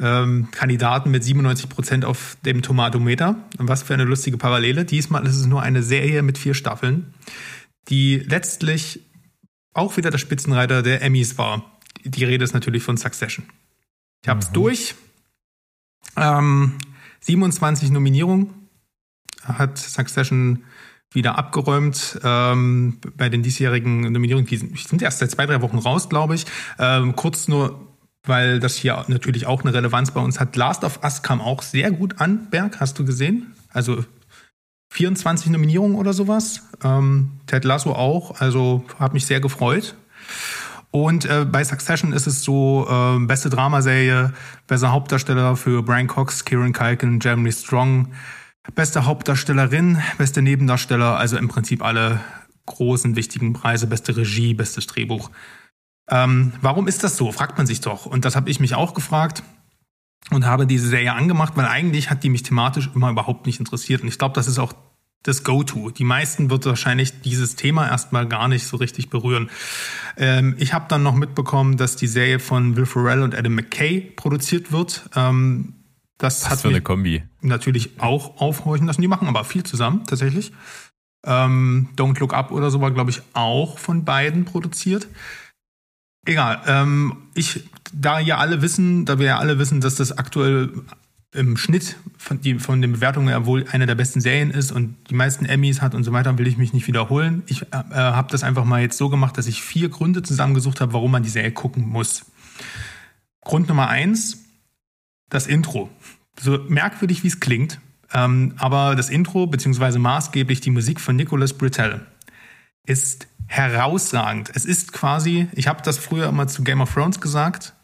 ähm, Kandidaten mit 97 Prozent auf dem Tomatometer. Und was für eine lustige Parallele. Diesmal ist es nur eine Serie mit vier Staffeln, die letztlich auch wieder der Spitzenreiter der Emmys war. Die Rede ist natürlich von Succession. Ich habe es mhm. durch. Ähm, 27 Nominierungen hat Succession wieder abgeräumt ähm, bei den diesjährigen Nominierungen. Die sind erst seit zwei, drei Wochen raus, glaube ich. Ähm, kurz nur, weil das hier natürlich auch eine Relevanz bei uns hat. Last of Us kam auch sehr gut an, Berg, hast du gesehen? Also 24 Nominierungen oder sowas. Ähm, Ted Lasso auch, also hat mich sehr gefreut. Und äh, bei Succession ist es so, äh, beste Dramaserie, bester Hauptdarsteller für Brian Cox, Kieran Culkin, Jeremy Strong, beste Hauptdarstellerin, beste Nebendarsteller, also im Prinzip alle großen, wichtigen Preise, beste Regie, bestes Drehbuch. Ähm, warum ist das so, fragt man sich doch. Und das habe ich mich auch gefragt und habe diese Serie angemacht, weil eigentlich hat die mich thematisch immer überhaupt nicht interessiert. Und ich glaube, das ist auch das Go-To. Die meisten wird wahrscheinlich dieses Thema erstmal gar nicht so richtig berühren. Ähm, ich habe dann noch mitbekommen, dass die Serie von Will Ferrell und Adam McKay produziert wird. Ähm, das Was hat für eine Kombi. natürlich auch aufhorchen lassen. Die machen aber viel zusammen, tatsächlich. Ähm, Don't Look Up oder so war, glaube ich, auch von beiden produziert. Egal. Ähm, ich, da ja alle wissen, da wir ja alle wissen, dass das aktuell im Schnitt von, die, von den Bewertungen ja wohl eine der besten Serien ist und die meisten Emmys hat und so weiter, will ich mich nicht wiederholen. Ich äh, habe das einfach mal jetzt so gemacht, dass ich vier Gründe zusammengesucht habe, warum man die Serie gucken muss. Grund Nummer eins, das Intro. So merkwürdig, wie es klingt, ähm, aber das Intro, beziehungsweise maßgeblich die Musik von Nicholas Britell, ist herausragend. Es ist quasi, ich habe das früher immer zu Game of Thrones gesagt,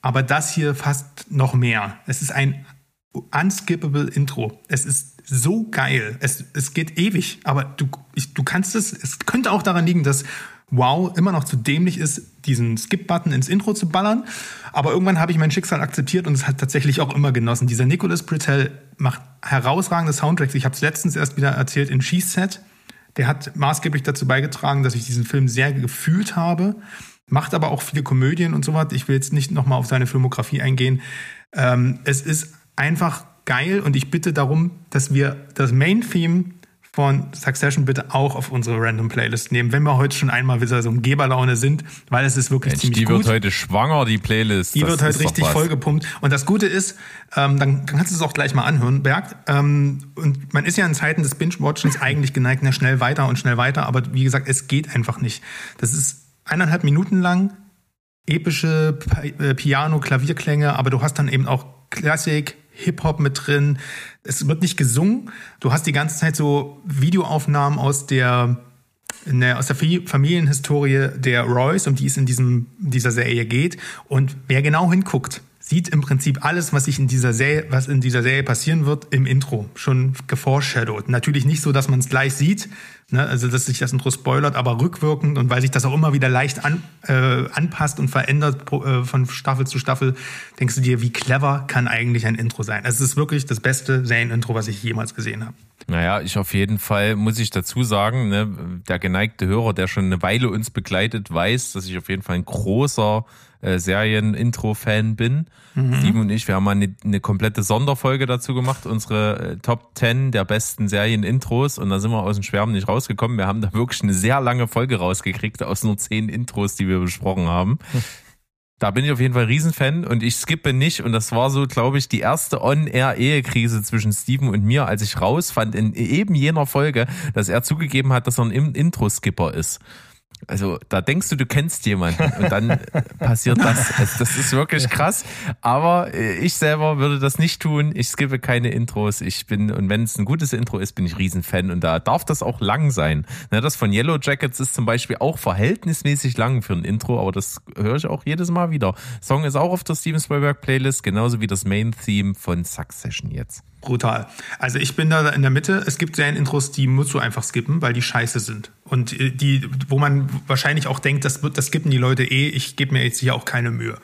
aber das hier fast noch mehr. Es ist ein unskippable Intro. Es ist so geil. Es, es geht ewig, aber du, ich, du kannst es, es könnte auch daran liegen, dass Wow immer noch zu dämlich ist, diesen Skip-Button ins Intro zu ballern. Aber irgendwann habe ich mein Schicksal akzeptiert und es hat tatsächlich auch immer genossen. Dieser Nicholas Britell macht herausragende Soundtracks. Ich habe es letztens erst wieder erzählt in She Set. Der hat maßgeblich dazu beigetragen, dass ich diesen Film sehr gefühlt habe. Macht aber auch viele Komödien und so was. Ich will jetzt nicht nochmal auf seine Filmografie eingehen. Ähm, es ist einfach geil und ich bitte darum, dass wir das Main-Theme von Succession bitte auch auf unsere Random Playlist nehmen, wenn wir heute schon einmal wieder so in Geberlaune sind, weil es ist wirklich Mensch, ziemlich die gut. Die wird heute schwanger, die Playlist. Die das wird heute richtig vollgepumpt. Und das Gute ist, ähm, dann kannst du es auch gleich mal anhören, Berg. Ähm, und man ist ja in Zeiten des Binge-Watchens (laughs) eigentlich geneigt, na, schnell weiter und schnell weiter, aber wie gesagt, es geht einfach nicht. Das ist eineinhalb Minuten lang, epische äh, Piano-Klavierklänge, aber du hast dann eben auch Klassik, Hip-Hop mit drin. Es wird nicht gesungen. Du hast die ganze Zeit so Videoaufnahmen aus der, der aus der Familienhistorie der Royce, um die es in diesem, dieser Serie geht. Und wer genau hinguckt, sieht im Prinzip alles, was sich in dieser Serie, was in dieser Serie passieren wird, im Intro schon geforeshadowed. Natürlich nicht so, dass man es gleich sieht, ne? also dass sich das Intro spoilert, aber rückwirkend und weil sich das auch immer wieder leicht an, äh, anpasst und verändert äh, von Staffel zu Staffel, denkst du dir, wie clever kann eigentlich ein Intro sein? Es ist wirklich das beste Serien-Intro, was ich jemals gesehen habe. Naja, ich auf jeden Fall muss ich dazu sagen, ne, der geneigte Hörer, der schon eine Weile uns begleitet, weiß, dass ich auf jeden Fall ein großer äh, Serien-Intro-Fan bin. Mhm. Steven und ich, wir haben mal eine, eine komplette Sonderfolge dazu gemacht, unsere äh, Top 10 der besten Serien-Intros und da sind wir aus dem Schwärmen nicht rausgekommen. Wir haben da wirklich eine sehr lange Folge rausgekriegt aus nur zehn Intros, die wir besprochen haben. Da bin ich auf jeden Fall Riesenfan und ich skippe nicht. Und das war so, glaube ich, die erste On-Air-Ehekrise zwischen Steven und mir, als ich rausfand in eben jener Folge, dass er zugegeben hat, dass er ein Intro-Skipper ist. Also da denkst du, du kennst jemanden und dann (laughs) passiert das. Also, das ist wirklich krass. Aber äh, ich selber würde das nicht tun. Ich skippe keine Intros. Ich bin, und wenn es ein gutes Intro ist, bin ich Riesenfan. Und da darf das auch lang sein. Das von Yellow Jackets ist zum Beispiel auch verhältnismäßig lang für ein Intro, aber das höre ich auch jedes Mal wieder. Song ist auch auf der Steven Spielberg Playlist, genauso wie das Main Theme von Succession jetzt. Brutal. Also ich bin da in der Mitte. Es gibt Serien-Intros, die musst du einfach skippen, weil die scheiße sind. Und äh, die, wo man wahrscheinlich auch denkt, das, das skippen die Leute eh, ich gebe mir jetzt hier auch keine Mühe.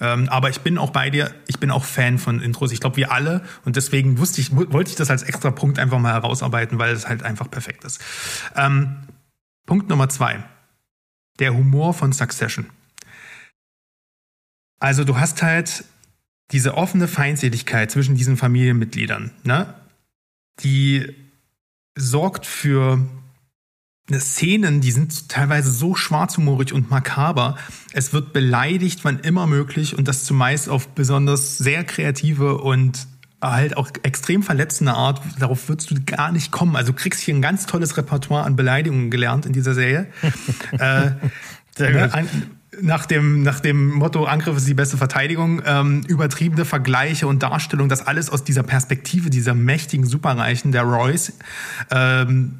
Ähm, aber ich bin auch bei dir, ich bin auch Fan von Intros. Ich glaube, wir alle. Und deswegen wusste ich, wollte ich das als extra Punkt einfach mal herausarbeiten, weil es halt einfach perfekt ist. Ähm, Punkt Nummer zwei. Der Humor von Succession. Also du hast halt diese offene Feindseligkeit zwischen diesen Familienmitgliedern, ne? Die sorgt für Szenen, die sind teilweise so schwarzhumorig und makaber. Es wird beleidigt, wann immer möglich und das zumeist auf besonders sehr kreative und halt auch extrem verletzende Art. Darauf würdest du gar nicht kommen. Also du kriegst hier ein ganz tolles Repertoire an Beleidigungen gelernt in dieser Serie. (laughs) äh, ne. An, nach dem, nach dem Motto Angriff ist die beste Verteidigung, ähm, übertriebene Vergleiche und Darstellung, das alles aus dieser Perspektive dieser mächtigen Superreichen, der Royce, ähm,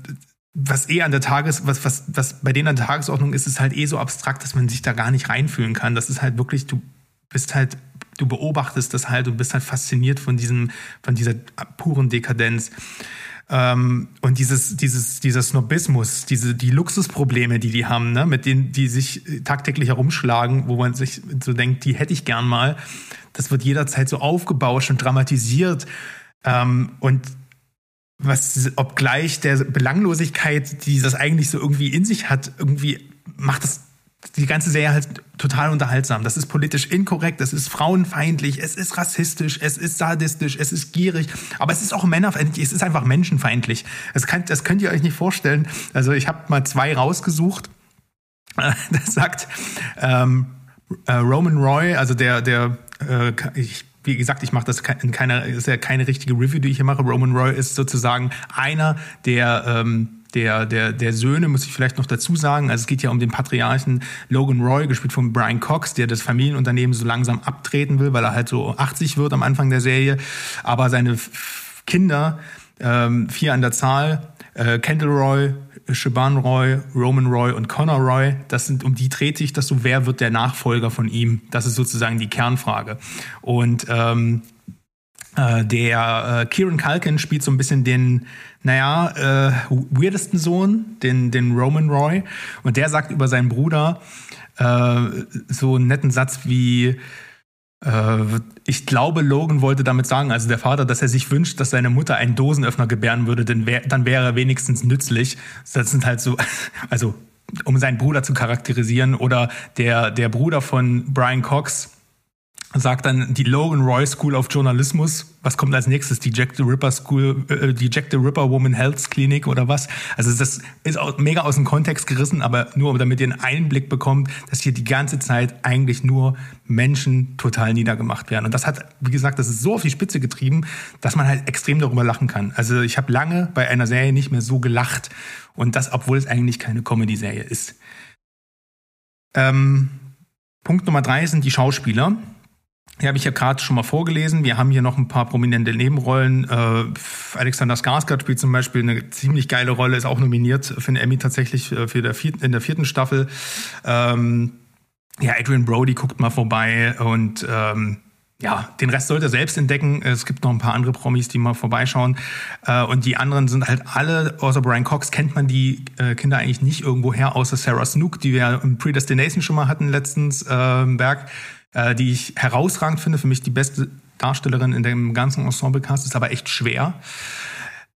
was eh an der Tages, was, was, was bei denen an der Tagesordnung ist, ist halt eh so abstrakt, dass man sich da gar nicht reinfühlen kann. Das ist halt wirklich, du bist halt, du beobachtest das halt und bist halt fasziniert von diesem, von dieser puren Dekadenz. Ähm, und dieses, dieses, dieser Snobismus, diese, die Luxusprobleme, die die haben, ne, mit denen die sich tagtäglich herumschlagen, wo man sich so denkt, die hätte ich gern mal, das wird jederzeit so aufgebauscht und dramatisiert. Ähm, und was, obgleich der Belanglosigkeit, die das eigentlich so irgendwie in sich hat, irgendwie macht das die ganze Serie halt total unterhaltsam. Das ist politisch inkorrekt, es ist frauenfeindlich, es ist rassistisch, es ist sadistisch, es ist gierig, aber es ist auch männerfeindlich, es ist einfach menschenfeindlich. Das, kann, das könnt ihr euch nicht vorstellen. Also ich habe mal zwei rausgesucht. (laughs) Das sagt ähm, äh, Roman Roy, also der, der äh, ich wie gesagt, ich mache das in keiner, ist ja keine richtige Review, die ich hier mache. Roman Roy ist sozusagen einer der ähm, der, der, der Söhne, muss ich vielleicht noch dazu sagen. Also es geht ja um den Patriarchen Logan Roy, gespielt von Brian Cox, der das Familienunternehmen so langsam abtreten will, weil er halt so 80 wird am Anfang der Serie. Aber seine Kinder, ähm, vier an der Zahl, äh, Kendall Roy, Shaban Roy, Roman Roy und Connor Roy, das sind, um die dreht sich das so, wer wird der Nachfolger von ihm? Das ist sozusagen die Kernfrage. Und ähm, äh, der äh, Kieran Culkin spielt so ein bisschen den, naja, äh, weirdesten Sohn, den, den Roman Roy. Und der sagt über seinen Bruder äh, so einen netten Satz wie, äh, ich glaube, Logan wollte damit sagen, also der Vater, dass er sich wünscht, dass seine Mutter einen Dosenöffner gebären würde, denn wär, dann wäre er wenigstens nützlich. Das sind halt so, (laughs) also um seinen Bruder zu charakterisieren. Oder der, der Bruder von Brian Cox, sagt dann die Logan Roy School of Journalismus. Was kommt als nächstes? Die Jack the Ripper School, äh, die Jack the Ripper Woman Health Clinic oder was? Also das ist auch mega aus dem Kontext gerissen, aber nur damit ihr einen Einblick bekommt, dass hier die ganze Zeit eigentlich nur Menschen total niedergemacht werden. Und das hat, wie gesagt, das ist so auf die Spitze getrieben, dass man halt extrem darüber lachen kann. Also ich habe lange bei einer Serie nicht mehr so gelacht. Und das, obwohl es eigentlich keine Comedy-Serie ist. Ähm, Punkt Nummer drei sind die Schauspieler. Die habe ich ja gerade schon mal vorgelesen. Wir haben hier noch ein paar prominente Nebenrollen. Äh, Alexander Skarsgård spielt zum Beispiel eine ziemlich geile Rolle, ist auch nominiert für eine Emmy tatsächlich äh, für der vierten, in der vierten Staffel. Ähm, ja, Adrian Brody guckt mal vorbei und ähm, ja, den Rest sollte er selbst entdecken. Es gibt noch ein paar andere Promis, die mal vorbeischauen. Äh, und die anderen sind halt alle, außer Brian Cox, kennt man die äh, Kinder eigentlich nicht irgendwo her, außer Sarah Snook, die wir im Predestination schon mal hatten letztens, äh, Berg äh, die ich herausragend finde. Für mich die beste Darstellerin in dem ganzen Ensemble-Cast, ist aber echt schwer.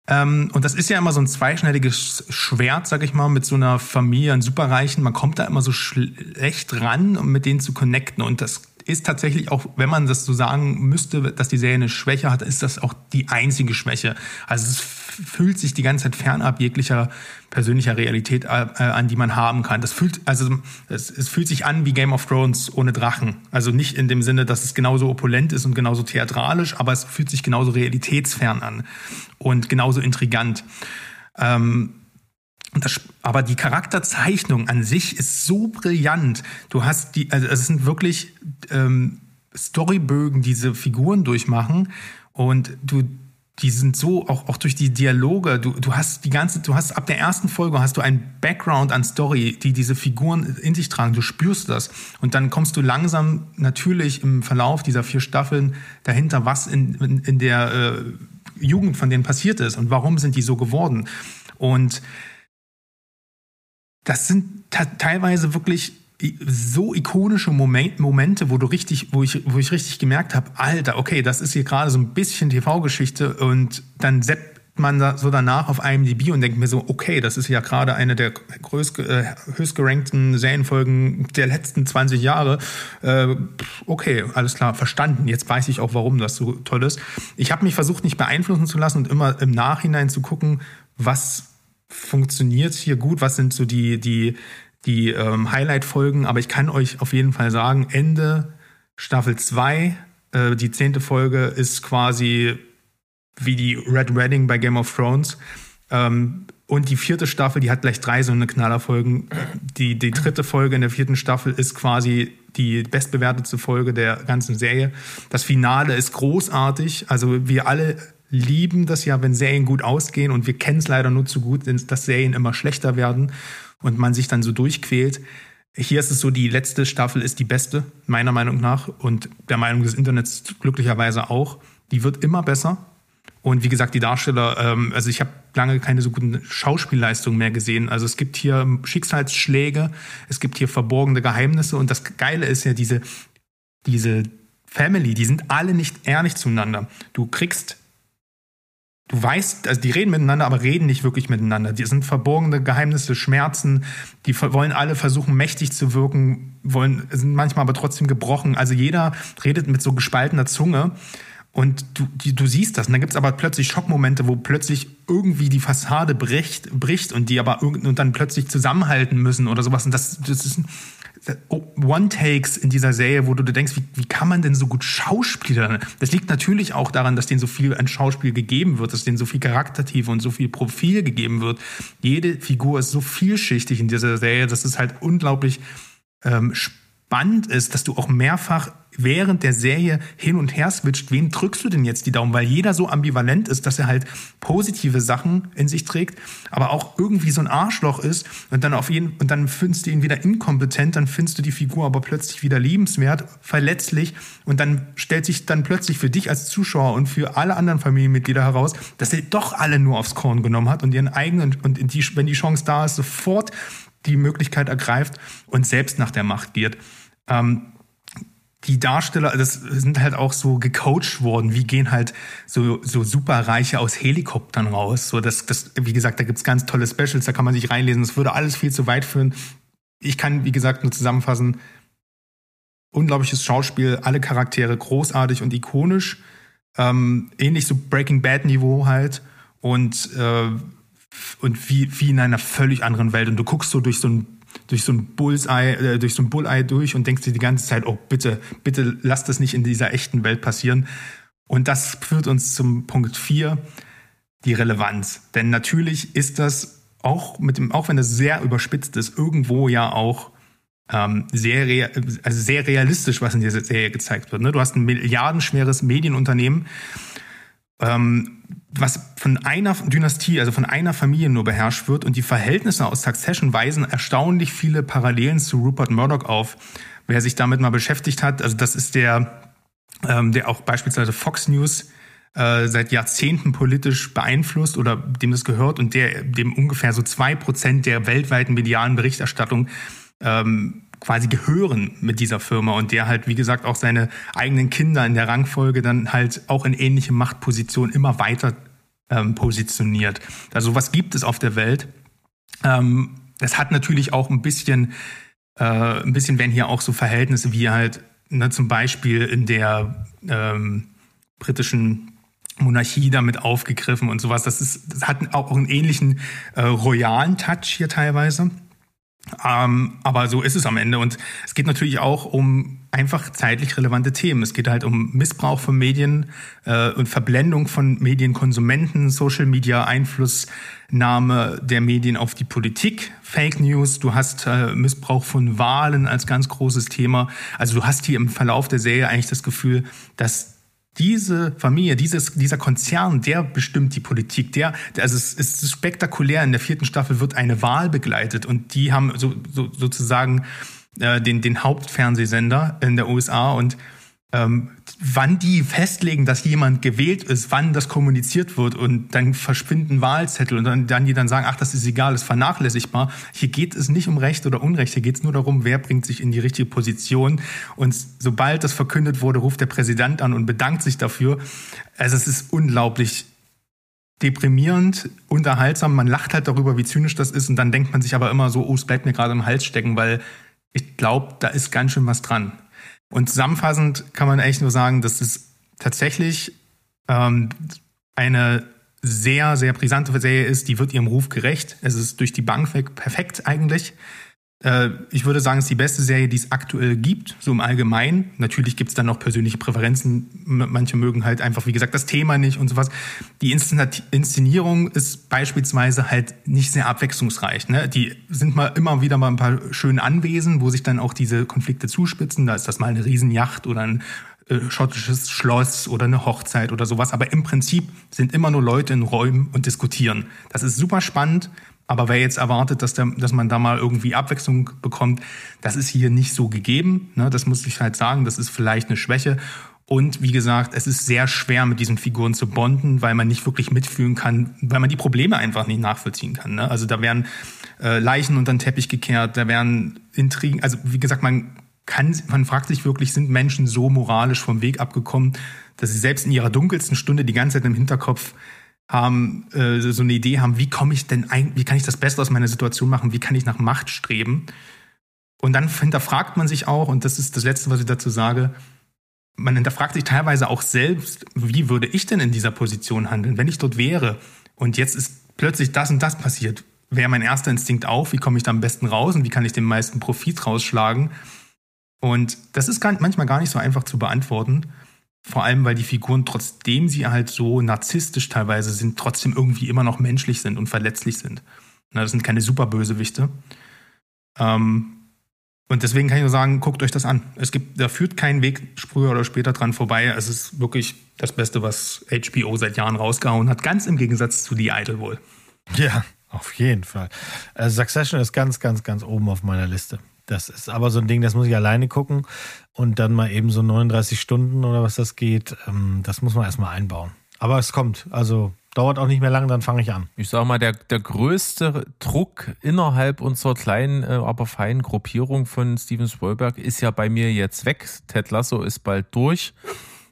Ähm, und das ist ja immer so ein zweischneidiges Schwert, sag ich mal, mit so einer Familie, an Superreichen. Man kommt da immer so schlecht ran, um mit denen zu connecten. Und das ist tatsächlich auch, wenn man das so sagen müsste, dass die Serie eine Schwäche hat, ist das auch die einzige Schwäche. Also es fühlt sich die ganze Zeit fernab jeglicher persönlicher Realität äh, an, die man haben kann. Das fühlt, also es, es, fühlt sich an wie Game of Thrones ohne Drachen. Also nicht in dem Sinne, dass es genauso opulent ist und genauso theatralisch, aber es fühlt sich genauso realitätsfern an und genauso intrigant. Ähm, das, aber die Charakterzeichnung an sich ist so brillant. Du hast die, also es sind wirklich ähm, Storybögen, diese Figuren durchmachen und du die sind so, auch, auch durch die Dialoge, du, du hast die ganze, du hast ab der ersten Folge hast du einen Background an Story, die diese Figuren in sich tragen, du spürst das. Und dann kommst du langsam natürlich im Verlauf dieser vier Staffeln dahinter, was in, in, in der äh, Jugend von denen passiert ist und warum sind die so geworden. Und das sind teilweise wirklich so ikonische Moment, Momente, wo du richtig, wo ich, wo ich richtig gemerkt habe, Alter, okay, das ist hier gerade so ein bisschen TV-Geschichte und dann seppt man da so danach auf IMDb und denkt mir so, okay, das ist ja gerade eine der größt, äh, höchstgerankten Serienfolgen der letzten 20 Jahre. Äh, okay, alles klar, verstanden. Jetzt weiß ich auch, warum das so toll ist. Ich habe mich versucht, nicht beeinflussen zu lassen und immer im Nachhinein zu gucken, was funktioniert hier gut, was sind so die, die die ähm, Highlight-Folgen, aber ich kann euch auf jeden Fall sagen, Ende Staffel 2, äh, die zehnte Folge ist quasi wie die Red Wedding bei Game of Thrones. Ähm, und die vierte Staffel, die hat gleich drei so eine Knallerfolgen. Die, die dritte Folge in der vierten Staffel ist quasi die bestbewertete Folge der ganzen Serie. Das Finale ist großartig. Also wir alle lieben das ja, wenn Serien gut ausgehen und wir kennen es leider nur zu gut, dass Serien immer schlechter werden und man sich dann so durchquält. Hier ist es so, die letzte Staffel ist die beste, meiner Meinung nach, und der Meinung des Internets glücklicherweise auch. Die wird immer besser. Und wie gesagt, die Darsteller, ähm, also ich habe lange keine so guten Schauspielleistungen mehr gesehen. Also es gibt hier Schicksalsschläge, es gibt hier verborgene Geheimnisse und das Geile ist ja diese, diese Family, die sind alle nicht ehrlich zueinander. Du kriegst du weißt, also die reden miteinander, aber reden nicht wirklich miteinander. Die sind verborgene Geheimnisse, Schmerzen. Die wollen alle versuchen, mächtig zu wirken, wollen, sind manchmal aber trotzdem gebrochen. Also jeder redet mit so gespaltener Zunge. Und du, die, du siehst das. Und dann gibt's aber plötzlich Schockmomente, wo plötzlich irgendwie die Fassade bricht, bricht und die aber und dann plötzlich zusammenhalten müssen oder sowas. Und das, das ist, One-Takes in dieser Serie, wo du denkst, wie, wie kann man denn so gut Schauspieler? Das liegt natürlich auch daran, dass denen so viel an Schauspiel gegeben wird, dass denen so viel Charaktertiefe und so viel Profil gegeben wird. Jede Figur ist so vielschichtig in dieser Serie, dass es halt unglaublich ähm, spannend ist, dass du auch mehrfach während der Serie hin und her switcht, wem drückst du denn jetzt die Daumen? Weil jeder so ambivalent ist, dass er halt positive Sachen in sich trägt, aber auch irgendwie so ein Arschloch ist und dann auf jeden und dann findest du ihn wieder inkompetent, dann findest du die Figur aber plötzlich wieder liebenswert, verletzlich und dann stellt sich dann plötzlich für dich als Zuschauer und für alle anderen Familienmitglieder heraus, dass er doch alle nur aufs Korn genommen hat und ihren eigenen und die, wenn die Chance da ist, sofort die Möglichkeit ergreift und selbst nach der Macht geht. Ähm, die Darsteller, das sind halt auch so gecoacht worden, wie gehen halt so, so Superreiche aus Helikoptern raus. So, das, das, wie gesagt, da gibt's ganz tolle Specials, da kann man sich reinlesen. Das würde alles viel zu weit führen. Ich kann, wie gesagt, nur zusammenfassen. Unglaubliches Schauspiel, alle Charaktere großartig und ikonisch. Ähm, ähnlich so Breaking Bad Niveau halt. Und, äh, und wie, wie in einer völlig anderen Welt. Und du guckst so durch so ein durch so ein Bullseye, äh, durch so ein Bulleye durch und denkst dir die ganze Zeit, oh bitte, bitte lass das nicht in dieser echten Welt passieren. Und das führt uns zum Punkt 4, die Relevanz. Denn natürlich ist das auch mit dem, auch wenn das sehr überspitzt ist, irgendwo ja auch ähm, sehr, also sehr realistisch, was in dieser Serie gezeigt wird. Ne? Du hast ein milliardenschweres Medienunternehmen, ähm, was von einer Dynastie, also von einer Familie nur beherrscht wird und die Verhältnisse aus Succession weisen erstaunlich viele Parallelen zu Rupert Murdoch auf. Wer sich damit mal beschäftigt hat, also das ist der, ähm, der auch beispielsweise Fox News äh, seit Jahrzehnten politisch beeinflusst oder dem das gehört und der dem ungefähr so zwei Prozent der weltweiten medialen Berichterstattung ähm, quasi gehören mit dieser Firma und der halt, wie gesagt, auch seine eigenen Kinder in der Rangfolge dann halt auch in ähnliche Machtpositionen immer weiter ähm, positioniert. Also was gibt es auf der Welt? Ähm, das hat natürlich auch ein bisschen, äh, ein bisschen werden hier auch so Verhältnisse wie halt ne, zum Beispiel in der ähm, britischen Monarchie damit aufgegriffen und sowas. Das, ist, das hat auch einen ähnlichen äh, royalen Touch hier teilweise. Ähm, aber so ist es am Ende. Und es geht natürlich auch um einfach zeitlich relevante Themen. Es geht halt um Missbrauch von Medien äh, und Verblendung von Medienkonsumenten, Social Media, Einflussnahme der Medien auf die Politik, Fake News. Du hast äh, Missbrauch von Wahlen als ganz großes Thema. Also du hast hier im Verlauf der Serie eigentlich das Gefühl, dass diese Familie, dieses, dieser Konzern, der bestimmt die Politik, der, also es ist spektakulär, in der vierten Staffel wird eine Wahl begleitet und die haben so, so, sozusagen äh, den, den Hauptfernsehsender in der USA und ähm, wann die festlegen, dass jemand gewählt ist, wann das kommuniziert wird und dann verschwinden Wahlzettel und dann, dann die dann sagen, ach, das ist egal, das ist vernachlässigbar. Hier geht es nicht um Recht oder Unrecht, hier geht es nur darum, wer bringt sich in die richtige Position. Und sobald das verkündet wurde, ruft der Präsident an und bedankt sich dafür. Also es ist unglaublich deprimierend, unterhaltsam. Man lacht halt darüber, wie zynisch das ist und dann denkt man sich aber immer so, oh, es bleibt mir gerade im Hals stecken, weil ich glaube, da ist ganz schön was dran. Und zusammenfassend kann man echt nur sagen, dass es tatsächlich ähm, eine sehr, sehr brisante Serie ist. Die wird ihrem Ruf gerecht. Es ist durch die Bank weg perfekt eigentlich. Äh, ich würde sagen, es ist die beste Serie, die es aktuell gibt, so im Allgemeinen. Natürlich gibt es dann noch persönliche Präferenzen. Manche mögen halt einfach, wie gesagt, das Thema nicht und sowas. Die Inszenierung ist beispielsweise halt nicht sehr abwechslungsreich. Ne? Die sind mal immer wieder mal ein paar schöne Anwesen, wo sich dann auch diese Konflikte zuspitzen. Da ist das mal eine Riesenjacht oder ein äh, schottisches Schloss oder eine Hochzeit oder sowas. Aber im Prinzip sind immer nur Leute in Räumen und diskutieren. Das ist super spannend. Aber wer jetzt erwartet, dass, der, dass man da mal irgendwie Abwechslung bekommt, das ist hier nicht so gegeben. Ne? Das muss ich halt sagen. Das ist vielleicht eine Schwäche. Und wie gesagt, es ist sehr schwer, mit diesen Figuren zu bonden, weil man nicht wirklich mitfühlen kann, weil man die Probleme einfach nicht nachvollziehen kann. Ne? Also da werden äh, Leichen unter den Teppich gekehrt, da werden Intrigen. Also wie gesagt, man kann, man fragt sich wirklich, sind Menschen so moralisch vom Weg abgekommen, dass sie selbst in ihrer dunkelsten Stunde die ganze Zeit im Hinterkopf haben, äh, so eine Idee haben, wie komme ich denn eigentlich, wie kann ich das Beste aus meiner Situation machen, wie kann ich nach Macht streben? Und dann hinterfragt man sich auch, und das ist das Letzte, was ich dazu sage, man hinterfragt sich teilweise auch selbst, wie würde ich denn in dieser Position handeln, wenn ich dort wäre und jetzt ist plötzlich das und das passiert. Wäre mein erster Instinkt auf, wie komme ich da am besten raus und wie kann ich den meisten Profit rausschlagen? Und das ist gar, manchmal gar nicht so einfach zu beantworten. Vor allem, weil die Figuren, trotzdem sie halt so narzisstisch teilweise sind, trotzdem irgendwie immer noch menschlich sind und verletzlich sind. Na, das sind keine Superbösewichte. Ähm, und deswegen kann ich nur sagen, guckt euch das an. Es gibt, da führt kein Weg früher oder später dran vorbei. Es ist wirklich das Beste, was HBO seit Jahren rausgehauen hat. Ganz im Gegensatz zu The Idol wohl. Ja, auf jeden Fall. Äh, Succession ist ganz, ganz, ganz oben auf meiner Liste. Das ist aber so ein Ding, das muss ich alleine gucken und dann mal eben so 39 Stunden oder was das geht. Ähm, das muss man erstmal einbauen. Aber es kommt. Also dauert auch nicht mehr lang, dann fange ich an. Ich sag mal, der, der größte Druck innerhalb unserer kleinen, äh, aber feinen Gruppierung von Steven Spielberg ist ja bei mir jetzt weg. Ted Lasso ist bald durch.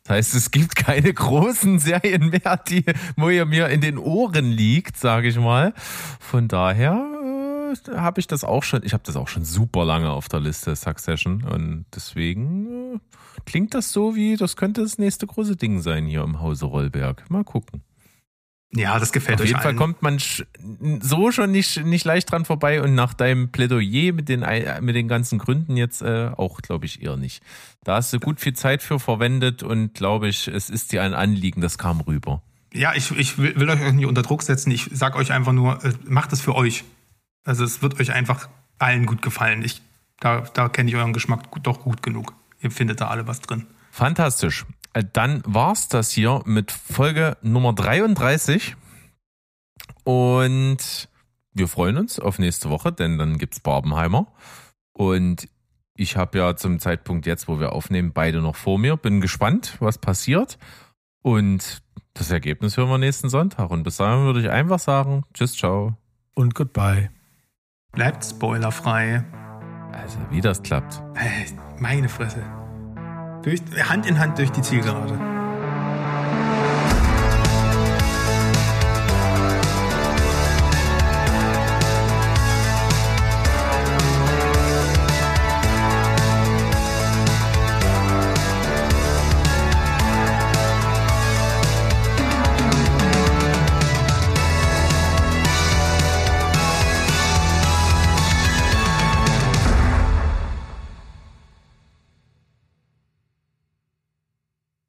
Das heißt, es gibt keine großen Serien mehr, die, wo ihr mir in den Ohren liegt, sage ich mal. Von daher habe ich das auch schon, ich habe das auch schon super lange auf der Liste, Succession. Und deswegen äh, klingt das so wie, das könnte das nächste große Ding sein hier im Hause Rollberg. Mal gucken. Ja, das gefällt Auf euch jeden Fall allen. kommt man so schon nicht, nicht leicht dran vorbei und nach deinem Plädoyer mit den, mit den ganzen Gründen jetzt äh, auch, glaube ich, eher nicht. Da hast du gut viel Zeit für verwendet und glaube ich, es ist dir ein Anliegen, das kam rüber. Ja, ich, ich will, will euch nicht unter Druck setzen. Ich sag euch einfach nur, äh, macht es für euch. Also es wird euch einfach allen gut gefallen. Ich, da, da kenne ich euren Geschmack doch gut genug. Ihr findet da alle was drin. Fantastisch. Äh, dann war's das hier mit Folge Nummer 33. Und wir freuen uns auf nächste Woche, denn dann gibt's Barbenheimer. Und ich habe ja zum Zeitpunkt jetzt, wo wir aufnehmen, beide noch vor mir. Bin gespannt, was passiert. Und das Ergebnis hören wir nächsten Sonntag. Und bis dahin würde ich einfach sagen, tschüss, ciao. Und goodbye. Bleibt spoilerfrei. Also, wie das klappt. Meine Fresse. Durch, Hand in Hand durch die Zielgerade.